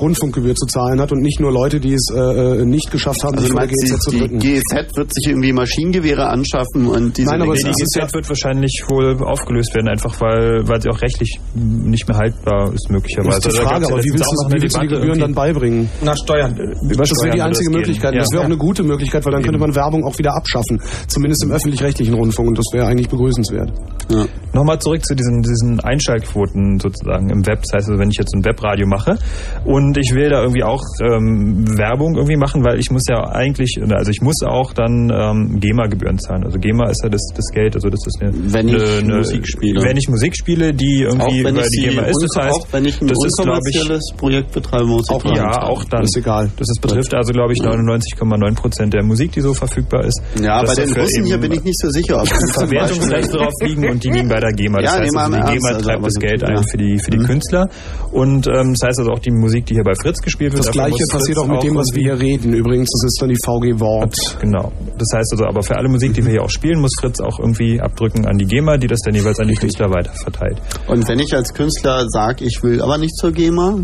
Rundfunkgebühr zu zahlen hat und nicht nur Leute, die es äh, äh, nicht geschafft haben, Also sich meinst, GEZ zu die, drücken. die GEZ wird sich irgendwie Maschinengewehre anschaffen und diese Nein, aber die GZ wird wahrscheinlich wohl aufgelöst werden, einfach weil, weil sie auch rechtlich nicht mehr haltbar ist, möglicherweise. Das ist die Also Frage, aber wie willst auch du, wie willst du die Gebühren dann beibringen? Nach Steuern. Das wäre die einzige das. Möglichkeit. Ja. Das wäre auch eine gute Möglichkeit, weil dann könnte man Werbung auch wieder abschaffen. Zumindest im öffentlich-rechtlichen Rundfunk und das wäre eigentlich begrüßenswert. Ja. Nochmal zurück zu diesen, diesen Einschaltquoten sozusagen im Web. Das heißt also, wenn ich jetzt ein Webradio mache und ich will da irgendwie auch ähm, Werbung irgendwie machen, weil ich muss ja eigentlich, also ich muss auch dann ähm, GEMA-Gebühren zahlen. Also GEMA ist ja das, das Geld, also das ist eine, Wenn ich eine, eine, Musik spiele. Wenn ich Musik spiele, die irgendwie über die GEMA ist. Das heißt, auch wenn ich ein das ist, glaube ich, Projekt betreibe, muss ich auch, ja, zahlen. auch dann. Ist egal. Das ist, betrifft also, glaube ich, 99,9 Prozent der Musik, die so verfügbar ist. Ja, bei den Russen hier bin ich nicht so sicher, ob die Beispiel- drauf liegen und die liegen bei der GEMA. Das Ja, heißt, also, die GEMA also, treibt aber das Geld ja. ein für die, für die Mhm. Künstler. Und ähm, das heißt also auch die Musik, die hier bei Fritz gespielt wird. Das gleiche passiert auch mit dem, was wir hier reden. Übrigens, das ist dann die VG Wort. Genau. Das heißt also, aber für alle Musik, die wir hier auch spielen, muss Fritz auch irgendwie abdrücken an die GEMA, die das dann jeweils an die Künstler weiterverteilt. Und wenn ich als Künstler sage, ich will aber nicht zur GEMA,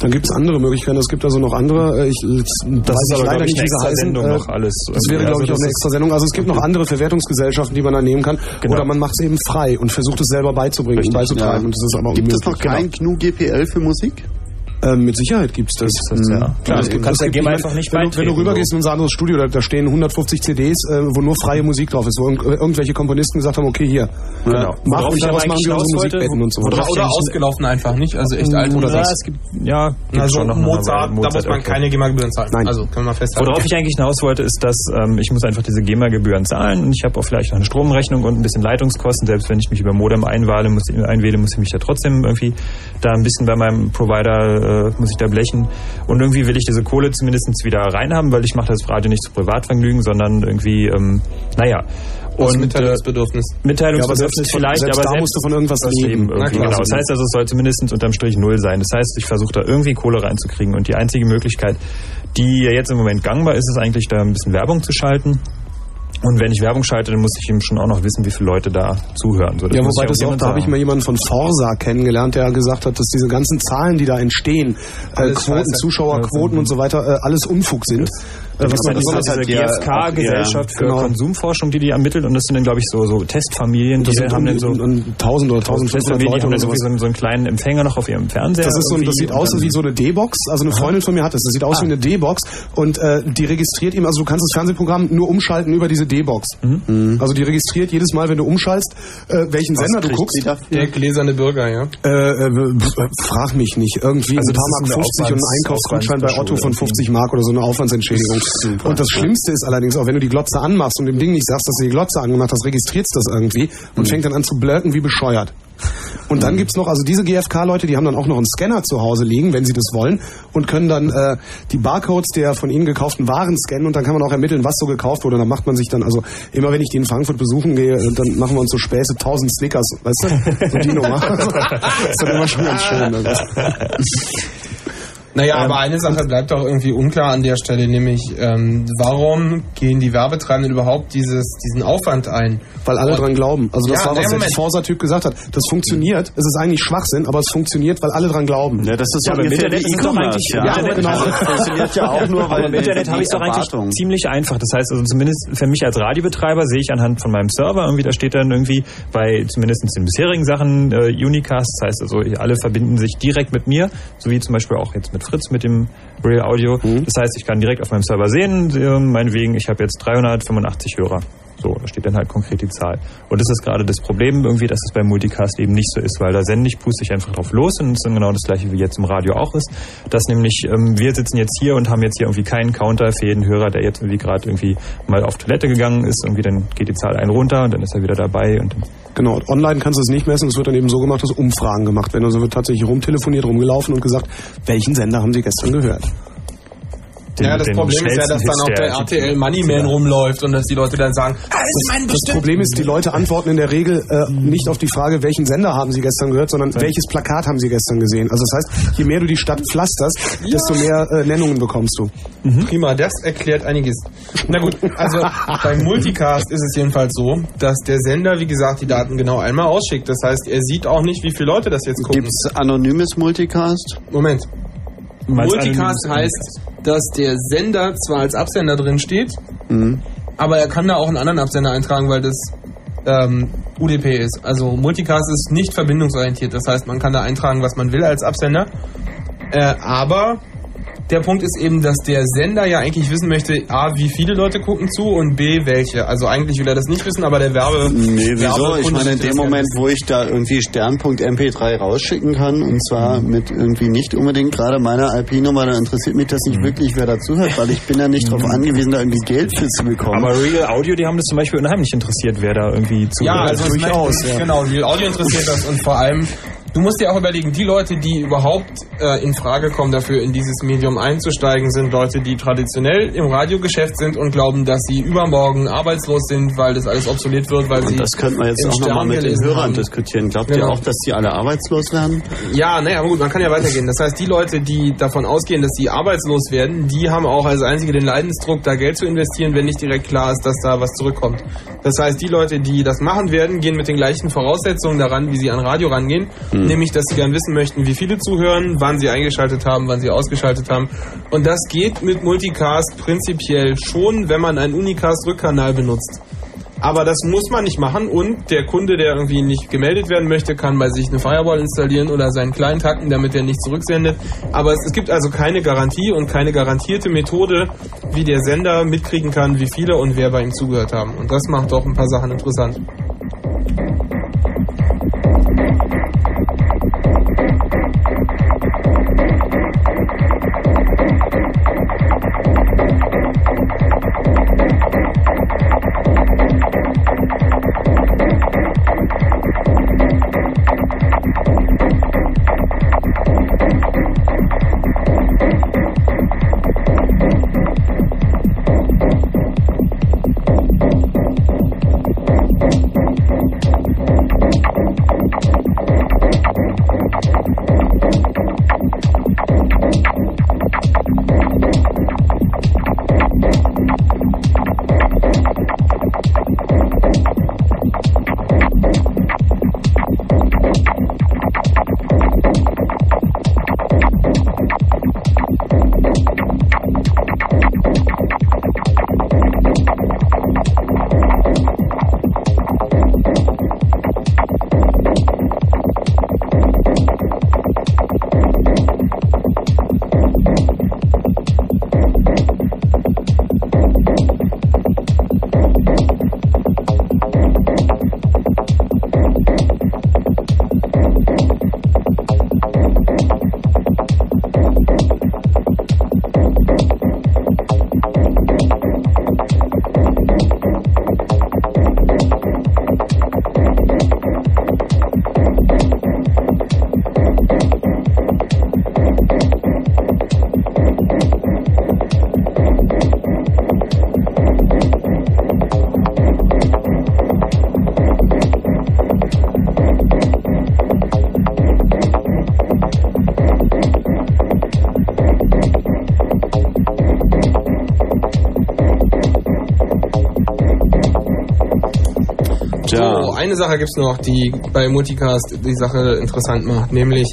Dann gibt es andere Möglichkeiten. Es gibt also noch andere. äh, Ich, das weiß ist ich aber, leider nicht, wie eine sie extra heißen. Sendung Äh, noch alles. Das wäre, Also glaube ich, auch eine extra Sendung. Also es gibt noch andere Verwertungsgesellschaften, die man da nehmen kann. Genau. Oder man macht es eben frei und versucht es selber beizubringen und beizutreiben. ja. Und das ist aber gibt es unmöglich. noch kein GNU GPL für Musik? Ähm, mit Sicherheit gibt's das. das ja. Klar, Ja, es du gibt- kannst es ja gibt- GEMA einfach nicht wenn, du- wenn du rübergehst so. in unser anderes Studio, da, da stehen 150 CDs, äh, wo nur freie Musik drauf ist, wo irg irgendwelche Komponisten gesagt haben, okay, hier, Genau. mach Worauf und ich aber daraus machen eigentlich wir unsere hinaus wollte, Musikbetten und so Oder eigentlich- ausgelaufen einfach, nicht? Also echt alt. Oder Oder es gibt, ja, gibt also schon noch eine Mozart, Weile. da muss man okay. keine GEMA-Gebühren zahlen. Nein. Also können wir mal festhalten. Worauf ich eigentlich hinaus wollte, ist, dass ähm, ich muss einfach diese GEMA-Gebühren zahlen und ich habe auch vielleicht noch eine Stromrechnung und ein bisschen Leitungskosten. Selbst wenn ich mich über Modem einwähle, muss, einwähle, muss ich mich da trotzdem irgendwie da ein bisschen bei meinem Provider, äh, muss ich da blechen. Und irgendwie will ich diese Kohle zumindest wieder reinhaben, weil ich mache das Radio nicht zu Privatvergnügen, sondern irgendwie, ähm, naja. Aus Und, Mitteilungsbedürfnis. äh, Mitteilungsbedürfnis Ja, aber selbst vielleicht, selbst aber da selbst, musst du von irgendwas das leben. Klar. genau. Das heißt also, es soll zumindest unterm Strich null sein. Das heißt, ich versuche da irgendwie Kohle reinzukriegen und die einzige Möglichkeit, die ja jetzt im Moment gangbar ist, ist eigentlich da ein bisschen Werbung zu schalten. Und wenn ich Werbung schalte, dann muss ich eben schon auch noch wissen, wie viele Leute da zuhören. So, Ja, wobei ich das auch, jemand da habe ich mal jemanden von Forsa kennengelernt, der gesagt hat, dass diese ganzen Zahlen, die da entstehen, äh, Alles Quoten. Zuschauerquoten und so weiter, äh, alles Unfug sind. Äh, Das ist ja was diese, halt diese GfK-Gesellschaft für genau. Konsumforschung, die die ermitteln. Und das sind dann, glaube ich, so, so Testfamilien, das die sind haben dann so... um 1000 oder 1500 Testfamilien, Leute die haben oder so, einen- so einen kleinen Empfänger noch auf ihrem Fernseher. Das ist so, das sieht und aus wie so eine D-Box. Also eine Freundin von mir hat das. Das sieht aus wie eine D-Box und äh, die registriert ihm. Also du kannst das Fernsehprogramm nur umschalten über diese D-Box. Also die registriert jedes Mal, wenn du umschaltst, äh, welchen Sender du guckst. Der gläserne Bürger, ja. Äh, äh, äh, frag mich nicht. Irgendwie Also ein das paar ist Mark eine 50 und ein Einkaufsgutschein bei Otto von Aufwandsbeschuldigung. 50 Mark oder so eine Aufwandsentschädigung. Super, Und das Schlimmste ist allerdings auch, wenn du die Glotze anmachst und dem Ding nicht sagst, dass du die Glotze angemacht hast, registriert das irgendwie und fängt dann an zu blöken wie bescheuert. Und dann gibt's noch, also diese GfK-Leute, die haben dann auch noch einen Scanner zu Hause liegen, wenn sie das wollen, und können dann äh, die Barcodes der von ihnen gekauften Waren scannen und dann kann man auch ermitteln, was so gekauft wurde. Und dann macht man sich dann, also immer wenn ich die in Frankfurt besuchen gehe, äh, dann machen wir uns so Späße, 1000 Snickers, weißt du? So die Nummer. das ist dann immer schon ganz schön. Naja, aber eine Sache bleibt doch irgendwie unklar an der Stelle, nämlich ähm, warum gehen die Werbetreibenden überhaupt dieses, diesen Aufwand ein? Weil alle Und- dran glauben. Also das Ja, war, was der. Forsa-Typ gesagt hat. Das funktioniert. Es ist eigentlich Schwachsinn, aber es funktioniert, weil alle dran glauben. Ja, das ist Ja, aber im Internet ist es doch eigentlich, ja. im Internet genau. Das funktioniert ja auch nur, weil im Internet habe ich es doch eigentlich ziemlich einfach. Das heißt, also zumindest für mich als Radiobetreiber sehe ich anhand von meinem Server irgendwie, da steht dann irgendwie bei zumindest den bisherigen Sachen äh, Unicast. Das heißt also, alle verbinden sich direkt mit mir, so wie zum Beispiel auch jetzt mit Fritz mit dem Real Audio. Mhm. Das heißt, ich kann direkt auf meinem Server sehen, meinetwegen, ich habe jetzt 385 Hörer. So, da steht dann halt konkret die Zahl. Und das ist gerade das Problem irgendwie, dass es beim Multicast eben nicht so ist, weil da sende ich, puste ich einfach drauf los und es ist dann genau das gleiche wie jetzt im Radio auch ist. Dass nämlich ähm, wir sitzen jetzt hier und haben jetzt hier irgendwie keinen Counter für jeden Hörer, der jetzt irgendwie gerade irgendwie mal auf Toilette gegangen ist. Irgendwie dann geht die Zahl ein runter und dann ist er wieder dabei und Genau, online kannst du es nicht messen. Es wird dann eben so gemacht, dass Umfragen gemacht werden. Also wird tatsächlich rumtelefoniert, rumgelaufen und gesagt, welchen Sender haben Sie gestern gehört? Den, ja, das den Problem ist ja, dass dann auch der RTL Moneyman rumläuft und dass die Leute dann sagen, ah, das ist mein Das Problem ist, die Leute antworten in der Regel äh, nicht auf die Frage, welchen Sender haben sie gestern gehört, sondern welches Plakat haben sie gestern gesehen. Also das heißt, je mehr du die Stadt pflasterst, desto mehr äh, Nennungen bekommst du. Prima, das erklärt einiges. Na gut, also beim Multicast ist es jedenfalls so, dass der Sender, wie gesagt, die Daten genau einmal ausschickt. Das heißt, er sieht auch nicht, wie viele Leute das jetzt gucken. Gibt's anonymes Multicast? Moment. Multicast heißt, dass der Sender zwar als Absender drin steht, Mhm. aber er kann da auch einen anderen Absender eintragen, weil das ähm, UDP ist. Also Multicast ist nicht verbindungsorientiert. Das heißt, man kann da eintragen, was man will als Absender. Äh, aber der Punkt ist eben, dass der Sender ja eigentlich wissen möchte, A, wie viele Leute gucken zu und B, welche. Also eigentlich will er das nicht wissen, aber der Werbe... Nee, wieso? Werbekunde Ich meine, in dem Moment, wo ich da irgendwie Stern.mp3 rausschicken kann, und zwar mit irgendwie nicht unbedingt gerade meiner IP-Nummer, dann interessiert mich das nicht wirklich, wer dazuhört, weil ich bin ja nicht darauf angewiesen, da irgendwie Geld für zu bekommen. Aber Real Audio, die haben das zum Beispiel unheimlich interessiert, wer da irgendwie zuhört. Ja, also es durchaus. Ja. Genau, Real Audio interessiert das und vor allem, du musst dir auch überlegen, die Leute, die überhaupt äh, in Frage kommen, dafür in dieses Medium einzusteigen, sind Leute, die traditionell im Radiogeschäft sind und glauben, dass sie übermorgen arbeitslos sind, weil das alles obsolet wird, weil sie Und das könnten wir jetzt auch nochmal mit den Hörern haben. diskutieren. Glaubt Genau. ihr auch, dass die alle arbeitslos werden? Ja, naja, aber gut, man kann ja weitergehen. Das heißt, die Leute, die davon ausgehen, dass sie arbeitslos werden, die haben auch als einzige den Leidensdruck, da Geld zu investieren, wenn nicht direkt klar ist, dass da was zurückkommt. Das heißt, die Leute, die das machen werden, gehen mit den gleichen Voraussetzungen daran, wie sie an Radio rangehen. Hm. Nämlich, dass sie gern wissen möchten, wie viele zuhören, wann sie eingeschaltet haben, wann sie ausgeschaltet haben. Und das geht mit Multicast prinzipiell schon, wenn man einen Unicast-Rückkanal benutzt. Aber das muss man nicht machen und der Kunde, der irgendwie nicht gemeldet werden möchte, kann bei sich eine Firewall installieren oder seinen Client hacken, damit er nicht zurücksendet. Aber es, es gibt also keine Garantie und keine garantierte Methode, wie der Sender mitkriegen kann, wie viele und wer bei ihm zugehört haben. Und das macht doch ein paar Sachen interessant. Eine Sache gibt's noch, die bei Multicast die Sache interessant macht, nämlich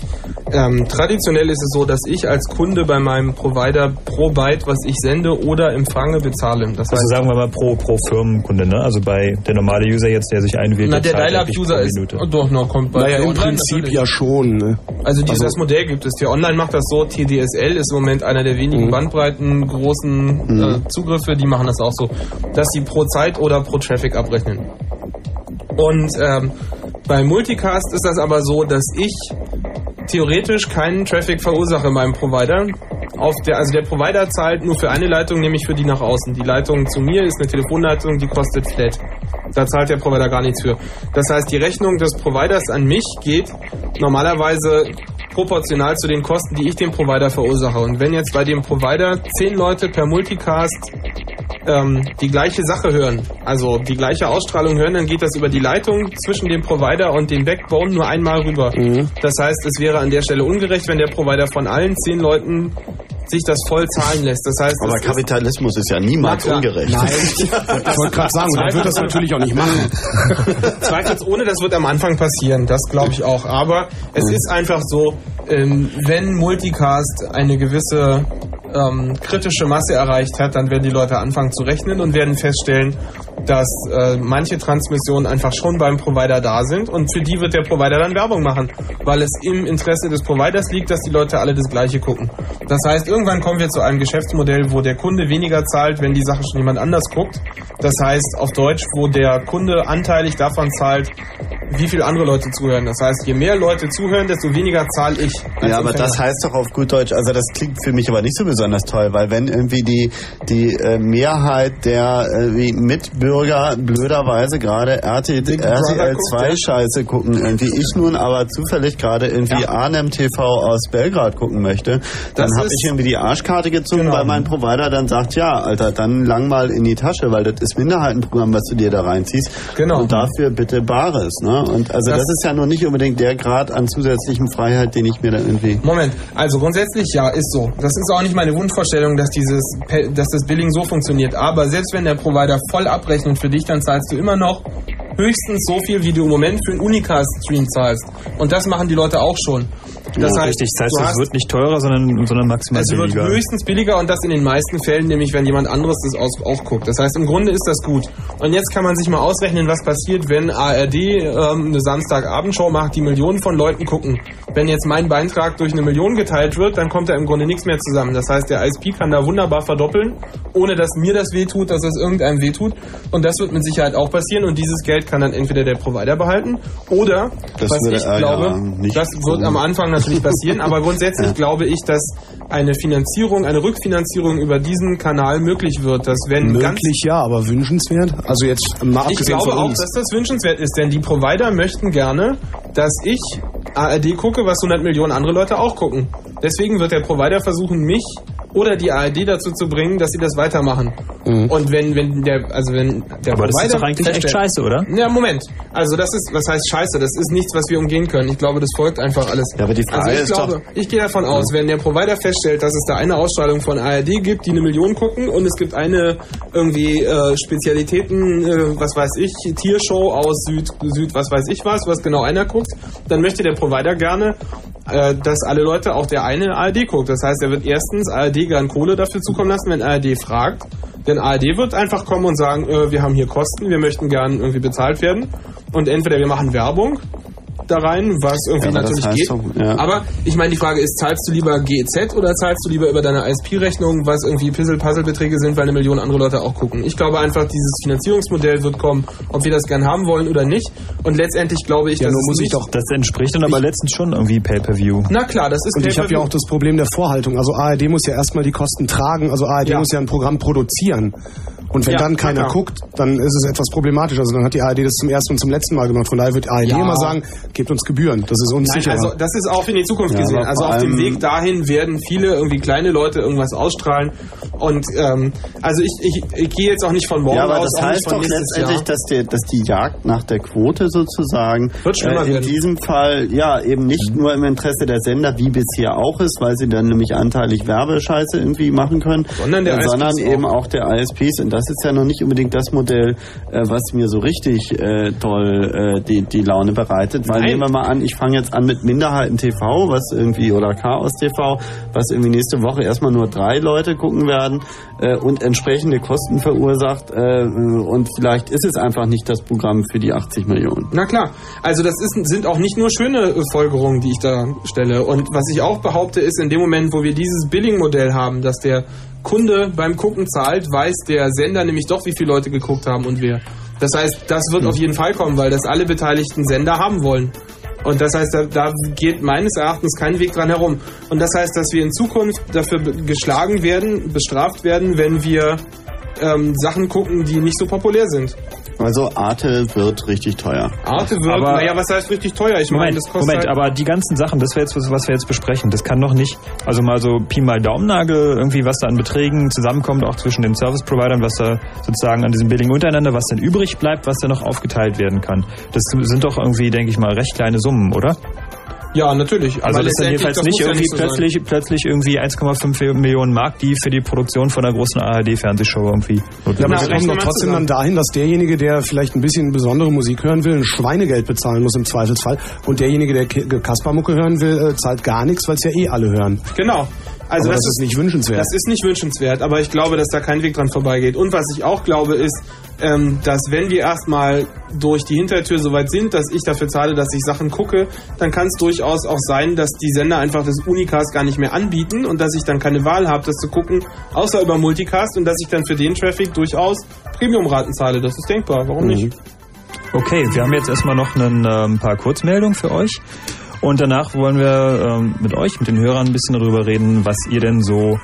ähm, traditionell ist es so, dass ich als Kunde bei meinem Provider pro Byte, was ich sende oder empfange, bezahle. Das Also heißt, sagen wir mal pro, pro Firmenkunde, ne? Also bei der normale User jetzt, der sich einwählt, na, der Dial-Up-User ist Minute. doch noch kommt bei Naja, im Online Prinzip ja schon. Ne? Also dieses Also- Modell gibt es. Der Online macht das so. TDSL ist im Moment einer der wenigen Mhm. Bandbreiten großen äh, Zugriffe. Die machen das auch so, dass sie pro Zeit oder pro Traffic abrechnen. Und ähm, bei Multicast ist das aber so, dass ich theoretisch keinen Traffic verursache in meinem Provider. Auf der, also der Provider zahlt nur für eine Leitung, nämlich für die nach außen. Die Leitung zu mir ist eine Telefonleitung, die kostet flat. Da zahlt der Provider gar nichts für. Das heißt, die Rechnung des Providers an mich geht normalerweise proportional zu den Kosten, die ich dem Provider verursache. Und wenn jetzt bei dem Provider zehn Leute per Multicast ähm, die gleiche Sache hören, also die gleiche Ausstrahlung hören, dann geht das über die Leitung zwischen dem Provider und dem Backbone nur einmal rüber. Das heißt, es wäre an der Stelle ungerecht, wenn der Provider von allen zehn Leuten sich das voll zahlen lässt. Das heißt, Aber Kapitalismus ist ja niemals Na ungerecht. Nein, ich wollte gerade sagen, der wird das natürlich auch nicht machen. Zweifelsohne, das wird am Anfang passieren, das glaube ich auch. Aber es ist einfach so, ähm, wenn Multicast eine gewisse ähm, kritische Masse erreicht hat, dann werden die Leute anfangen zu rechnen und werden feststellen, dass äh, manche Transmissionen einfach schon beim Provider da sind und für die wird der Provider dann Werbung machen, weil es im Interesse des Providers liegt, dass die Leute alle das Gleiche gucken. Das heißt, irgendwann kommen wir zu einem Geschäftsmodell, wo der Kunde weniger zahlt, wenn die Sache schon jemand anders guckt. Das heißt, auf Deutsch, wo der Kunde anteilig davon zahlt, wie viele andere Leute zuhören. Das heißt, je mehr Leute zuhören, desto weniger zahle ich. Ja, aber das heißt doch auf gut Deutsch, also das klingt für mich aber nicht so besonders toll, weil wenn irgendwie die, die äh, Mehrheit der äh, wie Mitbürger blöderweise gerade RT, RTL 2 Scheiße gucken, irgendwie ich nun aber zufällig gerade irgendwie Arnhem TV aus Belgrad gucken möchte, dann habe ich irgendwie die Arschkarte gezogen, Genau. weil mein Provider dann sagt, ja, Alter, dann lang mal in die Tasche, weil das ist Minderheitenprogramm, was du dir da reinziehst. Genau. Und dafür bitte Bares, ne? Und also das, Das- ist ja nur nicht unbedingt der Grad an zusätzlichen Freiheit, den ich mir da irgendwie Moment, also grundsätzlich ja, ist so. Das ist auch nicht meine Wunschvorstellung, dass dieses, dass das Billing so funktioniert. Aber selbst wenn der Provider voll abrechnet für dich, dann zahlst du immer noch höchstens so viel, wie du im Moment für einen Unicast-Stream zahlst. Und das machen die Leute auch schon. Das heißt, richtig. Das heißt, es wird nicht teurer, sondern, sondern maximal es wird billiger. höchstens billiger und das in den meisten Fällen, nämlich wenn jemand anderes das aus, auch guckt. Das heißt, im Grunde ist das gut. Und jetzt kann man sich mal ausrechnen, was passiert, wenn ARD ähm, eine Samstagabendshow macht, die Millionen von Leuten gucken. Wenn jetzt mein Beitrag durch eine Million geteilt wird, dann kommt da im Grunde nichts mehr zusammen. Das heißt, der ISP kann da wunderbar verdoppeln, ohne dass mir das wehtut, dass es irgendeinem wehtut. Und das wird mit Sicherheit auch passieren. Und dieses Geld kann dann entweder der Provider behalten oder, Das was ich glaube, ja das wird tun. am Anfang natürlich passieren, aber grundsätzlich Ja. glaube ich, dass eine Finanzierung, eine Rückfinanzierung über diesen Kanal möglich wird. Dass wenn ganz Möglich ja, aber wünschenswert. Also jetzt mal ich abgesehen glaube von auch, dass das wünschenswert ist, denn die Provider möchten gerne, dass ich ARD gucke, was 100 Millionen andere Leute auch gucken. Deswegen wird der Provider versuchen, mich oder die ARD dazu zu bringen, dass sie das weitermachen. Und wenn, wenn der, also wenn der Aber das Provider ist doch eigentlich echt scheiße, oder? Ja, Moment. Also das ist, was heißt scheiße? Das ist nichts, was wir umgehen können. Ich glaube, das folgt einfach alles. Ja, aber die Frage also ich ist glaube, doch- ich gehe davon aus, wenn der Provider feststellt, dass es da eine Ausstrahlung von ARD gibt, die eine Million gucken und es gibt eine irgendwie äh, Spezialitäten, äh, was weiß ich, Tiershow aus Süd, Süd, was weiß ich was, was genau einer guckt, dann möchte der Provider gerne, äh, dass alle Leute auch der eine ARD guckt. Das heißt, er wird erstens ARD gern Kohle dafür zukommen lassen, wenn ARD fragt. Denn ARD wird einfach kommen und sagen, äh, wir haben hier Kosten, wir möchten gern irgendwie bezahlt werden. Und entweder wir machen Werbung da rein, was irgendwie Ja, natürlich heißt geht. doch, ja. Aber ich meine, die Frage ist, zahlst du lieber GEZ oder zahlst du lieber über deine ISP-Rechnung, was irgendwie Puzzle-Puzzle-Beträge sind, weil eine Million andere Leute auch gucken? Ich glaube einfach, dieses Finanzierungsmodell wird kommen, ob wir das gern haben wollen oder nicht. Und letztendlich glaube ich, dass es nicht Das entspricht dann aber letztens schon irgendwie Pay-Per-View. Na klar, das ist Und ich habe ja auch das Problem der Vorhaltung. Also ARD muss ja erstmal die Kosten tragen. Also ARD Ja. muss ja ein Programm produzieren. Und wenn Ja, dann keiner klar. guckt, dann ist es etwas problematisch. Also dann hat die ARD das zum ersten und zum letzten Mal gemacht. Von daher wird ARD Ja. immer sagen, gebt uns Gebühren. Das ist uns Nein, sicherer. also das ist auch in die Zukunft Ja, gesehen. Also auf dem Weg dahin werden viele irgendwie kleine Leute irgendwas ausstrahlen. Und ähm, also ich, ich, ich gehe jetzt auch nicht von morgen Ja, aber aus, das auch nicht heißt von doch letztendlich, Jahr. dass, der, dass die Jagd nach der Quote sozusagen Wird schlimmer äh, in werden. diesem Fall ja eben nicht nur im Interesse der Sender, wie bisher auch ist, weil sie dann nämlich anteilig Werbescheiße irgendwie machen können, Sondern der sondern ISPs eben auch. auch der ISPs. Und das ist ja noch nicht unbedingt das Modell, äh, was mir so richtig äh, toll äh, die, die Laune bereitet. Weil Nein. nehmen wir mal an, ich fange jetzt an mit Minderheiten TV, was irgendwie, oder Chaos TV, was irgendwie nächste Woche erstmal nur drei Leute gucken werden äh, und entsprechende Kosten verursacht. Äh, und vielleicht ist es einfach nicht das Programm für die 80 Millionen. Na klar, also das ist, sind auch nicht nur schöne äh, Folgerungen, die ich da stelle. Und was ich auch behaupte, ist in dem Moment, wo wir dieses Billing-Modell haben, dass der Kunde beim Gucken zahlt, weiß der Sender nämlich doch, wie viele Leute geguckt haben und wer. Das heißt, das wird auf jeden Fall kommen, weil das alle beteiligten Sender haben wollen. Und das heißt, da, da geht meines Erachtens kein Weg dran herum. Und das heißt, dass wir in Zukunft dafür geschlagen werden, bestraft werden, wenn wir ähm, Sachen gucken, die nicht so populär sind. Also Arte wird richtig teuer. Arte wird, Aber- naja, was heißt richtig teuer? Ich meine, Moment, das kostet Moment, halt, aber die ganzen Sachen, das wäre jetzt was, was wir jetzt besprechen, das kann doch nicht, also mal so Pi mal Daumennagel, irgendwie was da an Beträgen zusammenkommt, auch zwischen den Service-Providern, was da sozusagen an diesem Billing untereinander, was dann übrig bleibt, was dann noch aufgeteilt werden kann. Das sind doch irgendwie, denke ich mal, recht kleine Summen, oder? Ja, natürlich. Also aber das ist dann letztendlich, jedenfalls das nicht ja irgendwie so sein. plötzlich, plötzlich irgendwie 1,5 Millionen Mark, die für die Produktion von einer großen ARD-Fernsehshow irgendwie Ja, aber Na, wir kommen doch trotzdem dann dahin, dass derjenige, der vielleicht ein bisschen besondere Musik hören will, ein Schweinegeld bezahlen muss im Zweifelsfall. Und derjenige, der Kaspermucke hören will, äh, zahlt gar nichts, weil es ja eh alle hören. Genau. Also das, das, ist nicht wünschenswert. Das ist nicht wünschenswert, aber ich glaube, dass da kein Weg dran vorbeigeht. Und was ich auch glaube, ist, ähm, dass wenn wir erstmal durch die Hintertür so weit sind, dass ich dafür zahle, dass ich Sachen gucke, dann kann es durchaus auch sein, dass die Sender einfach das Unicast gar nicht mehr anbieten und dass ich dann keine Wahl habe, das zu gucken, außer über Multicast und dass ich dann für den Traffic durchaus Premium-Raten zahle. Das ist denkbar. Warum nicht? Okay, wir haben jetzt erstmal noch ein ähm, paar Kurzmeldungen für euch. Und danach wollen wir ähm, mit euch, mit den Hörern ein bisschen darüber reden, was ihr denn so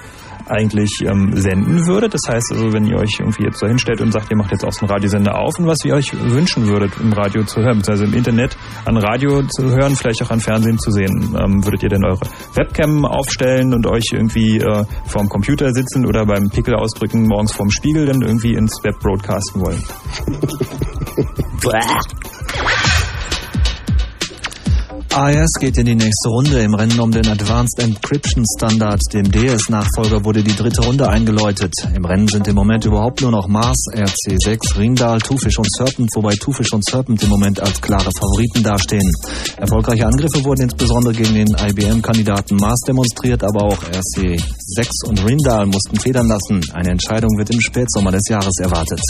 eigentlich ähm, senden würdet. Das heißt also, wenn ihr euch irgendwie jetzt da hinstellt und sagt, ihr macht jetzt auch so einen Radiosender auf und was ihr euch wünschen würdet, im Radio zu hören, beziehungsweise im Internet an Radio zu hören, vielleicht auch an Fernsehen zu sehen. Ähm, würdet ihr denn eure Webcam aufstellen und euch irgendwie äh, vorm Computer sitzen oder beim Pickel ausdrücken, morgens vorm Spiegel dann irgendwie ins Web broadcasten wollen? AES geht in die nächste Runde. Im Rennen um den Advanced Encryption Standard, dem DS-Nachfolger, wurde die dritte Runde eingeläutet. Im Rennen sind im Moment überhaupt nur noch Mars, RC6, Ringdahl, Tufish und Serpent, wobei Tufish und Serpent im Moment als klare Favoriten dastehen. Erfolgreiche Angriffe wurden insbesondere gegen den IBM-Kandidaten Mars demonstriert, aber auch RC6 und Ringdahl mussten federn lassen. Eine Entscheidung wird im Spätsommer des Jahres erwartet.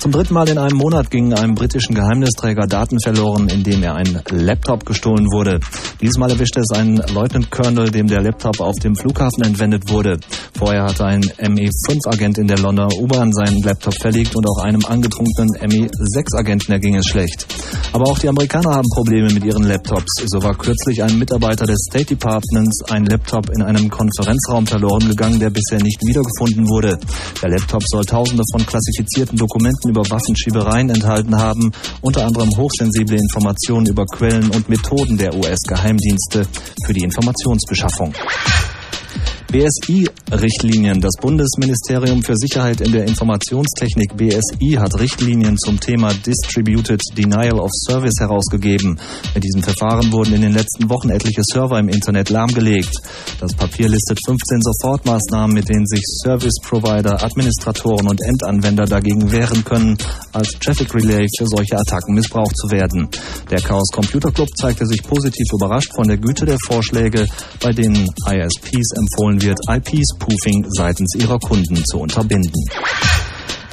Zum dritten Mal in einem Monat gingen einem britischen Geheimnisträger Daten verloren, indem er ein Laptop gestohlen wurde. Diesmal erwischte es einen Lieutenant Colonel, dem der Laptop auf dem Flughafen entwendet wurde. Vorher hatte ein ME5-Agent in der Londoner U-Bahn seinen Laptop verlegt und auch einem angetrunkenen ME6-Agenten erging es schlecht. Aber auch die Amerikaner haben Probleme mit ihren Laptops. So war kürzlich ein Mitarbeiter des State Departments ein Laptop in einem Konferenzraum verloren gegangen, der bisher nicht wiedergefunden wurde. Der Laptop soll tausende von klassifizierten Dokumenten über Waffenschiebereien enthalten haben, unter anderem hochsensible Informationen über Quellen und Methoden der US-Geheimdienste für die Informationsbeschaffung. BSI-Richtlinien. Das Bundesministerium für Sicherheit in der Informationstechnik BSI hat Richtlinien zum Thema Distributed Denial of Service herausgegeben. Mit diesem Verfahren wurden in den letzten Wochen etliche Server im Internet lahmgelegt. Das Papier listet 15 Sofortmaßnahmen, mit denen sich Service Provider, Administratoren und Endanwender dagegen wehren können, als Traffic Relay für solche Attacken missbraucht zu werden. Der Chaos Computer Club zeigte sich positiv überrascht von der Güte der Vorschläge, bei denen ISPs empfohlen wird, IP-Spoofing seitens ihrer Kunden zu unterbinden.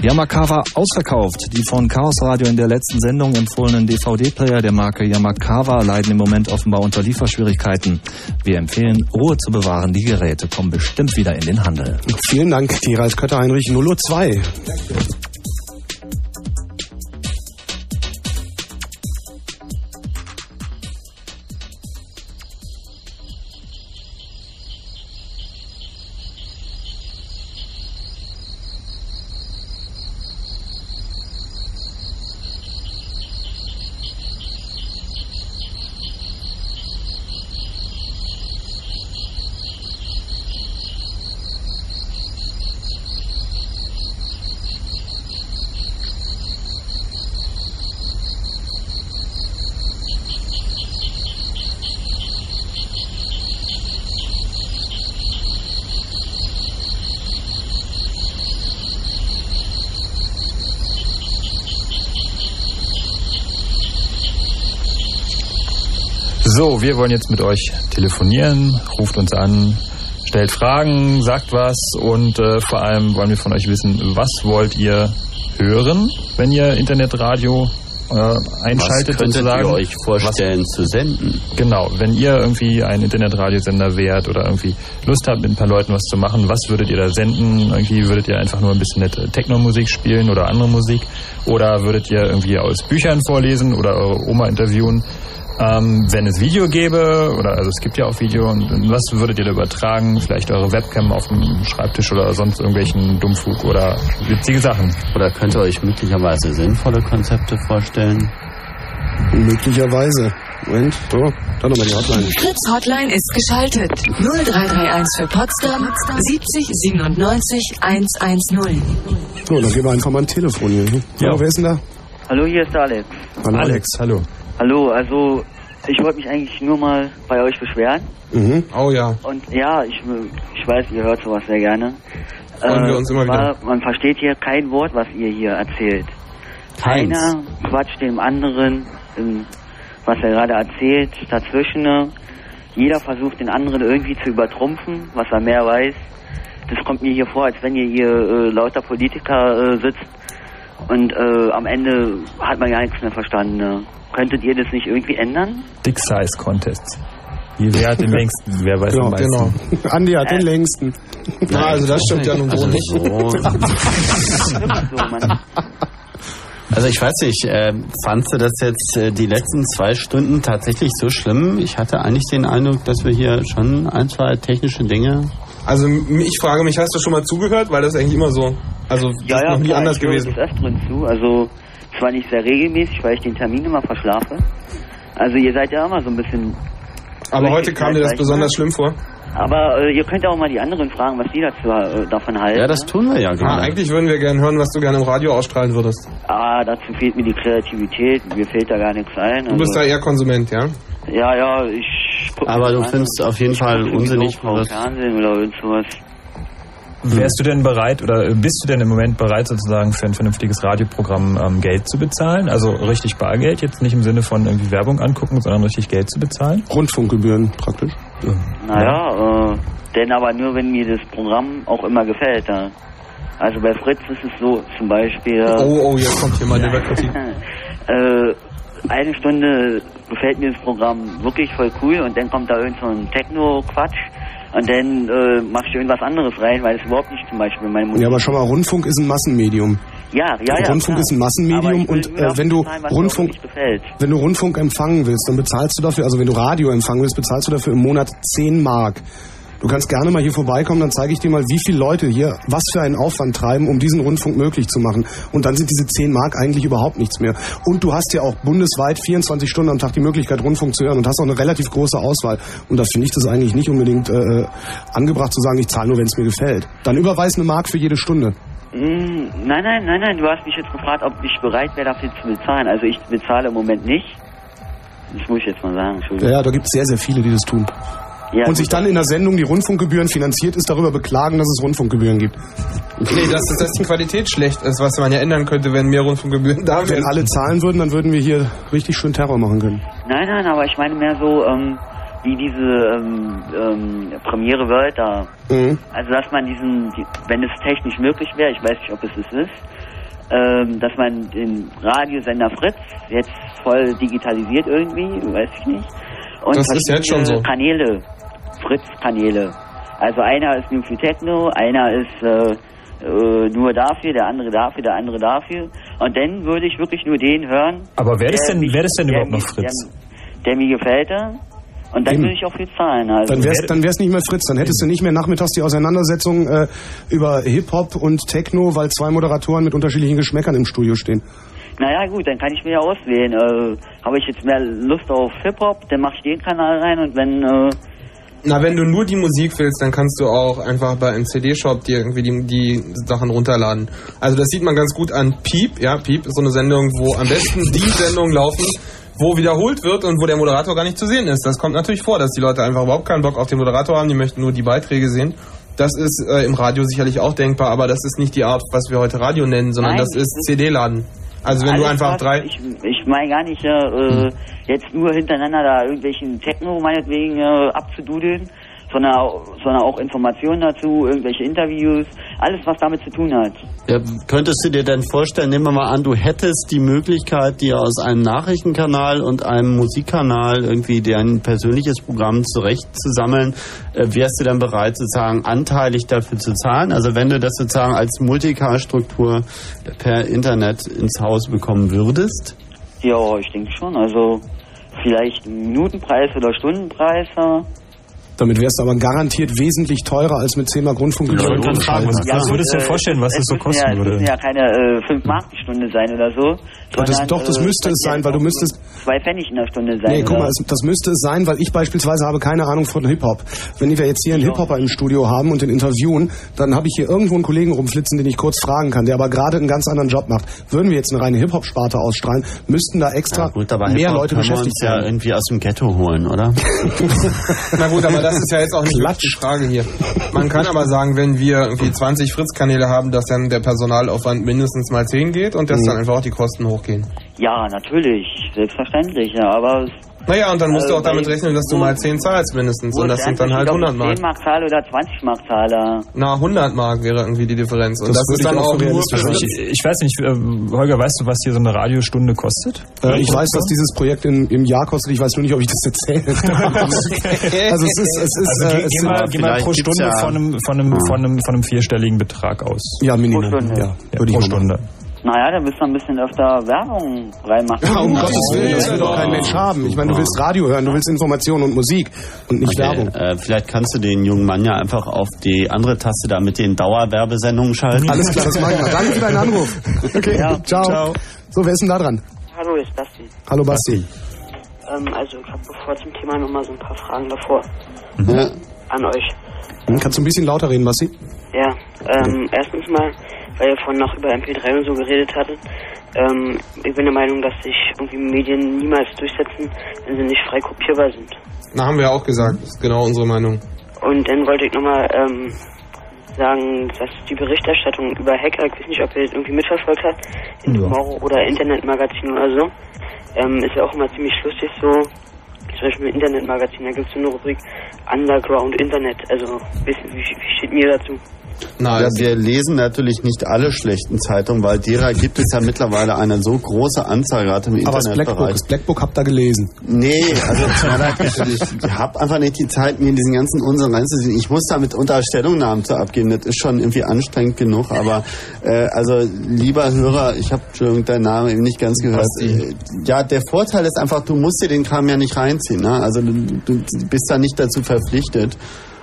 Yamakawa ausverkauft. Die von Chaos Radio in der letzten Sendung empfohlenen DVD-Player der Marke Yamakawa leiden im Moment offenbar unter Lieferschwierigkeiten. Wir empfehlen, Ruhe zu bewahren. Die Geräte kommen bestimmt wieder in den Handel. Vielen Dank, Gerald Kötter-Heinrich 002. So, wir wollen jetzt mit euch telefonieren. Ruft uns an, stellt Fragen, sagt was und äh, vor allem wollen wir von euch wissen, was wollt ihr hören, wenn ihr Internetradio äh, einschaltet Was sozusagen. ihr euch vorstellen zu senden? Genau, wenn ihr irgendwie ein Internetradiosender wärt oder irgendwie Lust habt, mit ein paar Leuten was zu machen, was würdet ihr da senden? Irgendwie würdet ihr einfach nur ein bisschen nette Techno-Musik spielen oder andere Musik? Oder würdet ihr irgendwie aus Büchern vorlesen oder eure Oma interviewen? Ähm, wenn es Video gäbe, oder also es gibt ja auch Video, und, und was würdet ihr da übertragen? Vielleicht eure Webcam auf dem Schreibtisch oder sonst irgendwelchen Dummfug oder witzige Sachen. Oder könnt ihr euch möglicherweise sinnvolle Konzepte vorstellen? Möglicherweise. Moment, so, dann nochmal die Hotline. Fritz Hotline ist geschaltet. 0331 für Potsdam 70 97 110. So, dann gehen wir einfach mal ein Telefon hier. ne? Ja. Hallo, wer ist denn da? Hallo, hier ist der Alex. Hallo. Alex, hallo. Hallo, also ich wollte mich eigentlich nur mal bei euch beschweren. Mhm. Oh ja. Und ja, ich, ich weiß, ihr hört sowas sehr gerne. Äh, Freuen wir uns immer aber wieder. Man versteht hier kein Wort, was ihr hier erzählt. Keins. Einer quatscht dem anderen, was er gerade erzählt, dazwischen. Jeder versucht den anderen irgendwie zu übertrumpfen, was er mehr weiß. Das kommt mir hier vor, als wenn ihr hier äh, lauter Politiker äh, sitzt und äh, am Ende hat man gar nichts mehr verstanden. Ne? Könntet ihr das nicht irgendwie ändern? Dick Size Contest. Hier, wer hat den längsten? Wer weiß Genau, am meisten? genau. Andi hat den längsten. Na, also das stimmt ja nun wohl nicht. Also ich weiß nicht, äh, fandst du das jetzt äh, die letzten zwei Stunden tatsächlich so schlimm? Ich hatte eigentlich den Eindruck, dass wir hier schon ein, zwei technische Dinge... Also ich frage mich, hast du schon mal zugehört? Weil das ist eigentlich immer so. Also ja, ist ja, noch nie klar, anders ich gewesen. des Öfteren zu. Also zwar nicht sehr regelmäßig, weil ich den Termin immer verschlafe. Also ihr seid ja immer so ein bisschen Aber heute kam dir das besonders schlimm vor? Aber äh, ihr könnt auch mal die anderen fragen, was die dazu äh, davon halten. Ja, das tun wir ja Ah, gerade. eigentlich würden wir gerne hören, was du gerne im Radio ausstrahlen würdest. Ah, dazu fehlt mir die Kreativität. Mir fällt da gar nichts ein. Du bist da also, eher Konsument, ja? ja, ja, ich Aber du an findest auf jeden ich Fall unsinnig, Fernsehen oder irgend sowas. Wärst du denn bereit oder bist du denn im Moment bereit sozusagen für ein vernünftiges Radioprogramm ähm, Geld zu bezahlen? Also richtig Bargeld, jetzt nicht im Sinne von irgendwie Werbung angucken, sondern richtig Geld zu bezahlen? Rundfunkgebühren praktisch. Naja, äh, denn aber nur, wenn mir das Programm auch immer gefällt. Ja. Also bei Fritz ist es so, zum Beispiel... Oh, oh, jetzt kommt hier mal der Kritik. äh, eine Stunde gefällt mir das Programm wirklich voll cool und dann kommt da irgend so ein Techno-Quatsch und dann äh, mach ich irgendwas anderes rein, weil es überhaupt nicht zum Beispiel meine Musik Ja, aber schau mal, Rundfunk ist ein Massenmedium. Ja, ja, ja. Rundfunk klar. ist ein Massenmedium und äh, wenn du bezahlen, Rundfunk, wenn du Rundfunk empfangen willst, dann bezahlst du dafür, also wenn du Radio empfangen willst, bezahlst du dafür im Monat 10 Mark. Du kannst gerne mal hier vorbeikommen, dann zeige ich dir mal, wie viele Leute hier was für einen Aufwand treiben, um diesen Rundfunk möglich zu machen. Und dann sind diese 10 Mark eigentlich überhaupt nichts mehr. Und du hast ja auch bundesweit 24 Stunden am Tag die Möglichkeit, Rundfunk zu hören und hast auch eine relativ große Auswahl. Und da finde ich das eigentlich nicht unbedingt äh, angebracht zu sagen, ich zahle nur, wenn es mir gefällt. Dann überweis eine Mark für jede Stunde. Mm, nein, nein, nein, nein. Du hast mich jetzt gefragt, ob ich bereit wäre, dafür zu bezahlen. Also ich bezahle im Moment nicht. Das muss ich jetzt mal sagen. Ja, da gibt es sehr, sehr viele, die das tun. Ja, und sich dann in der Sendung, die Rundfunkgebühren finanziert ist, darüber beklagen, dass es Rundfunkgebühren gibt. Nee, dass, dass die Qualität schlecht ist, was man ja ändern könnte, wenn mehr Rundfunkgebühren da Wenn wären. alle zahlen würden, dann würden wir hier richtig schön Terror machen können. Nein, nein, aber ich meine mehr so, ähm, wie diese ähm, ähm, Premiere World da. Mhm. Also dass man diesen, die, wenn es technisch möglich wäre, ich weiß nicht, ob es es ist, ähm, dass man den Radiosender Fritz jetzt voll digitalisiert irgendwie, weiß ich nicht. Und Das ist jetzt schon so. Kanäle, Fritz-Kanäle. Also einer ist nur für Techno, einer ist äh, äh, nur dafür, der andere dafür, der andere dafür. Und dann würde ich wirklich nur den hören. Aber wäre das der denn, mich- wäre das denn überhaupt noch Fritz? Der, der mir gefällt. ja. Und dann Eben. würde ich auch viel zahlen. Also. Dann wär's, dann wär's nicht mehr Fritz, dann hättest du nicht mehr nachmittags die Auseinandersetzung äh, über Hip-Hop und Techno, weil zwei Moderatoren mit unterschiedlichen Geschmäckern im Studio stehen. Naja gut, dann kann ich mir ja auswählen. Äh, Habe ich jetzt mehr Lust auf Hip-Hop, dann mache ich den Kanal rein und wenn... Äh, Na, wenn du nur die Musik willst, dann kannst du auch einfach bei einem CD-Shop dir irgendwie die, die Sachen runterladen. Also das sieht man ganz gut an Piep. Ja, Piep ist so eine Sendung, wo am besten die Sendungen laufen, wo wiederholt wird und wo der Moderator gar nicht zu sehen ist. Das kommt natürlich vor, dass die Leute einfach überhaupt keinen Bock auf den Moderator haben, die möchten nur die Beiträge sehen. Das ist äh, im Radio sicherlich auch denkbar, aber das ist nicht die Art, was wir heute Radio nennen, sondern Nein, das ist CD-Laden. Also wenn du alles, einfach was- drei... Ich, ich meine gar nicht äh, jetzt nur hintereinander da irgendwelchen Techno meinetwegen äh, abzududeln, sondern, au- sondern auch Informationen dazu, irgendwelche Interviews, alles was damit zu tun hat. Ja, könntest du dir denn vorstellen, nehmen wir mal an, du hättest die Möglichkeit, dir aus einem Nachrichtenkanal und einem Musikkanal irgendwie dein persönliches Programm zurechtzusammeln, äh, wärst du dann bereit, sozusagen anteilig dafür zu zahlen? Also wenn du das sozusagen als Multicast-Struktur per Internet ins Haus bekommen würdest? Ja, ich denke schon. Also vielleicht Minutenpreis oder Stundenpreis. Ja. Damit wärst du aber garantiert wesentlich teurer als mit 10 Mark Rundfunkgebühren. Ja, ich wollte gerade fragen, was- was würdest du dir vorstellen, was es das so kosten ja, es würde? müssen ja keine äh, 5 Mark die Stunde sein oder so. Ja, das, sondern, doch, das äh, müsste es sein, weil du müsstest... Zwei Pfennig in der Stunde sein. Nee, guck mal, es, das müsste es sein, weil ich beispielsweise habe keine Ahnung von Hip-Hop. Wenn wir jetzt hier einen Hip-Hopper im Studio haben und den interviewen, dann habe ich hier irgendwo einen Kollegen rumflitzen, den ich kurz fragen kann, der aber gerade einen ganz anderen Job macht. Würden wir jetzt eine reine Hip-Hop-Sparte ausstrahlen, müssten da extra Gut, aber mehr Leute beschäftigt uns ja irgendwie aus dem Ghetto holen, oder? Na gut, aber das ist ja jetzt auch nicht wirklich die Frage hier. Man kann aber sagen, wenn wir irgendwie 20 Fritz-Kanäle haben, dass dann der Personalaufwand mindestens mal 10 geht und dass Mhm. dann einfach auch die Kosten hochgehen. Ja, natürlich, selbstverständlich, ja, aber es Naja, und dann musst du Also auch damit bei- rechnen, dass du mal 10 zahlst mindestens. Und das sind dann halt Unterschied, 100 ob ich Mark. 10 Mark zahle oder 20 Mark zahle. Na, 100 Mark wäre irgendwie die Differenz. Und Das das, würde ist dann ich auch auch nur Also ich, ich weiß nicht, äh, Holger, weißt du, was hier so eine Radiostunde kostet? Äh, ich weiß, dass dieses Projekt in, im Jahr kostet. Ich weiß nur nicht, ob ich das erzählen darf. also es ist, es ist, Also äh, geh, es geh mal, geh mal pro Stunde ja- von, einem, von, einem, von, einem, von einem vierstelligen Betrag aus. ja Minimum. Pro Stunde. Ja, Ja, würde ich pro. Stunde. Naja, da müsst ihr ein bisschen öfter Werbung reinmachen. Ja, um Gottes Willen, das will doch kein Mensch haben. Ich meine, du willst Radio hören, du willst Information und Musik und nicht Werbung. äh, vielleicht kannst du den jungen Mann ja einfach auf die andere Taste da mit den Dauerwerbesendungen schalten. Alles klar, das mache ich mal. Danke für deinen Anruf. Okay, Ja. ciao. Ciao. So, wer ist denn da dran? Hallo, ist das die? Hallo Basti. ähm, also ich habe bevor zum Thema nochmal so ein paar Fragen davor Ja. an euch. Hm, Kannst du ein bisschen lauter reden, Basti? Ja, ähm, erstens mal, weil ihr vorhin noch über MP3 und so geredet hattet, ähm, ich bin der Meinung, dass sich irgendwie Medien niemals durchsetzen, wenn sie nicht frei kopierbar sind. Na, haben wir ja auch gesagt. Das ist genau unsere Meinung. Und dann wollte ich nochmal ähm, sagen, dass die Berichterstattung über Hacker, ich weiß nicht, ob ihr das irgendwie mitverfolgt habt, in Tomorrow oder Internetmagazin oder so, ähm, ist ja auch immer ziemlich lustig so. Zum Beispiel im Internetmagazin, da gibt es so eine Rubrik Underground Internet. Also, wie, wie steht mir dazu? Ja, wir lesen natürlich nicht alle schlechten Zeitungen, weil derer gibt es ja mittlerweile eine so große Anzahl gerade im Aber das Blackbook, Internetbereich. das Blackbook habt ihr gelesen. Nee, also tut mir leid, ich, habe einfach nicht die Zeit, mir diesen ganzen Unsinn reinzusehen. Ich muss damit unter Stellungnahmen zu abgeben. Das ist schon irgendwie anstrengend genug. Aber äh, also lieber Hörer, ich habe Entschuldigung deinen Namen eben nicht ganz gehört. Äh, Ja, der Vorteil ist einfach, du musst dir den Kram ja nicht reinziehen. Ne? Also du, du bist da nicht dazu verpflichtet.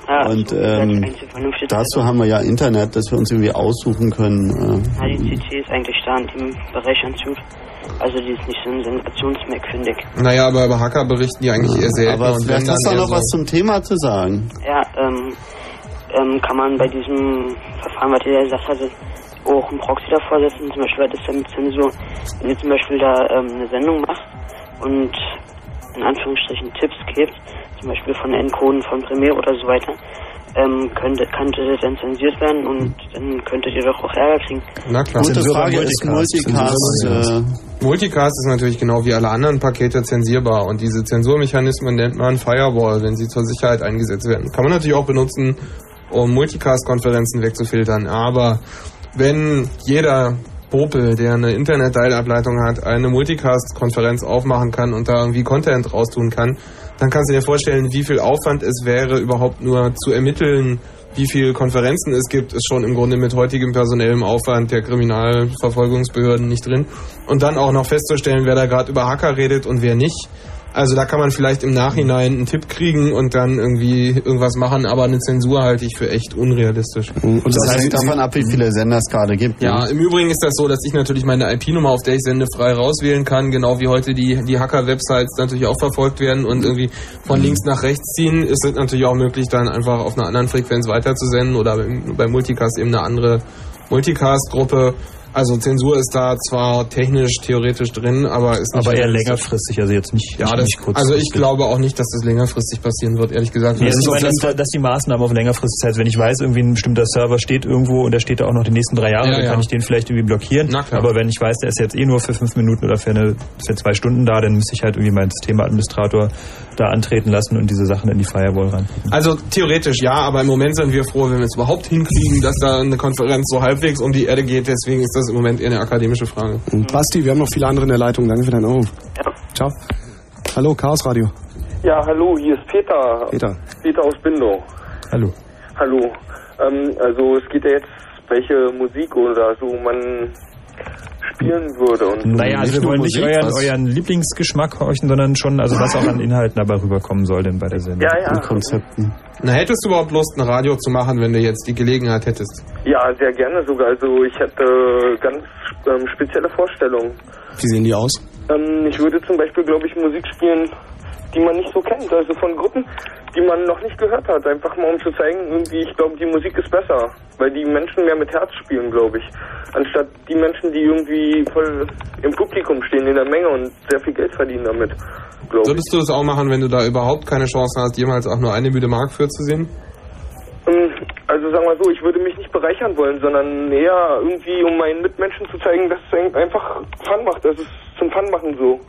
Ja, Und so, ähm, das dazu haben wir ja Internet, dass wir uns irgendwie aussuchen können. Äh, Ja, die CT ist eigentlich da in dem Bereich ganz gut. Also die ist nicht so ein Sensationsmeck, finde ich. Naja, aber über Hacker berichten die eigentlich eher selten. aber und vielleicht hast du dann noch was zum Thema zu sagen. Ja, ähm, ähm, kann man bei diesem Verfahren, was ihr ja gesagt hattet, auch einen Proxy davor setzen, zum Beispiel, was ist denn mit Zensur, wenn ihr zum Beispiel da ähm, eine Sendung macht und in Anführungsstrichen Tipps gebt, zum Beispiel von Encoden von Premiere oder so weiter, ähm, könnte, könnte das dann zensiert werden und dann könntet ihr doch auch Ärger kriegen. Na klar. Gute Frage, ist Multicast... Äh, Multicast ist natürlich genau wie alle anderen Pakete zensierbar und diese Zensurmechanismen nennt man Firewall, wenn sie zur Sicherheit eingesetzt werden. Kann man natürlich auch benutzen, um Multicast-Konferenzen wegzufiltern, aber wenn jeder Popel, der eine Internet-Teilableitung hat, eine Multicast-Konferenz aufmachen kann und da irgendwie Content raustun kann, dann kannst du dir vorstellen, wie viel Aufwand es wäre, überhaupt nur zu ermitteln, wie viele Konferenzen es gibt, ist schon im Grunde mit heutigem personellem Aufwand der Kriminalverfolgungsbehörden nicht drin. Und dann auch noch festzustellen, wer da gerade über Hacker redet und wer nicht. Also da kann man vielleicht im Nachhinein einen Tipp kriegen und dann irgendwie irgendwas machen, aber eine Zensur halte ich für echt unrealistisch. Und das, hängt davon ab, wie viele Sender es gerade gibt. Ja, ne? im Übrigen ist das so, dass ich natürlich meine IP-Nummer, auf der ich sende, frei rauswählen kann, genau wie heute die, die Hacker-Websites natürlich auch verfolgt werden und irgendwie von links nach rechts ziehen, ist es natürlich auch möglich, dann einfach auf einer anderen Frequenz weiterzusenden oder beim Multicast eben eine andere Multicast-Gruppe. Also Zensur ist da zwar technisch, theoretisch drin, aber ist nicht Aber eher längerfristig, also jetzt nicht, Ja, das, nicht kurzfristig. also ich glaube auch nicht, dass das längerfristig passieren wird, ehrlich gesagt. Nee, Das also ich ist meine, dass, dass die Maßnahmen auf längerfristig Zeit, wenn ich weiß, irgendwie ein bestimmter Server steht irgendwo und der steht da auch noch die nächsten drei Jahre, Ja, dann ja. kann ich den vielleicht irgendwie blockieren. Na klar. Aber wenn ich weiß, der ist jetzt eh nur für fünf Minuten oder für, eine, für zwei Stunden da, dann müsste ich halt irgendwie meinen Systemadministrator da antreten lassen und diese Sachen in die Firewall ran. Also theoretisch ja, aber im Moment sind wir froh, wenn wir es überhaupt hinkriegen, dass da eine Konferenz so halbwegs um die Erde geht. Deswegen ist das im Moment eher eine akademische Frage. Und Basti, wir haben noch viele andere in der Leitung. Danke für deinen Anruf. Ciao. Hallo, Chaos Radio. Ja, hallo, hier ist Peter. Peter. Peter aus Bindau. Hallo. Hallo. Ähm, also es geht ja jetzt, welche Musik oder so man spielen würde. Und Naja, also wir wollen nicht euren, euren Lieblingsgeschmack horchen, sondern schon, also was auch an Inhalten dabei rüberkommen soll denn bei der Sendung. Ja, ja. Und Konzepten. Na, hättest du überhaupt Lust, ein Radio zu machen, wenn du jetzt die Gelegenheit hättest? Ja, sehr gerne sogar. Also ich hätte ganz ähm, spezielle Vorstellungen. Wie sehen die aus? Ähm, ich würde zum Beispiel, glaube ich, Musik spielen, die man nicht so kennt. Also von Gruppen, die man noch nicht gehört hat. Einfach mal um zu zeigen, irgendwie, ich glaube, die Musik ist besser. Weil die Menschen mehr mit Herz spielen, glaube ich. Anstatt die Menschen, die irgendwie voll im Publikum stehen, in der Menge und sehr viel Geld verdienen damit, ich. Würdest du das auch machen, wenn du da überhaupt keine Chance hast, jemals auch nur eine müde Mark für zu sehen? Ähm, Also sagen wir so, ich würde mich nicht bereichern wollen, sondern eher irgendwie, um meinen Mitmenschen zu zeigen, dass es einfach Fun macht. Das ist zum Fun machen so.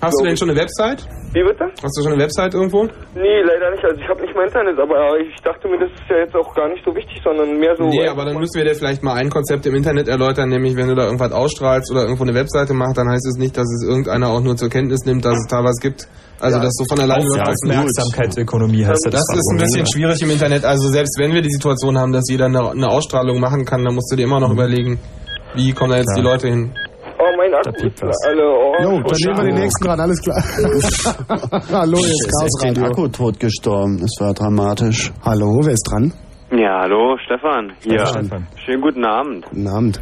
Hast du denn schon eine Website? Wie bitte? Hast du schon eine Website irgendwo? Nee, leider nicht. Also ich habe nicht mal Internet, aber ich dachte mir, das ist ja jetzt auch gar nicht so wichtig, sondern mehr so... Nee, aber dann müssen wir dir vielleicht mal ein Konzept im Internet erläutern, nämlich wenn du da irgendwas ausstrahlst oder irgendwo eine Webseite machst, dann heißt es nicht, dass es irgendeiner auch nur zur Kenntnis nimmt, dass es da was gibt. Also Ja. das so von alleine läuft. Aufmerksamkeitsökonomie heißt das. Das ist ein bisschen schwierig im Internet. Also selbst wenn wir die Situation haben, dass jeder eine, eine Ausstrahlung machen kann, dann musst du dir immer noch überlegen, wie kommen da jetzt die Leute hin. Oh, mein Akku ist alle... Oh, Jo, dann nehmen wir den nächsten dran, alles klar. Hallo, hier ist ist Chaos Radio. Akku tot gestorben. Das war dramatisch. Hallo, wer ist dran? Ja, hallo, Stefan. Hier. Stefan. Schönen guten Abend. Guten Abend.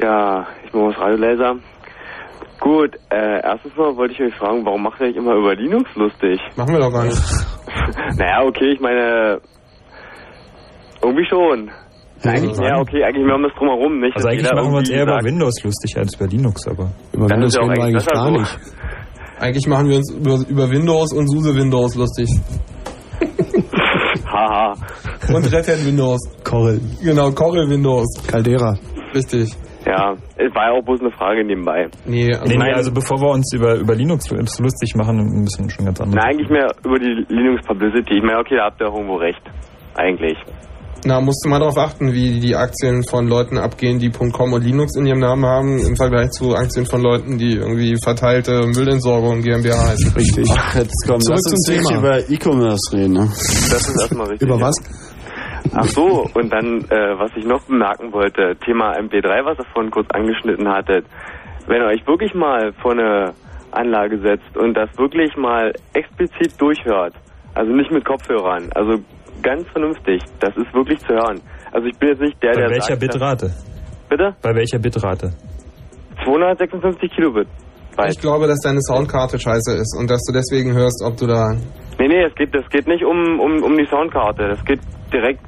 Ja, ich bin aus Radiolaser. Gut, äh, erstens mal wollte ich euch fragen, warum macht ihr euch immer über Linux lustig? Machen wir doch gar nicht. naja, okay, ich meine, irgendwie schon. Eigentlich, ja, okay, eigentlich mehr um das drumherum, nicht? Also eigentlich machen wir uns eher über Windows lustig als über Linux, aber. Über Das Windows ja reden wir eigentlich gar so. nicht. Eigentlich machen wir uns über, über Windows und SUSE Windows lustig. Haha. Und Red Hat Windows. Corel. Genau, Corel Windows. Caldera. Richtig. Ja, es war ja auch bloß eine Frage nebenbei. Nee, also, Nee, nee, also bevor wir uns über, über Linux lustig machen, müssen wir schon ganz andere. Na, eigentlich mehr über die Linux Publicity. Ich meine, okay, da habt ihr auch irgendwo recht. Eigentlich. Na, musst du mal darauf achten, wie die Aktien von Leuten abgehen, die .com und Linux in ihrem Namen haben, im Vergleich zu Aktien von Leuten, die irgendwie verteilte Müllentsorgung GmbH heißen. Richtig. Ach, jetzt komm, Zurück lass uns nicht Thema. über E-Commerce reden. Ne? Das ist erstmal richtig. Über was? Ach so, und dann, äh, was ich noch bemerken wollte, Thema MP3, was ihr vorhin kurz angeschnitten hattet. Wenn ihr euch wirklich mal vor eine Anlage setzt und das wirklich mal explizit durchhört, also nicht mit Kopfhörern, also ganz vernünftig, das ist wirklich zu hören. Also ich bin jetzt nicht der, Bei der welcher sagt, Bitrate? Bitte? Bei welcher Bitrate? 256 Kilobit. Ich glaube, dass deine Soundkarte scheiße ist und dass du deswegen hörst, ob du da... Nee, nee, es geht, es geht nicht um, um, um die Soundkarte, das geht direkt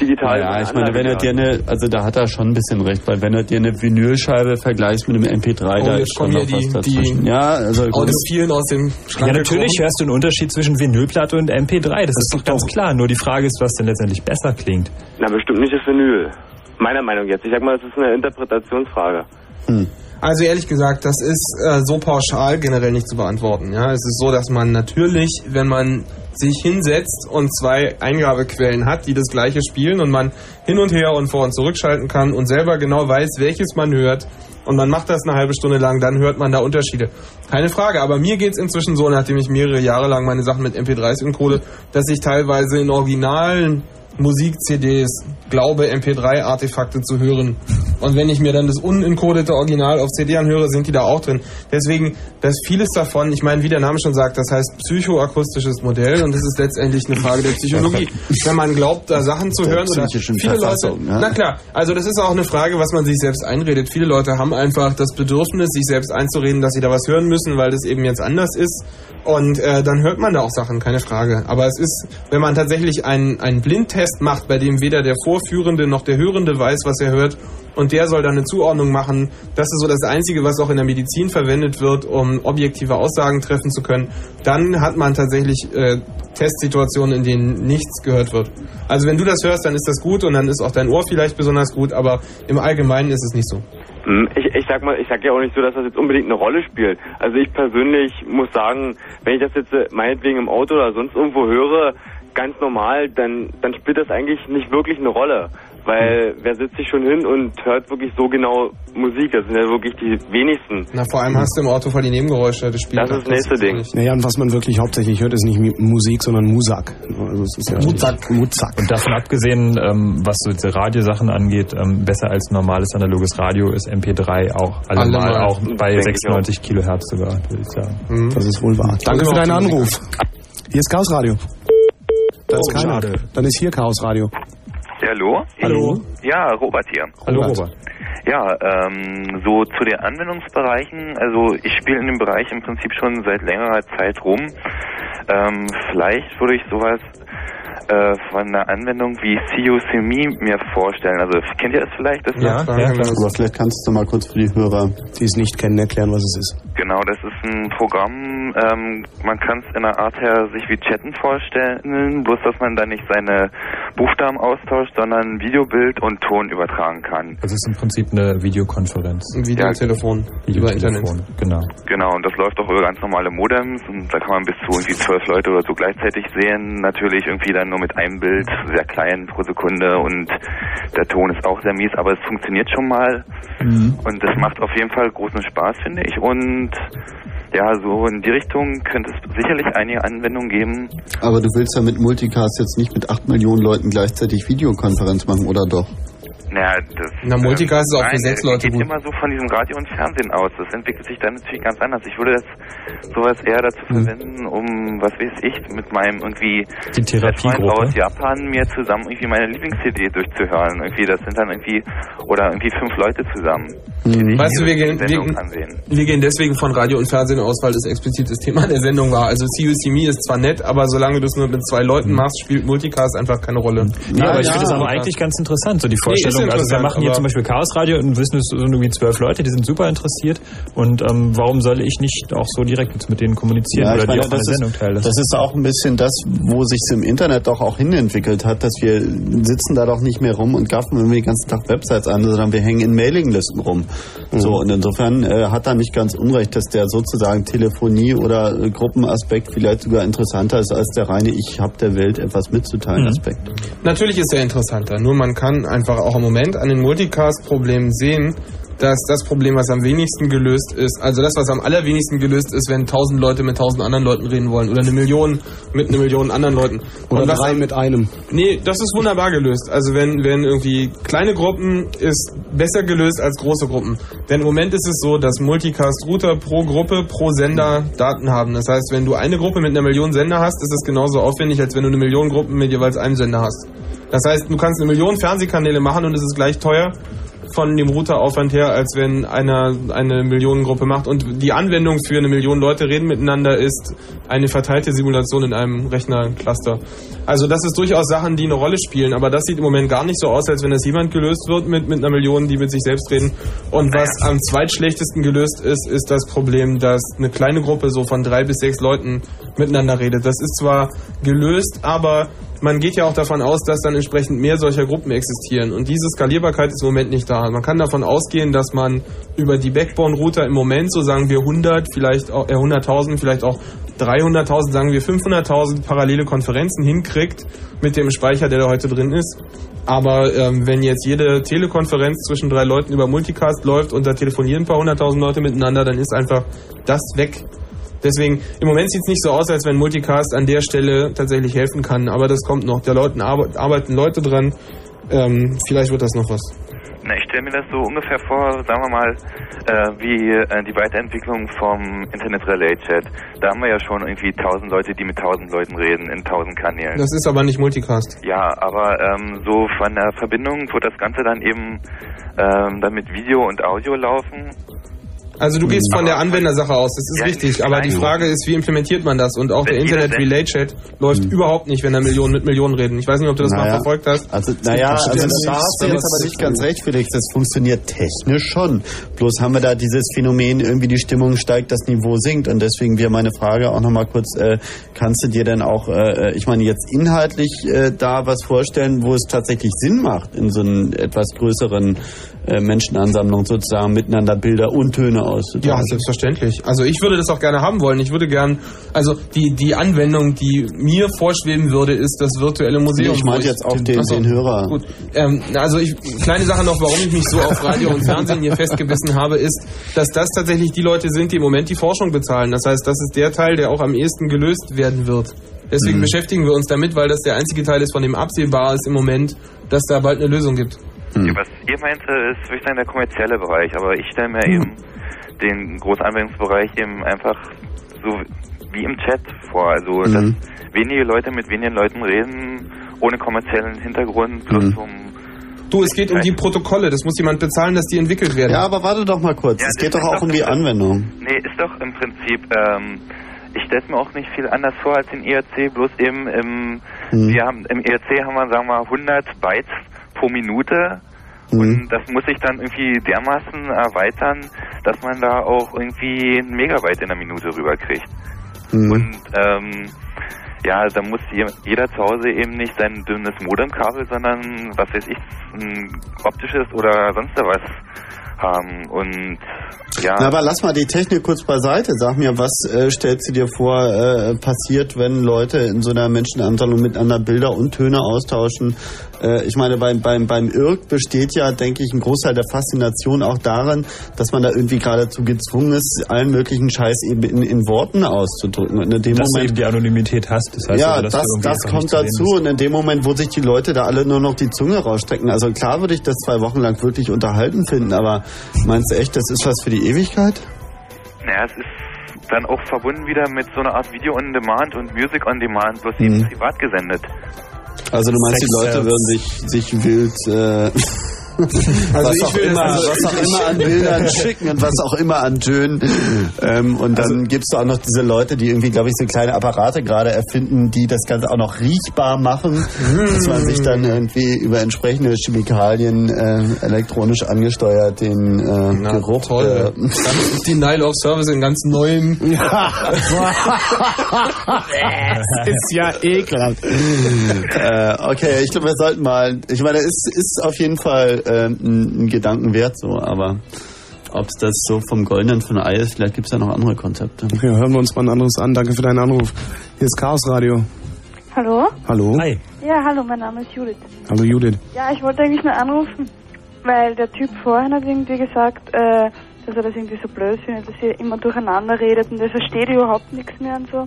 digital. Ja, ich eine meine, wenn er dir eine, also da hat er schon ein bisschen recht, weil wenn er dir eine Vinylscheibe vergleichst mit einem MP3, Oh, da ist schon noch hier was die- dazwischen. die ja, also Audiophilen aus dem Schrank Ja, natürlich gekrochen. hörst du einen Unterschied zwischen Vinylplatte und MP3. Das, ist doch ganz klar. Nur die Frage ist, was denn letztendlich besser klingt. Na, bestimmt nicht das Vinyl. Meiner Meinung jetzt. Ich sag mal, das ist eine Interpretationsfrage. Also ehrlich gesagt, das ist äh, so pauschal generell nicht zu beantworten. Ja, es ist so, dass man natürlich, wenn man sich hinsetzt und zwei Eingabequellen hat, die das gleiche spielen und man hin und her und vor und zurückschalten kann und selber genau weiß, welches man hört und man macht das eine halbe Stunde lang, dann hört man da Unterschiede. Keine Frage, aber mir geht's inzwischen so, nachdem ich mehrere Jahre lang meine Sachen mit MP3s encode, dass ich teilweise in originalen Musik-CDs glaube, MP3-Artefakte zu hören. Und wenn ich mir dann das unencodete Original auf CD anhöre, sind die da auch drin. Deswegen, dass vieles davon, ich meine, wie der Name schon sagt, das heißt psychoakustisches Modell und das ist letztendlich eine Frage der Psychologie. Wenn man glaubt, da Sachen zu Der hören oder viele Leute, ja. na klar, also das ist auch eine Frage, was man sich selbst einredet. Viele Leute haben einfach das Bedürfnis, sich selbst einzureden, dass sie da was hören müssen, weil das eben jetzt anders ist. Und äh, dann hört man da auch Sachen, keine Frage. Aber es ist, wenn man tatsächlich einen, einen Blindtest macht, bei dem weder der Vorführende noch der Hörende weiß, was er hört, und der soll dann eine Zuordnung machen, das ist so das Einzige, was auch in der Medizin verwendet wird, um objektive Aussagen treffen zu können, dann hat man tatsächlich äh, Testsituationen, in denen nichts gehört wird. Also wenn du das hörst, dann ist das gut und dann ist auch dein Ohr vielleicht besonders gut, aber im Allgemeinen ist es nicht so. Hm, Ich, ich sag mal, ich sag ja auch nicht so, dass das jetzt unbedingt eine Rolle spielt. Also ich persönlich muss sagen, wenn ich das jetzt äh, meinetwegen im Auto oder sonst irgendwo höre, ganz normal, dann, dann spielt das eigentlich nicht wirklich eine Rolle. Weil wer setzt sich schon hin und hört wirklich so genau Musik? Das sind ja wirklich die wenigsten. Na, vor allem hast du im Auto voll die Nebengeräusche, das spielt. Das ist das nächste Ding. Naja, und was man wirklich hauptsächlich hört, ist nicht Musik, sondern Musak. Also es ist ja Muzak. Muzak. Und davon abgesehen, ähm, was so diese Radiosachen angeht, ähm, besser als normales analoges Radio ist MP3 auch allemal, Allemal. auch bei Denke ich 96 Kilohertz sogar, würde ich sagen. Mhm. Das ist wohl wahr. Danke für deinen Anruf. Hier ist Chaos Radio. Da ist Oh, keiner. schade. Dann ist hier Chaos Radio. Ja, hallo? Hallo. Ja, Robert hier. Hallo Robert. Robert. Ja, ähm, so zu den Anwendungsbereichen, also ich spiele in dem Bereich im Prinzip schon seit längerer Zeit rum. Ähm, vielleicht würde ich sowas äh, von einer Anwendung wie CUCME mir vorstellen. Also kennt ihr das vielleicht? Das Ja, ja, klar. aber vielleicht kannst du mal kurz für die Hörer. Die es nicht kennen, erklären, was es ist. Genau, das ist ein Programm, ähm, man kann es in einer Art her sich wie Chatten vorstellen, bloß dass man dann nicht seine Buchstaben austauscht, sondern Videobild und Ton übertragen kann. Das ist im Prinzip eine Videokonferenz. Ein Videotelefon über Internet. Videotelefon, genau. Genau, und das läuft auch über ganz normale Modems und da kann man bis zu irgendwie zwölf Leute oder so gleichzeitig sehen. Natürlich irgendwie dann nur mit einem Bild, sehr klein pro Sekunde und der Ton ist auch sehr mies, aber es funktioniert schon mal und das macht auf jeden Fall großen Spaß, finde ich. Und ja, so in die Richtung könnte es sicherlich einige Anwendungen geben. Aber du willst ja mit Multicast jetzt nicht mit 8 Millionen Leuten gleichzeitig Videokonferenz machen, oder doch? Naja, das, Na, Multicast ist auch für sechs Leute geht gut. immer so von diesem Radio und Fernsehen aus. Das entwickelt sich dann natürlich ganz anders. Ich würde das sowas eher dazu Hm. verwenden, um, was weiß ich, mit meinem irgendwie Die Therapiegruppe. aus Japan mir zusammen irgendwie meine Lieblings-CD durchzuhören. Irgendwie, das sind dann irgendwie, oder irgendwie fünf Leute zusammen. Hm. Weißt du, wir gehen, wir, ansehen. wir gehen deswegen von Radio und Fernsehen aus, weil das explizit das Thema der Sendung war. Also See You See Me ist zwar nett, aber solange du es nur mit zwei Leuten machst, spielt Multicast einfach keine Rolle. Nee, aber ich finde das aber eigentlich ganz interessant, so die Vorstellung. Nee, ist also wir machen hier zum Beispiel Chaos Radio und wissen es sind irgendwie zwölf Leute, die sind super interessiert. Und ähm, warum soll ich nicht auch so direkt jetzt mit denen kommunizieren Ja, oder ich meine, die auch das, Sendung ist, teilhaben? das ist auch ein bisschen das, wo sich im Internet doch auch hinentwickelt hat, dass wir sitzen da doch nicht mehr rum und gaffen irgendwie den ganzen Tag Websites an, sondern wir hängen in Mailinglisten rum. So, und insofern äh, hat er nicht ganz unrecht, dass der sozusagen Telefonie- oder äh, Gruppenaspekt vielleicht sogar interessanter ist als der reine Ich hab der Welt etwas mitzuteilen Aspekt. Natürlich ist er interessanter, nur man kann einfach auch im Moment an den Multicast-Problemen sehen, dass das Problem, was am wenigsten gelöst ist, also das, was am allerwenigsten gelöst ist, wenn tausend Leute mit tausend anderen Leuten reden wollen oder eine Million mit einer Million anderen Leuten. Oder Und was drei mit einem. Nee, das ist wunderbar gelöst. Also wenn, wenn irgendwie kleine Gruppen ist besser gelöst als große Gruppen. Denn im Moment ist es so, dass Multicast-Router pro Gruppe, pro Sender Daten haben. Das heißt, wenn du eine Gruppe mit einer Million Sender hast, ist es genauso aufwendig, als wenn du eine Million Gruppen mit jeweils einem Sender hast. Das heißt, du kannst eine Million Fernsehkanäle machen und es ist gleich teuer von dem Routeraufwand her, als wenn einer eine Millionengruppe macht. Und die Anwendung für eine Million Leute reden miteinander ist eine verteilte Simulation in einem Rechnercluster. Also das ist durchaus Sachen, die eine Rolle spielen, aber das sieht im Moment gar nicht so aus, als wenn das jemand gelöst wird mit, mit einer Million, die mit sich selbst reden. Und was am zweitschlechtesten gelöst ist, ist das Problem, dass eine kleine Gruppe so von drei bis sechs Leuten miteinander redet. Das ist zwar gelöst, aber man geht ja auch davon aus, dass dann entsprechend mehr solcher Gruppen existieren. Und diese Skalierbarkeit ist im Moment nicht da. Man kann davon ausgehen, dass man über die Backbone-Router im Moment, so sagen wir 100, vielleicht auch äh, 100.000, vielleicht auch 300.000, sagen wir 500.000 parallele Konferenzen hinkriegt mit dem Speicher, der da heute drin ist. Aber ähm, wenn jetzt jede Telekonferenz zwischen drei Leuten über Multicast läuft und da telefonieren ein paar hunderttausend Leute miteinander, dann ist einfach das weg. Deswegen, im Moment sieht es nicht so aus, als wenn Multicast an der Stelle tatsächlich helfen kann, aber das kommt noch. Der Leuten arbe arbeiten Leute dran. Ähm, vielleicht wird das noch was. Na, ich stelle mir das so ungefähr vor, sagen wir mal, äh, wie äh, die Weiterentwicklung vom Internet Relay Chat. Da haben wir ja schon irgendwie tausend Leute, die mit tausend Leuten reden in tausend Kanälen. Das ist aber nicht Multicast. Ja, aber ähm, so von der Verbindung wird das Ganze dann eben ähm, dann mit Video und Audio laufen. Also du gehst von der Anwendersache aus, das ist Ja, richtig. Aber die. Frage ist, wie implementiert man das? Und auch der Wenn Internet Relay Chat läuft überhaupt nicht, wenn da Millionen mit Millionen reden. Ich weiß nicht, ob du das mal Naja. verfolgt hast. Also, naja, also da hast du jetzt aber nicht ganz recht, Felix. Das funktioniert technisch schon. Bloß haben wir da dieses Phänomen, irgendwie die Stimmung steigt, das Niveau sinkt. Und deswegen wäre meine Frage auch nochmal kurz, äh, kannst du dir denn auch, äh, ich meine, jetzt inhaltlich äh, da was vorstellen, wo es tatsächlich Sinn macht, in so einen etwas größeren äh, Menschenansammlung sozusagen miteinander Bilder und Töne auszutauschen? Ja, selbstverständlich. Also ich würde das auch gerne haben wollen. Ich würde gern, also die, die Anwendung, die mir vorschweben würde, ist das virtuelle Museum. Nee, ich wo meinte jetzt auch den- Ach so, den Hörer. Gut. Ähm, also ich, kleine Sache noch, warum ich mich so auf Radio und Fernsehen hier festgebissen habe, ist, dass das tatsächlich die Leute sind, die im Moment die Forschung bezahlen. Das heißt, das ist der Teil, der auch am ehesten gelöst werden wird. Deswegen Mhm. beschäftigen wir uns damit, weil das der einzige Teil ist, von dem absehbar ist im Moment, dass da bald eine Lösung gibt. Ja, Was ihr meinte, ist würde ich sagen der kommerzielle Bereich, aber ich stelle mir eben den Großanwendungsbereich eben einfach so wie im Chat vor. Also dass Mhm. wenige Leute mit wenigen Leuten reden, ohne kommerziellen Hintergrund, plus Mhm. zum Du, es geht um die Protokolle. Das muss jemand bezahlen, dass die entwickelt werden. Ja, aber warte doch mal kurz. Ja, es geht doch auch doch um die Anwendung. Nee, ist doch im Prinzip, ähm, ich stelle mir auch nicht viel anders vor als in IRC, bloß eben im, Mhm. wir haben, im IRC haben wir, sagen wir mal, 100 Bytes pro Minute. Mhm. Und das muss sich dann irgendwie dermaßen erweitern, dass man da auch irgendwie ein Megabyte in der Minute rüberkriegt. Mhm. Und ähm, ja, da muss je- jeder zu Hause eben nicht sein dünnes Modemkabel, sondern was weiß ich, ein optisches oder sonst was haben. Und ja. Na, aber lass mal die Technik kurz beiseite. Sag mir, was äh, stellst du dir vor, äh, passiert, wenn Leute in so einer Menschenansammlung miteinander Bilder und Töne austauschen? Äh, ich meine, beim, beim, beim Irk besteht ja, denke ich, ein Großteil der Faszination auch darin, dass man da irgendwie geradezu gezwungen ist, allen möglichen Scheiß eben in, in Worten auszudrücken. Und in dem dass Moment, du eben die Anonymität hast. Das heißt ja, also, dass das, das kommt dazu. Und in dem Moment, wo sich die Leute da alle nur noch die Zunge rausstrecken, also klar würde ich das zwei Wochen lang wirklich unterhalten finden, aber meinst du echt, das ist was für die Ewigkeit? Naja, es ist dann auch verbunden wieder mit so einer Art Video on Demand und Music on Demand, bloß eben Mhm. privat gesendet. Also du meinst, die Leute würden sich, sich wild, äh, Also was, auch will- immer, also was auch immer an Bildern schicken und was auch immer an Tönen. Ähm, und dann gibt's da auch noch diese Leute, die irgendwie, glaube ich, so kleine Apparate gerade erfinden, die das Ganze auch noch riechbar machen, dass man sich dann irgendwie über entsprechende Chemikalien äh, elektronisch angesteuert den äh, Geruch Toll. äh, Dann ist die Nile of Service in ganz neuem. Das ist ja ekelhaft. äh, okay, ich glaube, wir sollten mal. Ich meine, es ist auf jeden Fall äh, ein, ein Gedanken wert, so, aber ob es das so vom Goldenen von Ei ist, vielleicht gibt es ja noch andere Konzepte. Okay, hören wir uns mal ein anderes an. Danke für deinen Anruf. Hier ist Chaos Radio. Hallo? Hallo. Hi. Ja, hallo, mein Name ist Judith. Hallo Judith. Ja, ich wollte eigentlich nur anrufen, weil der Typ vorhin hat irgendwie gesagt, äh, dass er das irgendwie so blöd findet, dass ihr immer durcheinander redet und er versteht überhaupt nichts mehr und so.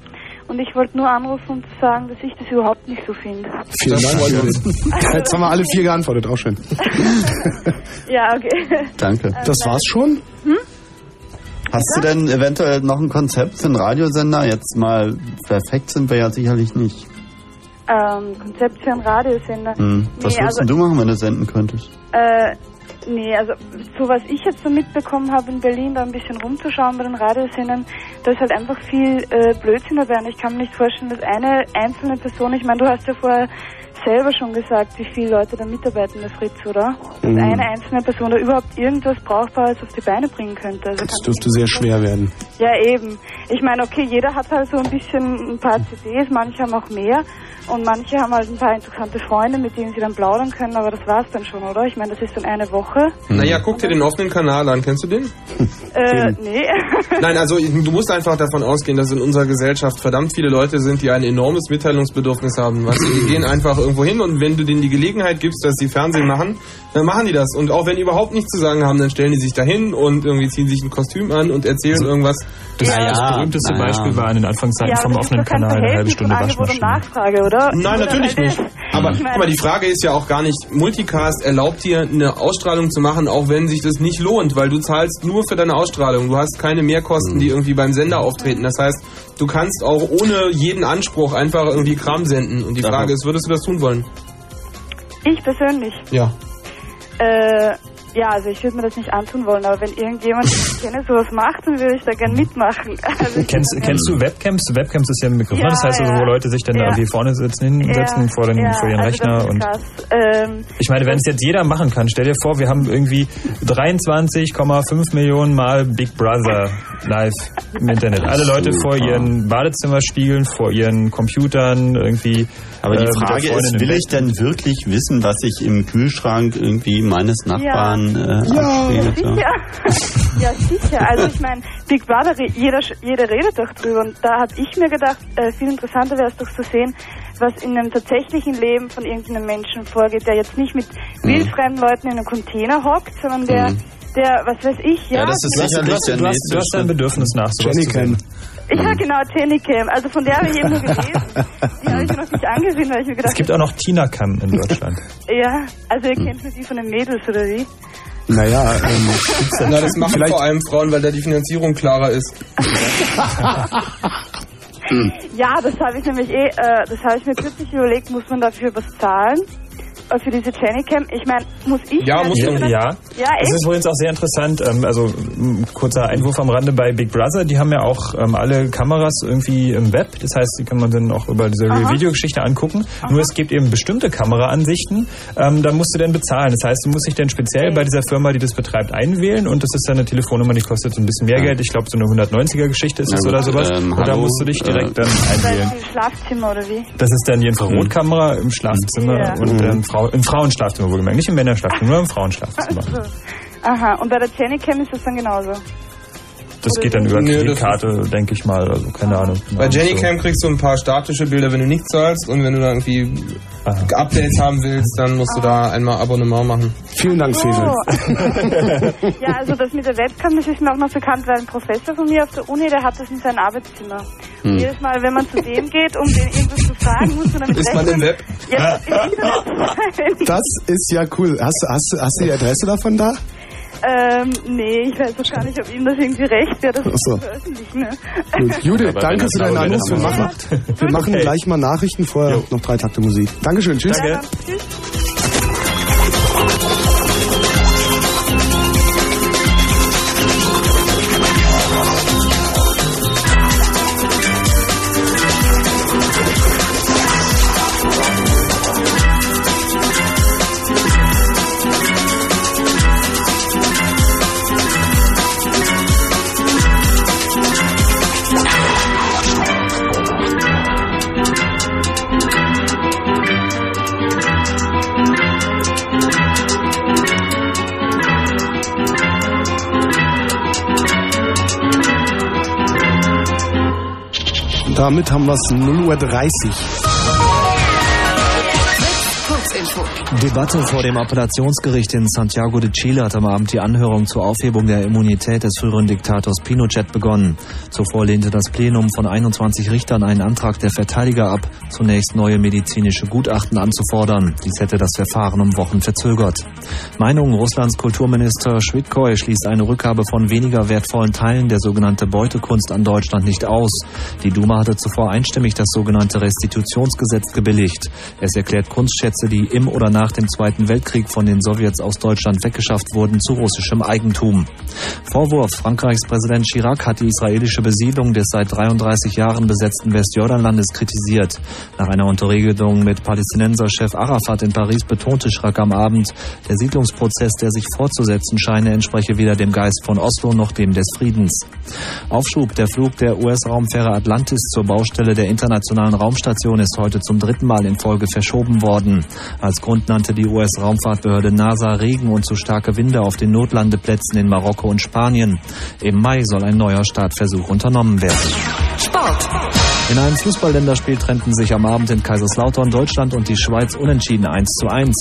Und ich wollte nur anrufen, um zu sagen, dass ich das überhaupt nicht so finde. Vielen Dank, Judith. Jetzt haben wir alle vier geantwortet, auch schön. Ja, okay. Danke. Das war's schon? Hm? Hast du denn eventuell noch ein Konzept für einen Radiosender? Jetzt mal perfekt sind wir ja sicherlich nicht. Ähm, Konzept für einen Radiosender. Hm. Was nee, würdest also, du machen, wenn du senden könntest? Äh, nee, also so was ich jetzt so mitbekommen habe in Berlin, da ein bisschen rumzuschauen bei den Radiosendern, da ist halt einfach viel äh, Blödsinn dabei. Und ich kann mir nicht vorstellen, dass eine einzelne Person, ich meine, du hast ja vorher selber schon gesagt, wie viele Leute da mitarbeiten bei Fritz, oder? Dass Mhm. eine einzelne Person da überhaupt irgendwas Brauchbares auf die Beine bringen könnte. Also Das dürfte sehr schwer werden. ja, eben. Ich meine, okay, jeder hat halt so ein bisschen ein paar CDs, manche haben auch mehr und manche haben halt ein paar interessante Freunde, mit denen sie dann plaudern können, aber das war's dann schon, oder? Ich meine, das ist dann eine Woche. Naja, guck dir den offenen Kanal an. Kennst du den? Äh, nee. Nein, also du musst einfach davon ausgehen, dass in unserer Gesellschaft verdammt viele Leute sind, die ein enormes Mitteilungsbedürfnis haben. Weißt du, die gehen einfach irgendwo hin und wenn du denen die Gelegenheit gibst, dass sie Fernsehen machen, dann machen die das. Und auch wenn die überhaupt nichts zu sagen haben, dann stellen die sich dahin und irgendwie ziehen sich ein Kostüm an und erzählen irgendwas. Das, das berühmteste Beispiel war in den Anfangszeiten Ja, vom offenen Kanal eine halbe Stunde und Waschmaschine. Nachfrage, oder? Nein, Oder natürlich nicht. Aber Ich guck mal, die Frage ist ja auch gar nicht, Multicast erlaubt dir eine Ausstrahlung zu machen, auch wenn sich das nicht lohnt, weil du zahlst nur für deine Ausstrahlung. Du hast keine Mehrkosten, die irgendwie beim Sender auftreten. Das heißt, du kannst auch ohne jeden Anspruch einfach irgendwie Kram senden. Und die Frage ist, würdest du das tun wollen? Ich persönlich. Ja. Äh, ja, also ich würde mir das nicht antun wollen, aber wenn irgendjemand, den ich kenne, sowas macht, dann würde ich da gern mitmachen. Also Kennst, kennst du Webcams? Webcams ist ja ein Begriff. ne? Ja, das heißt also, wo. Leute sich dann da Ja. irgendwie vorne sitzen, hinsetzen Ja, vor, den, ja, vor ihren also Rechner das ist und krass. Ähm, Ich meine, wenn es jetzt jeder machen kann, stell dir vor, wir haben irgendwie 23,5 Millionen Mal Big Brother live im Internet. Alle Leute vor ihren Badezimmerspiegeln, vor ihren Computern, irgendwie. Aber die äh, der Frage Freundin ist, will ich denn wirklich wissen, was ich im Kühlschrank irgendwie meines Nachbarn äh, ja, abspiele? sicher. ja, sicher. Also ich meine, Big Brother, jeder, jeder redet doch drüber. Und da habe ich mir gedacht, äh, viel interessanter wäre es doch zu sehen, was in einem tatsächlichen Leben von irgendeinem Menschen vorgeht, der jetzt nicht mit wildfremden Leuten in einem Container hockt, sondern der, der, was weiß ich, ja. du hast, du hast, du hast, du hast ein Bedürfnis nach sowas zu sehen. Ja, genau, Tenicam. Also von der habe ich eben nur gelesen. Die habe ich mir noch nicht angesehen, weil ich mir gedacht Es gibt auch noch Tina Cam in Deutschland. Ja, also ihr kennt nur die von den Mädels, oder wie? Naja, ähm, Na, das machen vor allem Frauen, weil da die Finanzierung klarer ist. Ja, das habe ich nämlich eh, äh, das habe ich mir kürzlich überlegt, muss man dafür was zahlen? Äh, Für diese Jennycam? Ich meine, muss ich... Ja, muss ja. ja. Ja, Es echt? ist übrigens auch sehr interessant, ähm, also kurzer Einwurf am Rande bei Big Brother, die haben ja auch ähm, alle Kameras irgendwie im Web, das heißt, die kann man dann auch über diese Aha. Videogeschichte angucken. Nur es gibt eben bestimmte Kameraansichten, ähm, da musst du dann bezahlen. Das heißt, du musst dich dann speziell bei dieser Firma, die das betreibt, einwählen und das ist dann eine Telefonnummer, die kostet so ein bisschen mehr Geld. Ich glaube, so eine 190er-Geschichte ist es oder sowas. ähm, und da musst du dich direkt äh, dann einwählen. Im Schlafzimmer, oder wie? Das ist dann die Infrarotkamera im Schlafzimmer Ja. und ähm, Frau, im Frauenschlafzimmer wohlgemerkt. Nicht im Männerschlafzimmer, nur im Frauenschlafzimmer. Aha, und bei der Jennycam ist das dann genauso. Das geht dann über das Kreditkarte, denke ich mal. Also keine Ahnung. Bei Jennycam kriegst du ein paar statische Bilder, wenn du nichts zahlst und wenn du da irgendwie Updates haben willst, dann musst du da einmal Abonnement machen. Vielen Dank, Fesel. Oh. ja, also das mit der Webcam, das ist mir auch noch bekannt, weil ein Professor von mir auf der Uni, der hat das in seinem Arbeitszimmer. Hm. Jedes Mal, wenn man zu dem geht, um den irgendwas zu fragen, muss man damit Ist man im Web? Ja. Das ist ja cool. Hast, du- hast, du- hast du die Adresse davon da? Ähm, nee, ich weiß auch gar nicht, ob ihm das irgendwie recht wäre, das so. zu veröffentlichen. Ne? Gut. Judith, Aber danke für deinen Anruf. ist, Wir machen, wir machen Okay. gleich mal Nachrichten, vorher noch drei Takte Musik. Dankeschön, tschüss. Danke. Damit haben wir es 0.30 Uhr. Debatte vor dem Appellationsgericht in Santiago de Chile hat am Abend die Anhörung zur Aufhebung der Immunität des früheren Diktators Pinochet begonnen. Zuvor lehnte das Plenum von 21 Richtern einen Antrag der Verteidiger ab, zunächst neue medizinische Gutachten anzufordern. Dies hätte das Verfahren um Wochen verzögert. Meinung Russlands Kulturminister Schwidkoy schließt eine Rückgabe von weniger wertvollen Teilen der sogenannte Beutekunst an Deutschland nicht aus. Die Duma hatte zuvor einstimmig das sogenannte Restitutionsgesetz gebilligt. Es erklärt Kunstschätze, die im oder nach dem Zweiten Weltkrieg von den Sowjets aus Deutschland weggeschafft wurden, zu russischem Eigentum. Vorwurf, Frankreichs Präsident Chirac hat die israelische Besiedlung des seit 33 Jahren besetzten Westjordanlandes kritisiert. Nach einer Unterredung mit Palästinenser-Chef Arafat in Paris betonte Chirac am Abend, der Siedlungsprozess, der sich fortzusetzen scheine, entspreche weder dem Geist von Oslo noch dem des Friedens. Aufschub, der Flug der US-Raumfähre Atlantis zur Baustelle der internationalen Raumstation ist heute zum dritten Mal in Folge verschoben worden. Als Grund nannte die US-Raumfahrtbehörde NASA Regen und zu starke Winde auf den Notlandeplätzen in Marokko und Spanien. Im Mai soll ein neuer Startversuch unternommen werden. Sport. In einem Fußballländerspiel trennten sich am Abend in Kaiserslautern Deutschland und die Schweiz unentschieden 1 zu 1.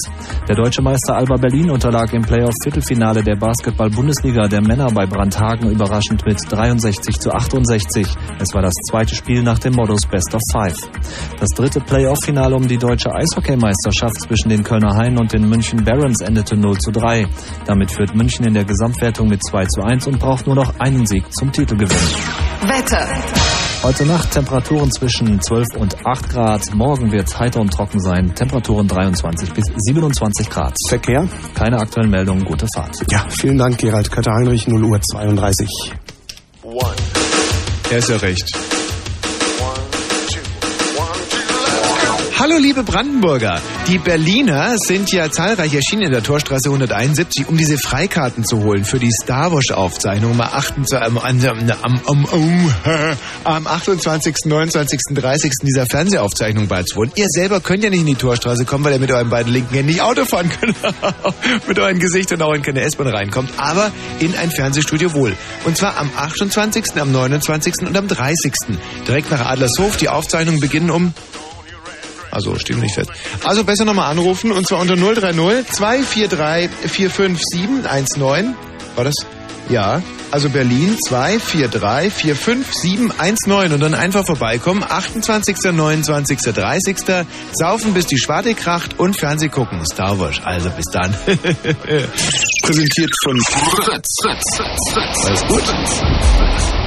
Der deutsche Meister Alba Berlin unterlag im Playoff-Viertelfinale der Basketball-Bundesliga der Männer bei Brandhagen überraschend mit 63 zu 68. Es war das zweite Spiel nach dem Modus Best of Five. Das dritte Playoff-Finale um die deutsche Eishockeymeisterschaft zwischen den Kölner Haien und den München Barons endete 0 zu 3. Damit führt München in der Gesamtwertung mit 2 zu 1 und braucht nur noch einen Sieg zum Titelgewinn. Wetter. Heute Nacht Temperaturen zwischen 12 und 8 Grad. Morgen wird es heiter und trocken sein. Temperaturen 23 bis 27 Grad. Verkehr? Keine aktuellen Meldungen. Gute Fahrt. Ja, vielen Dank, Gerald Kötter-Heinrich, 0 Uhr 32. Er ist ja recht. Hallo liebe Brandenburger, die Berliner sind ja zahlreich erschienen in der Torstraße 171, um diese Freikarten zu holen für die Star Wars Aufzeichnung am, 28, am, am, am, am, am 28., 29., 30. dieser Fernsehaufzeichnung beizuwohnen. Ihr selber könnt ja nicht in die Torstraße kommen, weil ihr mit euren beiden linken Händen nicht Auto fahren könnt, mit euren Gesichtern auch in keine S-Bahn reinkommt, aber in ein Fernsehstudio wohl. Und zwar am 28., am 29. und am 30. Direkt nach Adlershof. Die Aufzeichnungen beginnen um also steht nicht fest. Also besser nochmal anrufen und zwar unter 030 243 45719. War das? Ja. Also Berlin 243 45719 und dann einfach vorbeikommen. 28., 29., 30. Saufen bis die Schwarte kracht und Fernseh gucken. Star Wars. Also bis dann. Präsentiert von. Alles gut.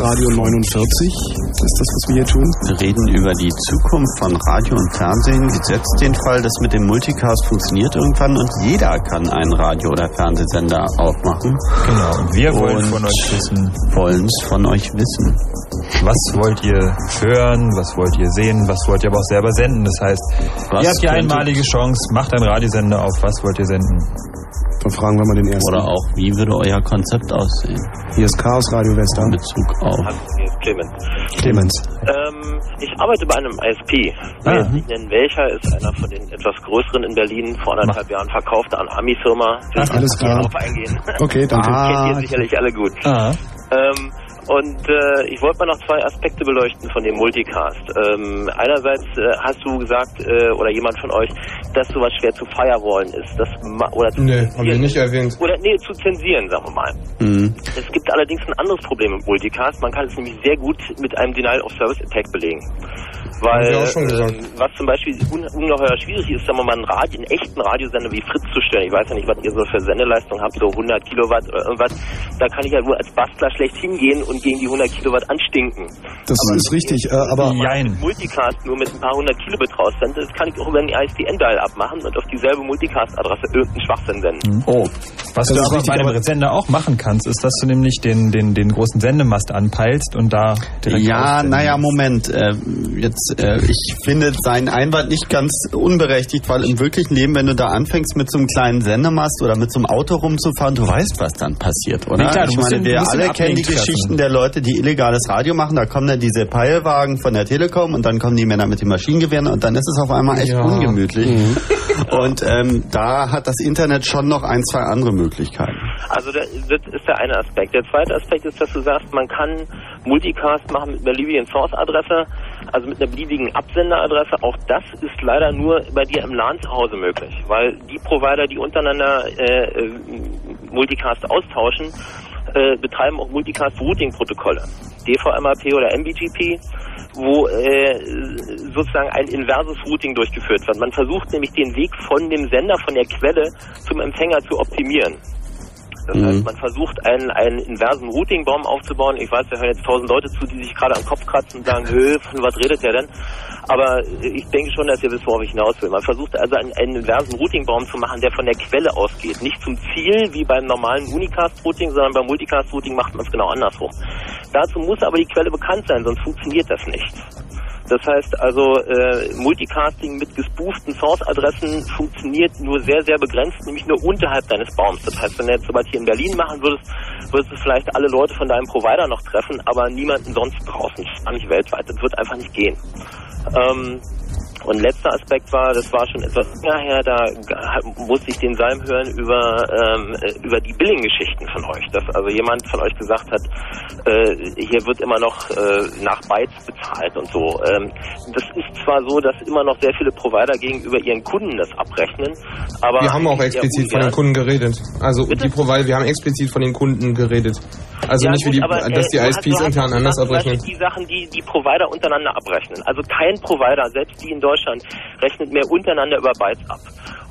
Radio 49 ist das, was wir hier tun. Wir reden über die Zukunft von Radio und Fernsehen. Gesetzt den Fall, dass mit dem Multicast funktioniert irgendwann und jeder kann einen Radio- oder Fernsehsender aufmachen. Genau, und wir wollen Und von euch wissen, wollen es von euch wissen. was wollt ihr hören, was wollt ihr sehen, was wollt ihr aber auch selber senden. Das heißt, Was ihr habt die einmalige Chance, macht einen Radiosender auf, was wollt ihr senden? Dann fragen wir mal den ersten. Oder auch, wie würde euer Konzept aussehen? Hier ist Chaos Radio Western. In Bezug auf. Hier ist Clemens. Clemens. Ähm, ich arbeite bei einem ISP. Ich will Ah. jetzt nicht nennen welcher, ist einer von den etwas größeren in Berlin, vor anderthalb Jahren verkauft an Ami-Firma. Ich Ach, alles klar. Darauf eingehen. Okay, danke. Kennt ihr sicherlich alle gut. Ah. Und äh, ich wollte mal noch zwei Aspekte beleuchten von dem Multicast. Ähm, einerseits äh, hast du gesagt, äh, oder jemand von euch, dass sowas schwer zu firewallen ist. Das ma- oder zu Nee, haben wir nicht erwähnt. oder nee, zu zensieren, sagen wir mal. Mhm. Es gibt allerdings ein anderes Problem im Multicast. Man kann es nämlich sehr gut mit einem Denial of Service Attack belegen. Weil Haben wir auch schon gesagt. ähm, was zum Beispiel un ungeheuer schwierig ist, sagen wir mal, einen, Radio, einen echten Radiosender wie Fritz zu stellen. Ich weiß ja nicht, was ihr so für Sendeleistung habt, so 100 Kilowatt oder irgendwas. Da kann ich ja nur als Bastler schlecht hingehen und gegen die 100 Kilowatt anstinken. Das ist richtig, äh, aber Jein. Multicast nur mit ein paar hundert Kilobit raussende, das kann ich auch über den ISDN-Dial abmachen und auf dieselbe Multicast-Adresse irgendeinen Schwachsinn senden. Oh. Was Das du aber richtig, bei einem aber- Sender auch machen kannst, ist, dass du nämlich den, den, den großen Sendemast anpeilst und da direkt Ja, naja, Moment. Äh, jetzt, äh, ich finde seinen Einwand nicht ganz unberechtigt, weil im wirklichen Leben, wenn du da anfängst mit so einem kleinen Sendemast oder mit so einem Auto rumzufahren, du weißt, was dann passiert, oder? Nee, klar, ich meine, wir alle kennen die. Geschichten der Leute, die illegales Radio machen. Da kommen dann diese Peilwagen von der Telekom und dann kommen die Männer mit den Maschinengewehren und dann ist es auf einmal echt Ja. ungemütlich. Mhm. Und ähm, da hat das Internet schon noch ein, zwei andere Möglichkeiten. Also das ist der eine Aspekt. Der zweite Aspekt ist, dass du sagst, man kann Multicast machen mit einer beliebigen Source-Adresse, also mit einer beliebigen Absenderadresse. Auch das ist leider nur bei dir im LAN zu Hause möglich, weil die Provider, die untereinander äh, äh, Multicast austauschen, äh, betreiben auch Multicast-Routing-Protokolle. DVMAP oder MBGP, wo äh, sozusagen ein inverses Routing durchgeführt wird. Man versucht nämlich den Weg von dem Sender, von der Quelle zum Empfänger zu optimieren. Das Mhm. heißt, man versucht einen, einen inversen Routingbaum aufzubauen. Ich weiß, da hören jetzt tausend Leute zu, die sich gerade am Kopf kratzen und sagen, Hö, von was redet der denn? Aber ich denke schon, dass ihr wisst, worauf ich hinaus will. Man versucht also einen, einen inversen Routingbaum zu machen, der von der Quelle ausgeht. Nicht zum Ziel, wie beim normalen Unicast-Routing, sondern beim Multicast-Routing macht man es genau andersrum. Dazu muss aber die Quelle bekannt sein, sonst funktioniert das nicht. Das heißt also, äh, Multicasting mit gespooften Source-Adressen funktioniert nur sehr, sehr begrenzt, nämlich nur unterhalb deines Baums. Das heißt, wenn du jetzt sowas hier in Berlin machen würdest, würdest du vielleicht alle Leute von deinem Provider noch treffen, aber niemanden sonst draußen, nicht weltweit. Das wird einfach nicht gehen. Ähm, und letzter Aspekt war, das war schon etwas länger her, da musste ich den Salm hören über, ähm, äh, über die Billing-Geschichten von euch. Dass also jemand von euch gesagt hat, äh, hier wird immer noch äh, nach Bytes bezahlt und so. Ähm, das ist zwar so, dass immer noch sehr viele Provider gegenüber ihren Kunden das abrechnen, aber... Wir haben auch explizit von den. Kunden geredet. Also die Provider, wir haben explizit von den Kunden geredet. Also Ja, nicht wie gut, die, aber, äh, dass die hast- ISPs intern anders abrechnen. Die Sachen, die die Provider untereinander abrechnen. Also kein Provider, selbst die in Deutschland, rechnet mehr untereinander über Bytes ab.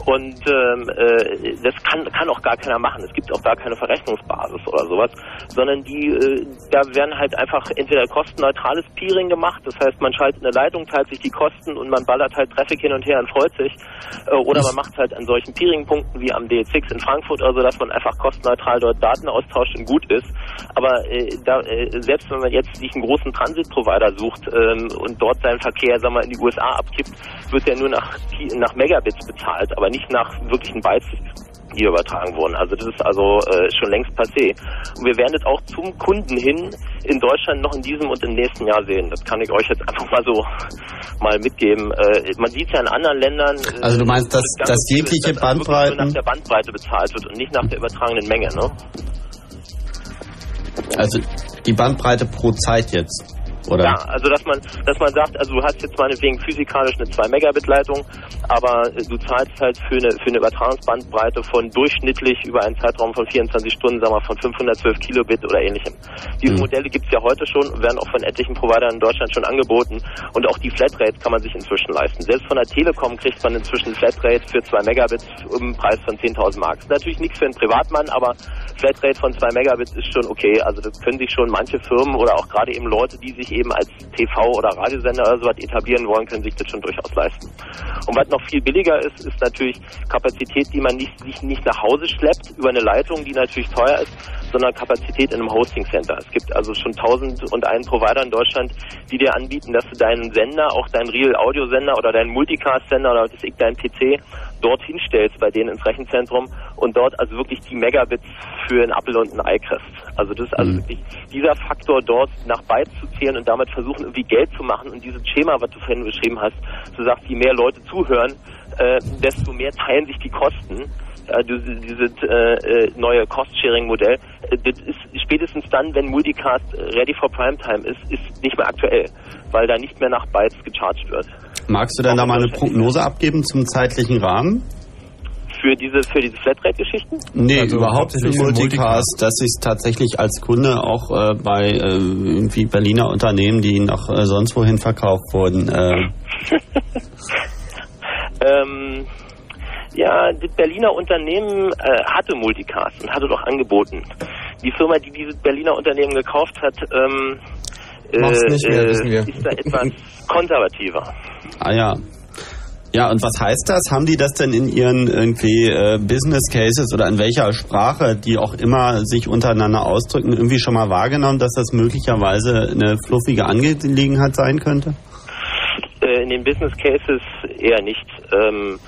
Und ähm, äh, das kann, kann auch gar keiner machen. Es gibt auch gar keine Verrechnungsbasis oder sowas, sondern die, äh, da werden halt einfach entweder kostenneutrales Peering gemacht, das heißt, man schaltet eine Leitung, teilt sich die Kosten und man ballert halt Traffic hin und her und freut sich. Äh, oder man macht halt an solchen Peering-Punkten wie am DE6 in Frankfurt oder so, dass man einfach kostenneutral dort Daten austauscht und gut ist. Aber äh, da, äh, selbst wenn man jetzt sich einen großen Transit-Provider sucht ähm, und dort seinen Verkehr sagen wir, in die USA abgibt, wird der nur nach, nach Megabits bezahlt, aber nicht nach wirklichen Bytes die übertragen wurden. Also das ist also äh, schon längst passé. Und wir werden das auch zum Kunden hin in Deutschland noch in diesem und im nächsten Jahr sehen. Das kann ich euch jetzt einfach mal so mal mitgeben. Äh, man sieht es ja in anderen Ländern. äh, Also du meinst, dass, das dass jegliche dass wirklich nur Bandbreiten... nach der Bandbreite bezahlt wird und nicht nach der übertragenen Menge. Ne? Also die Bandbreite pro Zeit jetzt. Oder? Ja, also dass man, dass man sagt, also du hast jetzt meinetwegen physikalisch eine 2 Megabit Leitung, aber äh, du zahlst halt für eine, für eine Übertragungsbandbreite von durchschnittlich über einen Zeitraum von 24 Stunden, sagen wir von 512 Kilobit oder ähnlichem. Diese Mhm. Modelle gibt's ja heute schon und werden auch von etlichen Providern in Deutschland schon angeboten und auch die Flatrate kann man sich inzwischen leisten. Selbst von der Telekom kriegt man inzwischen Flatrate für 2 Megabit um einen Preis von 10.000 Mark. Ist natürlich nichts für einen Privatmann, aber Flatrate von 2 Megabit ist schon okay. Also das können sich schon manche Firmen oder auch gerade eben Leute, die sich eben als TV- oder Radiosender oder sowas etablieren wollen, können sich das schon durchaus leisten. Und was noch viel billiger ist, ist natürlich Kapazität, die man nicht, nicht, nicht nach Hause schleppt über eine Leitung, die natürlich teuer ist, sondern Kapazität in einem Hosting Center. Es gibt also schon 1001 Provider in Deutschland, die dir anbieten, dass du deinen Sender, auch deinen Real Audio Sender oder deinen Multicast Sender oder das ich dein PC dort hinstellst bei denen ins Rechenzentrum und dort also wirklich die Megabits für ein Apple und ein Ei kriegst. Also das ist also wirklich dieser Faktor dort nach Bytes zu zählen und damit versuchen irgendwie Geld zu machen und dieses Schema, was du vorhin beschrieben hast, du sagst, je mehr Leute zuhören, äh, desto mehr teilen sich die Kosten. Äh, diese, dieses äh, äh, neue Cost-Sharing-Modell, äh, das ist spätestens dann, wenn Multicast ready for Primetime ist, ist nicht mehr aktuell, weil da nicht mehr nach Bytes gecharged wird. Magst du denn da mal eine Prognose abgeben zum zeitlichen Rahmen? Für diese, für diese Flatrate-Geschichten? Nee, Also überhaupt für für Multicast, dass sich tatsächlich als Kunde auch äh, bei äh, irgendwie Berliner Unternehmen, die nach äh, sonst wohin verkauft wurden, äh, Ähm, ja, das Berliner Unternehmen äh, hatte Multicast und hatte doch angeboten. Die Firma, die dieses Berliner Unternehmen gekauft hat, ähm, äh, mehr, äh, wissen wir. ist da etwas konservativer. Ah ja. Ja, und was heißt das? Haben die das denn in ihren irgendwie äh, Business Cases oder in welcher Sprache, die auch immer sich untereinander ausdrücken, irgendwie schon mal wahrgenommen, dass das möglicherweise eine fluffige Angelegenheit sein könnte? Äh, in den Business Cases eher nicht. Ähm,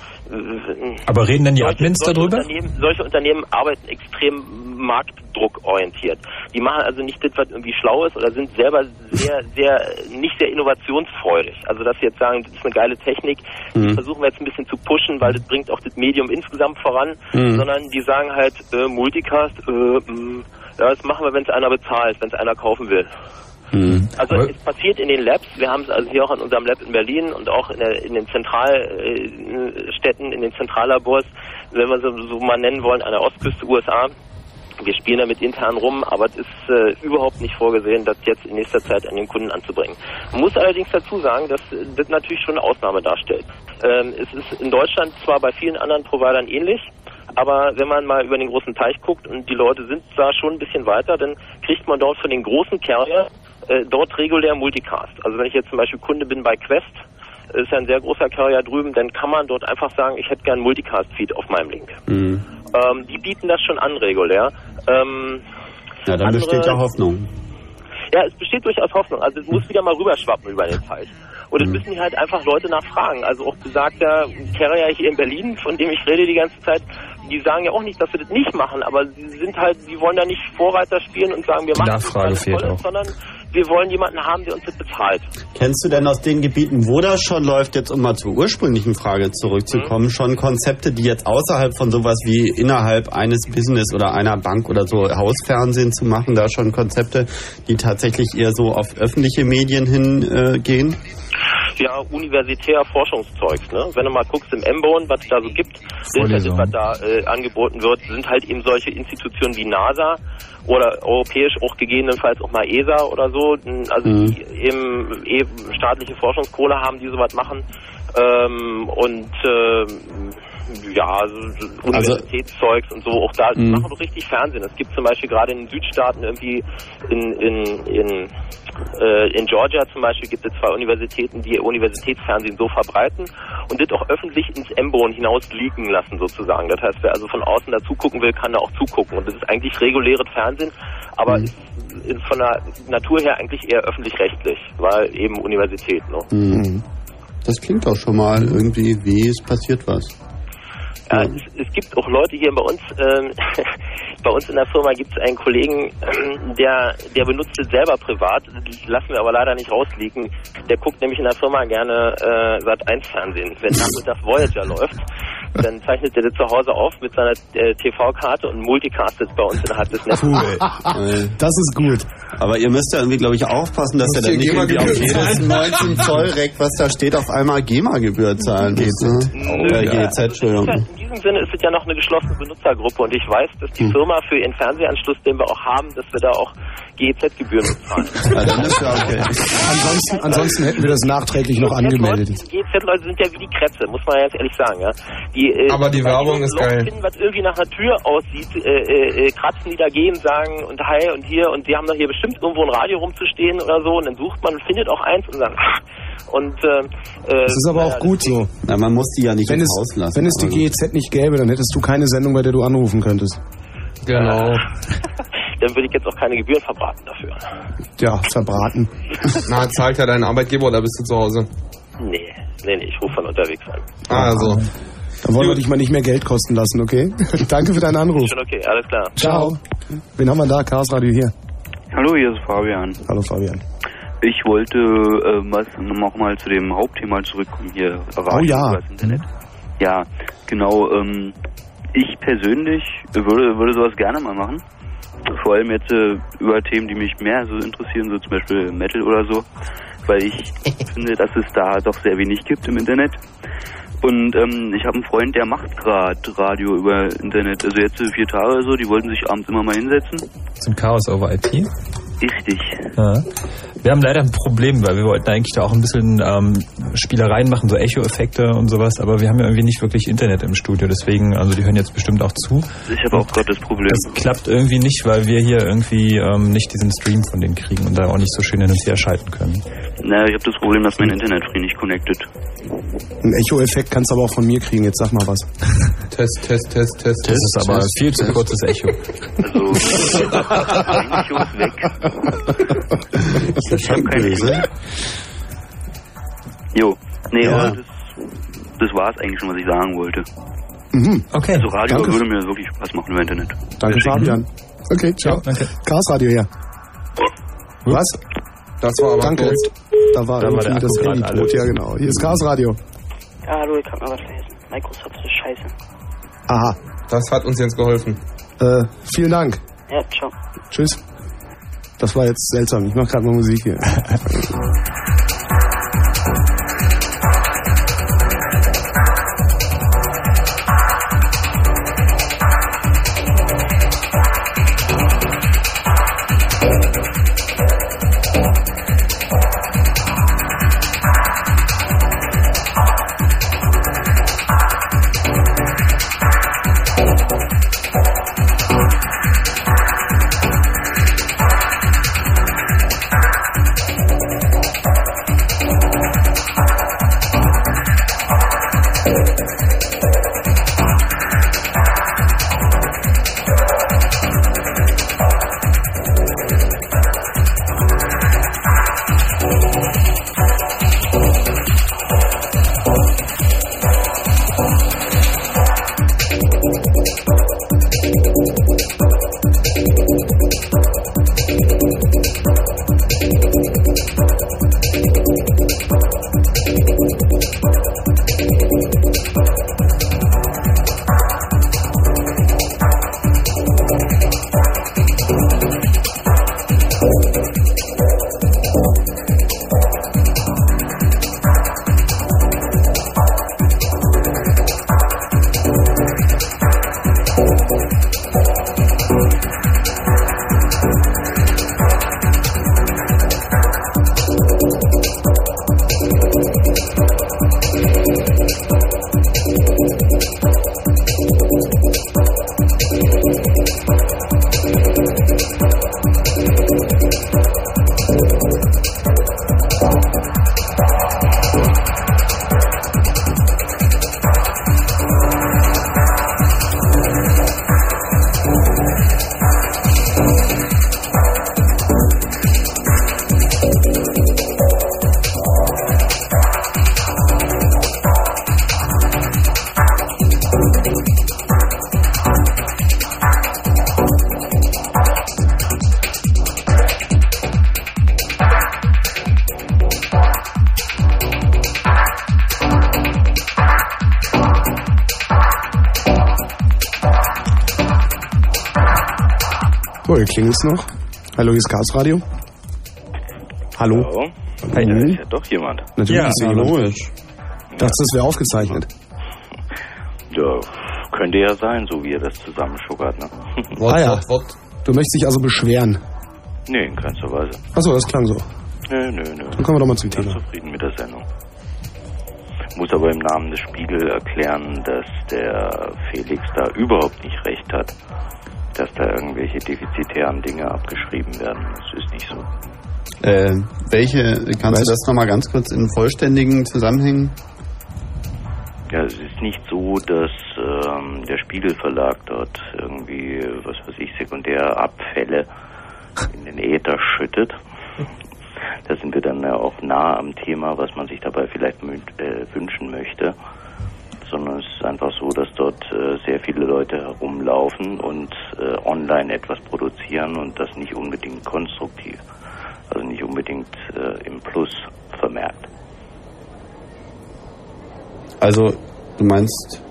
Aber reden denn die solche, Admins solche darüber? Unternehmen, solche Unternehmen arbeiten extrem marktdruckorientiert. Die machen also nicht das, was irgendwie schlau ist oder sind selber sehr, sehr, nicht sehr innovationsfreudig. Also dass sie jetzt sagen, das ist eine geile Technik, die Mhm. versuchen wir jetzt ein bisschen zu pushen, weil das bringt auch das Medium insgesamt voran, Mhm. sondern die sagen halt, äh, Multicast, äh, mh, ja, das machen wir, wenn es einer bezahlt, wenn es einer kaufen will. Mhm. Also es passiert in den Labs, wir haben es also hier auch in unserem Lab in Berlin und auch in, der, in den Zentralstädten, in den Zentrallabors, wenn wir so, so mal nennen wollen, an der Ostküste USA. Wir spielen damit intern rum, aber es ist äh, überhaupt nicht vorgesehen, das jetzt in nächster Zeit an den Kunden anzubringen. Man muss allerdings dazu sagen, dass äh, das natürlich schon eine Ausnahme darstellt. Ähm, es ist in Deutschland zwar bei vielen anderen Providern ähnlich, aber wenn man mal über den großen Teich guckt und die Leute sind da schon ein bisschen weiter, dann kriegt man dort von den großen Carrier äh, dort regulär Multicast. Also wenn ich jetzt zum Beispiel Kunde bin bei Quest, ist ja ein sehr großer Carrier drüben, dann kann man dort einfach sagen, ich hätte gern Multicast-Feed auf meinem Link. Mhm. Ähm, die bieten das schon an regulär. Ähm, Ja, dann andere- besteht ja Hoffnung. ja, es besteht durchaus Hoffnung. Also es muss wieder mal rüberschwappen über den Teich. Und es Mhm. müssen hier halt einfach Leute nachfragen. Also auch besagter Carrier hier in Berlin, von dem ich rede die ganze Zeit, die sagen ja auch nicht, dass wir das nicht machen, aber sie sind halt, die wollen da nicht Vorreiter spielen und sagen, wir machen Nachfrage das fehlt Tolles, auch. sondern wir wollen jemanden haben, der uns das bezahlt. Kennst du denn aus den Gebieten, wo das schon läuft, jetzt um mal zur ursprünglichen Frage zurückzukommen, schon Konzepte, die jetzt außerhalb von sowas wie innerhalb eines Business oder einer Bank oder so Hausfernsehen zu machen, da schon Konzepte, die tatsächlich eher so auf öffentliche Medien hingehen? Äh? Ja, universitär Forschungszeugs, ne? Wenn du mal guckst im M-Bone, was es da so gibt, das Vorlesungen. was da äh, angeboten wird, sind halt eben solche Institutionen wie NASA oder europäisch auch gegebenenfalls auch mal ESA oder so, also Mhm. die eben, eben staatliche Forschungskohle haben, die sowas machen. Ähm, und ähm, ja, so, so Universitätszeugs und so, auch da Mhm. machen doch richtig Fernsehen. Es gibt zum Beispiel gerade in den Südstaaten irgendwie in, in, in, äh, in Georgia zum Beispiel gibt es zwei Universitäten, die ihr Universitätsfernsehen so verbreiten und das auch öffentlich ins M-Bone hinaus leaken lassen sozusagen. Das heißt, wer also von außen dazu gucken will, kann da auch zugucken. Und das ist eigentlich reguläres Fernsehen, aber ist, ist von der Natur her eigentlich eher öffentlich-rechtlich, weil eben Universität. Ne? Mhm. Das klingt doch schon mal irgendwie, wie es passiert was. Ja, es, es gibt auch Leute hier bei uns, ähm, bei uns in der Firma gibt es einen Kollegen, ähm, der, der benutzt es selber privat, das lassen wir aber leider nicht rausliegen. Der guckt nämlich in der Firma gerne äh, Sat 1 Fernsehen. Wenn nachmittags Voyager läuft, dann zeichnet er das zu Hause auf mit seiner äh, TV-Karte und multicastet bei uns innerhalb des Netzes. Cool. Das ist gut. Aber ihr müsst ja irgendwie, glaube ich, aufpassen, dass Müsst dann nicht irgendwie auf GEMA-Gebühr jedes zahlen? 19 Zoll Reck, was da steht, auf einmal GEMA-Gebühr zahlen müsst. Ne? Äh, GEZ, Entschuldigung. In diesem Sinne ist es ja noch eine geschlossene Benutzergruppe und ich weiß, dass die Firma für ihren Fernsehanschluss, den wir auch haben, dass wir da auch GEZ-Gebühren bezahlen. Ja, dann ist ja okay. Ansonsten, ansonsten hätten wir das nachträglich noch angemeldet. GEZ-Leute sind ja wie die Kretze, muss man ja jetzt ehrlich sagen. Ja? Die, äh, Aber die wenn Werbung ist Loch geil. Finden, was irgendwie nach einer Tür aussieht, äh, äh, äh, kratzen die dagegen, sagen und hi und hier und die haben doch hier bestimmt irgendwo ein Radio rumzustehen oder so und dann sucht man und findet auch eins und dann ach, und äh, äh, Das ist aber auch gut so. Na, man muss die ja nicht Wenn es, wenn es die GEZ nicht gäbe, dann hättest du keine Sendung, bei der du anrufen könntest. Genau. dann würde ich jetzt auch keine Gebühren verbraten dafür. Ja, verbraten. Na, zahlt ja dein Arbeitgeber oder bist du zu Hause? Nee, nee, nee, ich rufe von unterwegs an. Also. Da wollen wir dich mal nicht mehr Geld kosten lassen, okay? Danke für deinen Anruf. Schon okay, alles klar. Ciao. Wen haben wir da? Chaos Radio hier. Hallo, hier ist Fabian. Hallo Fabian. Ich wollte äh, was nochmal zu dem Hauptthema zurückkommen hier. Radio Oh ja. über das Internet. Ja, genau. Ähm, ich persönlich würde, würde sowas gerne mal machen. Vor allem jetzt äh, über Themen, die mich mehr so interessieren, so zum Beispiel Metal oder so. Weil ich finde, dass es da doch sehr wenig gibt im Internet. Und ähm, ich habe einen Freund, der macht gerade Radio über Internet. Also jetzt vier Tage oder so, die wollten sich abends immer mal hinsetzen. Zum Chaos over IP. Richtig. Ja. Wir haben leider ein Problem, weil wir wollten eigentlich da auch ein bisschen ähm, Spielereien machen, so Echo-Effekte und sowas, aber wir haben ja irgendwie nicht wirklich Internet im Studio, deswegen, also die hören jetzt bestimmt auch zu. Ich habe auch gerade das Problem. Das klappt irgendwie nicht, weil wir hier irgendwie ähm, nicht diesen Stream von denen kriegen und da auch nicht so schön hin und her schalten können. Naja, ich habe das Problem, dass mein Internet free nicht connected. Einen Echo-Effekt kannst du aber auch von mir kriegen. Jetzt sag mal was. Test, Test, Test, Test. Das ist aber viel zu kurzes Echo. Also, Echo ist weg. Das ist schon böse. Jo, nee, Ja. aber das, das war es eigentlich schon, was ich sagen wollte. Mhm. Okay. Also Radio Danke. würde mir wirklich Spaß machen über Internet. Danke, Fabian. Okay, ciao. danke. Chaos Radio hier. Was? Das war aber Danke. kurz. Da war Da war irgendwie der das Handy tot. Ja, genau. Hier ist Chaos Radio. Ja, hallo, ich kann mal was lesen. Microsoft ist scheiße. Aha. Das hat uns jetzt geholfen. Äh, vielen Dank. Ja, ciao. Tschüss. Das war jetzt seltsam. Ich mache gerade mal Musik hier. klingelt's noch. Hallo, hier ist Chaos Radio. Hallo. Hallo. Hi. Da ist ja doch jemand. Natürlich ja, ist hier hallo. jemand. Dachte, das wäre aufgezeichnet. Ja, könnte ja sein, so wie ihr das zusammenschuckert, ne? ah ja. Du möchtest dich also beschweren. nee, in keinster Weise. Achso, das klang so. Nö, nö, nö. Dann kommen wir doch mal zum Thema. zufrieden mit der Sendung. Muss aber im Namen des Spiegel erklären, dass der Felix da überhaupt nicht irgendwelche defizitären Dinge abgeschrieben werden. Das ist nicht so. Äh, welche, kannst du das nochmal ganz kurz in vollständigen Zusammenhängen? Ja, es ist nicht so, dass ähm, der Spiegelverlag dort irgendwie, was weiß ich, Sekundärabfälle in den Äther schüttet. Da sind wir dann ja auch nah am Thema, was man sich dabei vielleicht mü- äh, wünschen möchte. Sondern es ist einfach so, dass dort äh, sehr viele Leute herumlaufen und äh, online etwas produzieren und das nicht unbedingt konstruktiv, also nicht unbedingt äh, im Plus vermerkt. Also, du meinst.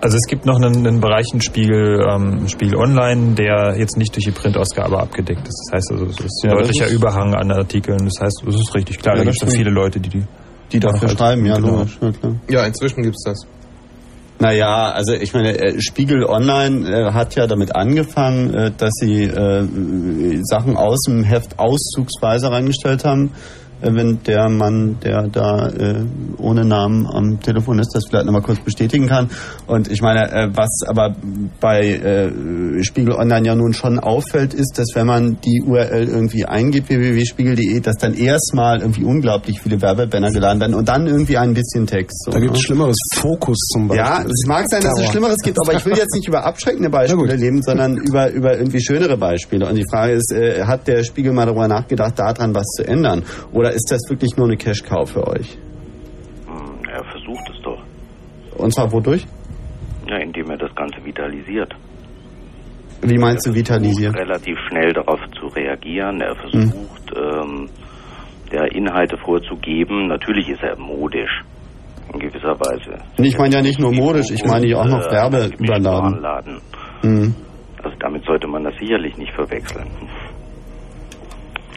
Also es gibt noch einen, einen Bereich, einen Spiegel, ähm, Spiegel Online, der jetzt nicht durch die Printausgabe abgedeckt ist. Das heißt also, es ist ein Ja, deutlicher ist- Überhang an Artikeln. Das heißt, es ist richtig klar, Ja, da gibt es stimmt. viele Leute, die die, Die dafür halt- schreiben, ja, genau. logisch, ja klar. Ja, inzwischen gibt's das. Naja, also ich meine, äh, Spiegel Online äh, hat ja damit angefangen, äh, dass sie äh, Sachen aus dem Heft auszugsweise reingestellt haben. Wenn der Mann, der da äh, ohne Namen am Telefon ist, das vielleicht nochmal kurz bestätigen kann. Und ich meine, äh, was aber bei äh, Spiegel Online ja nun schon auffällt, ist, dass wenn man die URL irgendwie eingibt, www.spiegel.de, dass dann erstmal irgendwie unglaublich viele Werbebanner geladen werden und dann irgendwie ein bisschen Text. So, Da gibt's ne? Schlimmeres. Fokus zum Beispiel. Ja, es mag sein, dass es. Schlimmeres gibt, aber ich will jetzt nicht über abschreckende Beispiele leben, sondern über, über irgendwie schönere Beispiele. Und die Frage ist, äh, hat der Spiegel mal darüber nachgedacht, daran was zu ändern? Oder ist das wirklich nur eine Cash-Cow für euch? Hm, Er versucht es doch. Und zwar wodurch? Ja, indem er das Ganze vitalisiert. Wie meinst du vitalisiert? Relativ schnell darauf zu reagieren. Er versucht, ähm, der Inhalte vorzugeben. Natürlich ist er modisch. In gewisser Weise. Und ich meine ja nicht nur modisch, ich meine ja auch noch Äh, Werbe überladen. Mhm. Also damit sollte man das sicherlich nicht verwechseln.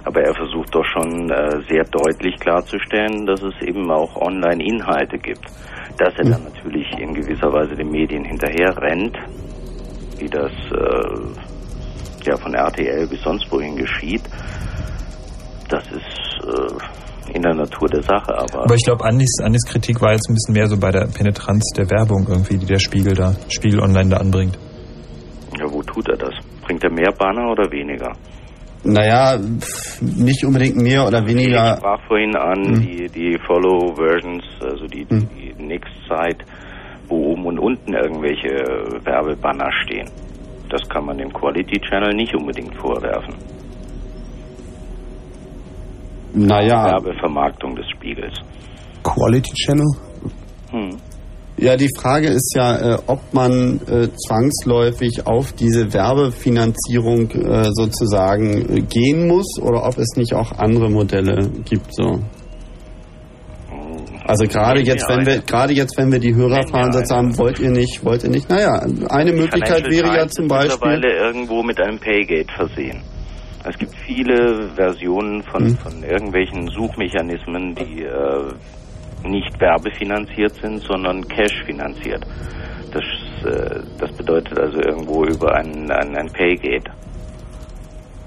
Aber er versucht doch schon äh, sehr deutlich klarzustellen, dass es eben auch Online-Inhalte gibt. Dass er dann natürlich in gewisser Weise den Medien hinterher rennt, wie das äh, ja von RTL bis sonst wohin geschieht, das ist äh, in der Natur der Sache. Aber, Aber ich glaube, Andis, Andis Kritik war jetzt ein bisschen mehr so bei der Penetranz der Werbung irgendwie, die der Spiegel da, Spiegel Online da anbringt. ja, wo tut er das? Bringt er mehr Banner oder weniger? Naja, nicht unbedingt mehr oder Ich weniger. sprach vorhin an Hm. die, die Follow-Versions, also die, Hm. die Next-Site, wo oben und unten irgendwelche Werbebanner stehen. Das kann man dem Quality-Channel nicht unbedingt vorwerfen. Naja, Werbevermarktung des Spiegels. Quality Channel? Hm. Ja, die Frage ist ja, äh, ob man äh, zwangsläufig auf diese Werbefinanzierung äh, sozusagen gehen muss oder ob es nicht auch andere Modelle gibt. So. Also gerade jetzt, wenn wir gerade jetzt, wenn wir die Hörer fahren, sozusagen, wollt ihr nicht, wollt ihr nicht? Naja, eine Möglichkeit wäre ja zum Beispiel. mittlerweile irgendwo mit einem Paygate versehen. Es gibt viele Versionen von, Hm. von irgendwelchen Suchmechanismen, die äh, nicht werbefinanziert sind, sondern Cash finanziert. Das, äh, das bedeutet also irgendwo über ein, ein, ein Paygate.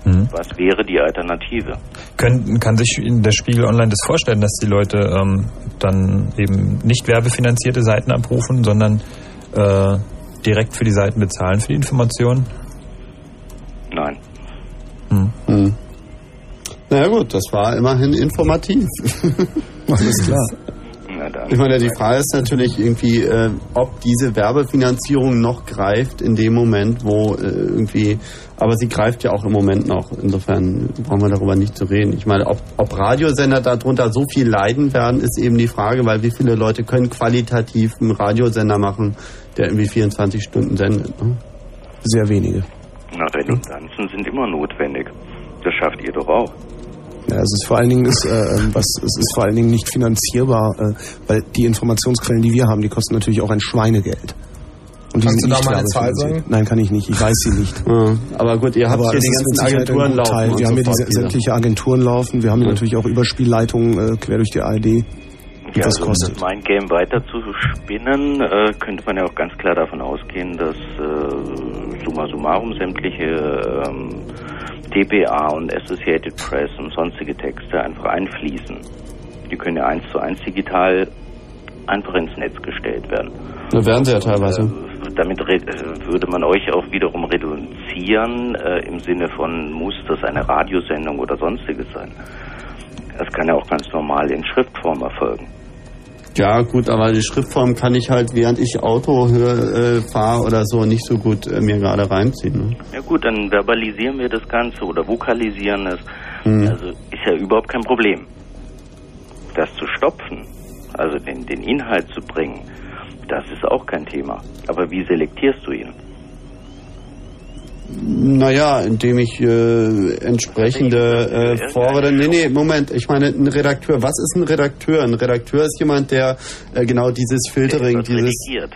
Mhm. Was wäre die Alternative? Können, kann sich der Spiegel Online das vorstellen, dass die Leute ähm, dann eben nicht werbefinanzierte Seiten abrufen, sondern äh, direkt für die Seiten bezahlen für die Informationen? Nein. Hm. Naja gut, das war immerhin informativ. Alles klar. Ich meine, die Frage ist natürlich irgendwie, äh, ob diese Werbefinanzierung noch greift in dem Moment, wo äh, irgendwie, aber sie greift ja auch im Moment noch. Insofern brauchen wir darüber nicht zu reden. Ich meine, ob, ob Radiosender darunter so viel leiden werden, ist eben die Frage, weil wie viele Leute können qualitativ einen Radiosender machen, der irgendwie 24 Stunden sendet. Ne? Sehr wenige. Na, Redundanzen sind immer notwendig. Das schafft ihr doch auch. Ja, es ist vor allen Dingen ist, äh, was, es ist vor allen Dingen nicht finanzierbar, äh, weil die Informationsquellen, die wir haben, die kosten natürlich auch ein Schweinegeld. Und die Kannst du da nicht mal eine Zahl werbefinanziert. Nein, kann ich nicht. Ich weiß sie nicht. Ja, aber gut, ihr habt Aber hier die ganzen Agenturen laufen. Wir haben hier diese wieder. sämtliche Agenturen laufen. Wir haben hier natürlich auch Überspielleitungen äh, quer durch die ARD. Die Ja, das also um kostet. Mind Game weiter zu spinnen, äh, könnte man ja auch ganz klar davon ausgehen, dass äh, summa summarum sämtliche ähm, DPA und Associated Press und sonstige Texte einfach einfließen. Die können ja eins zu eins digital einfach ins Netz gestellt werden. Da werden sie ja teilweise. Damit re- äh, würde man euch auch wiederum reduzieren äh, im Sinne von, muss das eine Radiosendung oder sonstiges sein. Das kann ja auch ganz normal in Schriftform erfolgen. Ja, gut, aber die Schriftform kann ich halt, während ich Auto äh, fahre oder so, nicht so gut äh, mir gerade reinziehen. Ne? Ja gut, dann verbalisieren wir das Ganze oder vokalisieren es. Hm. Also ist ja überhaupt kein Problem. Das zu stopfen, also den, den Inhalt zu bringen, das ist auch kein Thema. Aber wie selektierst du ihn? Naja, indem ich äh, entsprechende äh, fordere. Nee, nee, Moment, ich meine, ein Redakteur. Was ist ein Redakteur? Ein Redakteur ist jemand, der äh, genau dieses Filtering, dieses. redigiert.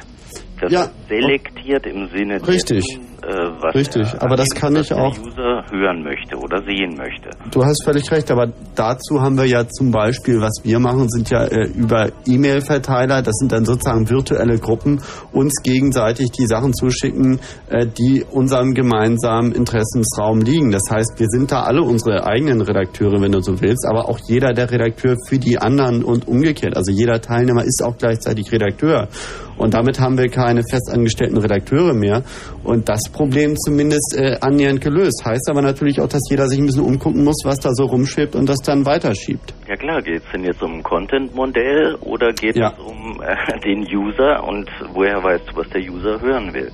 Das Ja. selektiert im Sinne Richtig. dessen, äh, was Richtig, der, aber das kann ich auch. der User hören möchte oder sehen möchte. Du hast völlig recht, aber dazu haben wir ja zum Beispiel, was wir machen, sind ja äh, über E-Mail-Verteiler, das sind dann sozusagen virtuelle Gruppen, uns gegenseitig die Sachen zuschicken, äh, die unserem gemeinsamen Interessensraum liegen. Das heißt, wir sind da alle unsere eigenen Redakteure, wenn du so willst, aber auch jeder der Redakteur für die anderen und umgekehrt. Also jeder Teilnehmer ist auch gleichzeitig Redakteur. Und damit haben wir keine festangestellten Redakteure mehr. Und das Problem zumindest äh, annähernd gelöst. Heißt aber natürlich auch, dass jeder sich ein bisschen umgucken muss, was da so rumschwebt und das dann weiterschiebt. Ja klar, geht es denn jetzt um ein Content-Modell oder geht Ja. es um äh, den User und woher weißt du, was der User hören will?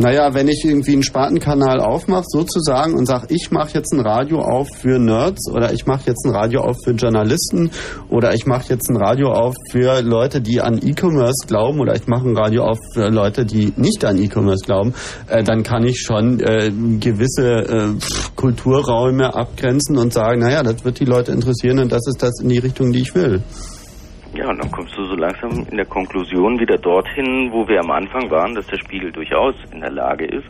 Naja, wenn ich irgendwie einen Spartenkanal aufmache, sozusagen, und sage, ich mache jetzt ein Radio auf für Nerds oder ich mache jetzt ein Radio auf für Journalisten oder ich mache jetzt ein Radio auf für Leute, die an E-Commerce glauben oder ich mache ein Radio auf für Leute, die nicht an E-Commerce glauben, äh, dann kann ich schon äh, gewisse äh, Kulturräume abgrenzen und sagen, naja, das wird die Leute interessieren und das ist das in die Richtung, die ich will. Ja, und dann kommst du so langsam in der Konklusion wieder dorthin, wo wir am Anfang waren, dass der Spiegel durchaus in der Lage ist,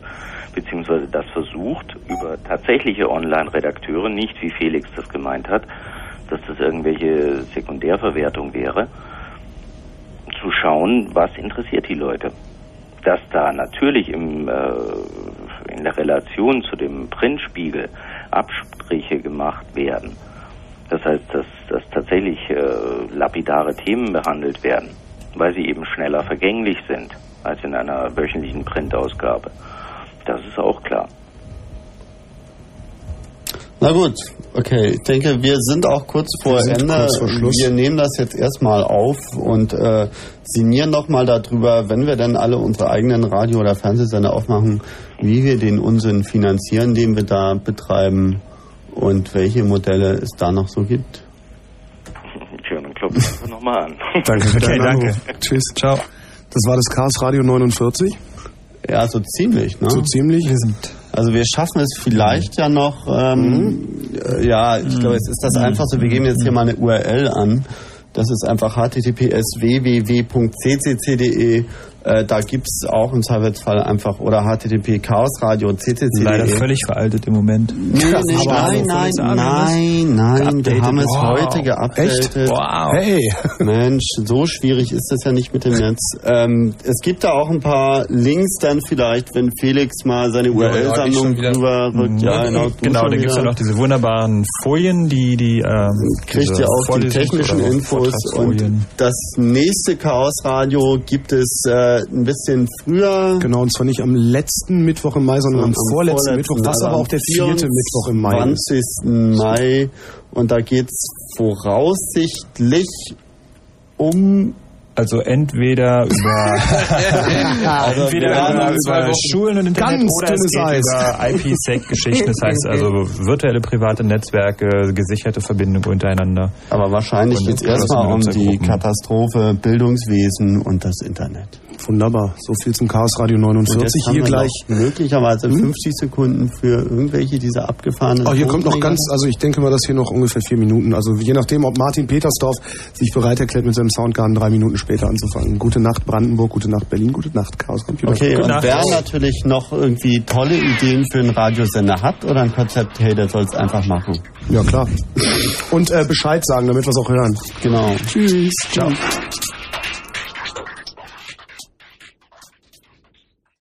beziehungsweise das versucht, über tatsächliche Online-Redakteure, nicht wie Felix das gemeint hat, dass das irgendwelche Sekundärverwertung wäre, zu schauen, was interessiert die Leute. Dass da natürlich im, äh, in der Relation zu dem Printspiegel Abstriche gemacht werden. Das heißt, dass, dass tatsächlich äh, lapidare Themen behandelt werden, weil sie eben schneller vergänglich sind als in einer wöchentlichen Printausgabe. Das ist auch klar. Na gut, okay. Ich denke, wir sind auch kurz vor Ende. kurz vor Schluss. Wir nehmen das jetzt erstmal auf und äh, sinnieren nochmal darüber, wenn wir dann alle unsere eigenen Radio- oder Fernsehsender aufmachen, wie wir den Unsinn finanzieren, den wir da betreiben und welche Modelle es da noch so gibt. Tja, dann klopfen wir einfach nochmal an. Danke für Okay, deinen danke. Anruf. Tschüss. Ciao. Das war das Chaos Radio 49. Ja, so ziemlich, ne? So ziemlich. Also wir schaffen es vielleicht ja noch, ähm, äh, ja, ich glaube, jetzt ist das einfach so, wir geben jetzt hier mal eine URL an. Das ist einfach https www.ccc.de. Äh, da gibt's auch im Zweifelsfall einfach, oder http chaosradio ccc.de. Leider völlig veraltet im Moment. Nee, nee, nein, nein, nein, nein, wir haben es Wow. heute geupdatet. Echt? Wow. Hey. Mensch, so schwierig ist das ja nicht mit dem Netz. Ähm, es gibt da auch ein paar Links dann vielleicht, wenn Felix mal seine Ja, URL-Sammlung wieder- drüber rückt. Ja, genau. du genau schon da gibt es dann auch diese wunderbaren Folien, die die ähm, kriegt ihr auch die technischen Infos und das nächste Chaosradio gibt es äh, ein bisschen früher. Genau, und zwar nicht am letzten Mittwoch im Mai, sondern am, vorletzten Mittwoch. Was aber am auch der vierte Mittwoch im Mai ist. 20. Mai. Und da geht's voraussichtlich um Also entweder über, Also entweder über, über Schulen und Internet ganz oder es geht Eis. über IPsec-Geschichten, das heißt also virtuelle private Netzwerke, gesicherte Verbindung untereinander. Aber wahrscheinlich geht's geschlossene erstmal um die. Katastrophe Bildungswesen und das Internet. Wunderbar. So viel zum Chaos Radio Und 49. jetzt haben Hier wir gleich. noch möglicherweise 50 Sekunden für irgendwelche dieser abgefahrenen. Oh, hier kommt noch ganz, also ich denke mal, dass hier noch ungefähr vier Minuten, also je nachdem, ob Martin Petersdorf sich bereit erklärt, mit seinem Soundgarden drei Minuten später später anzufangen. Gute Nacht Brandenburg, gute Nacht Berlin, gute Nacht Chaos Computer. Okay, Gute und Nacht. wer natürlich noch irgendwie tolle Ideen für einen Radiosender hat oder ein Konzept, hey, der soll es einfach machen. Ja, klar. Und äh, Bescheid sagen, damit wir es auch hören. Genau. Tschüss. Ciao.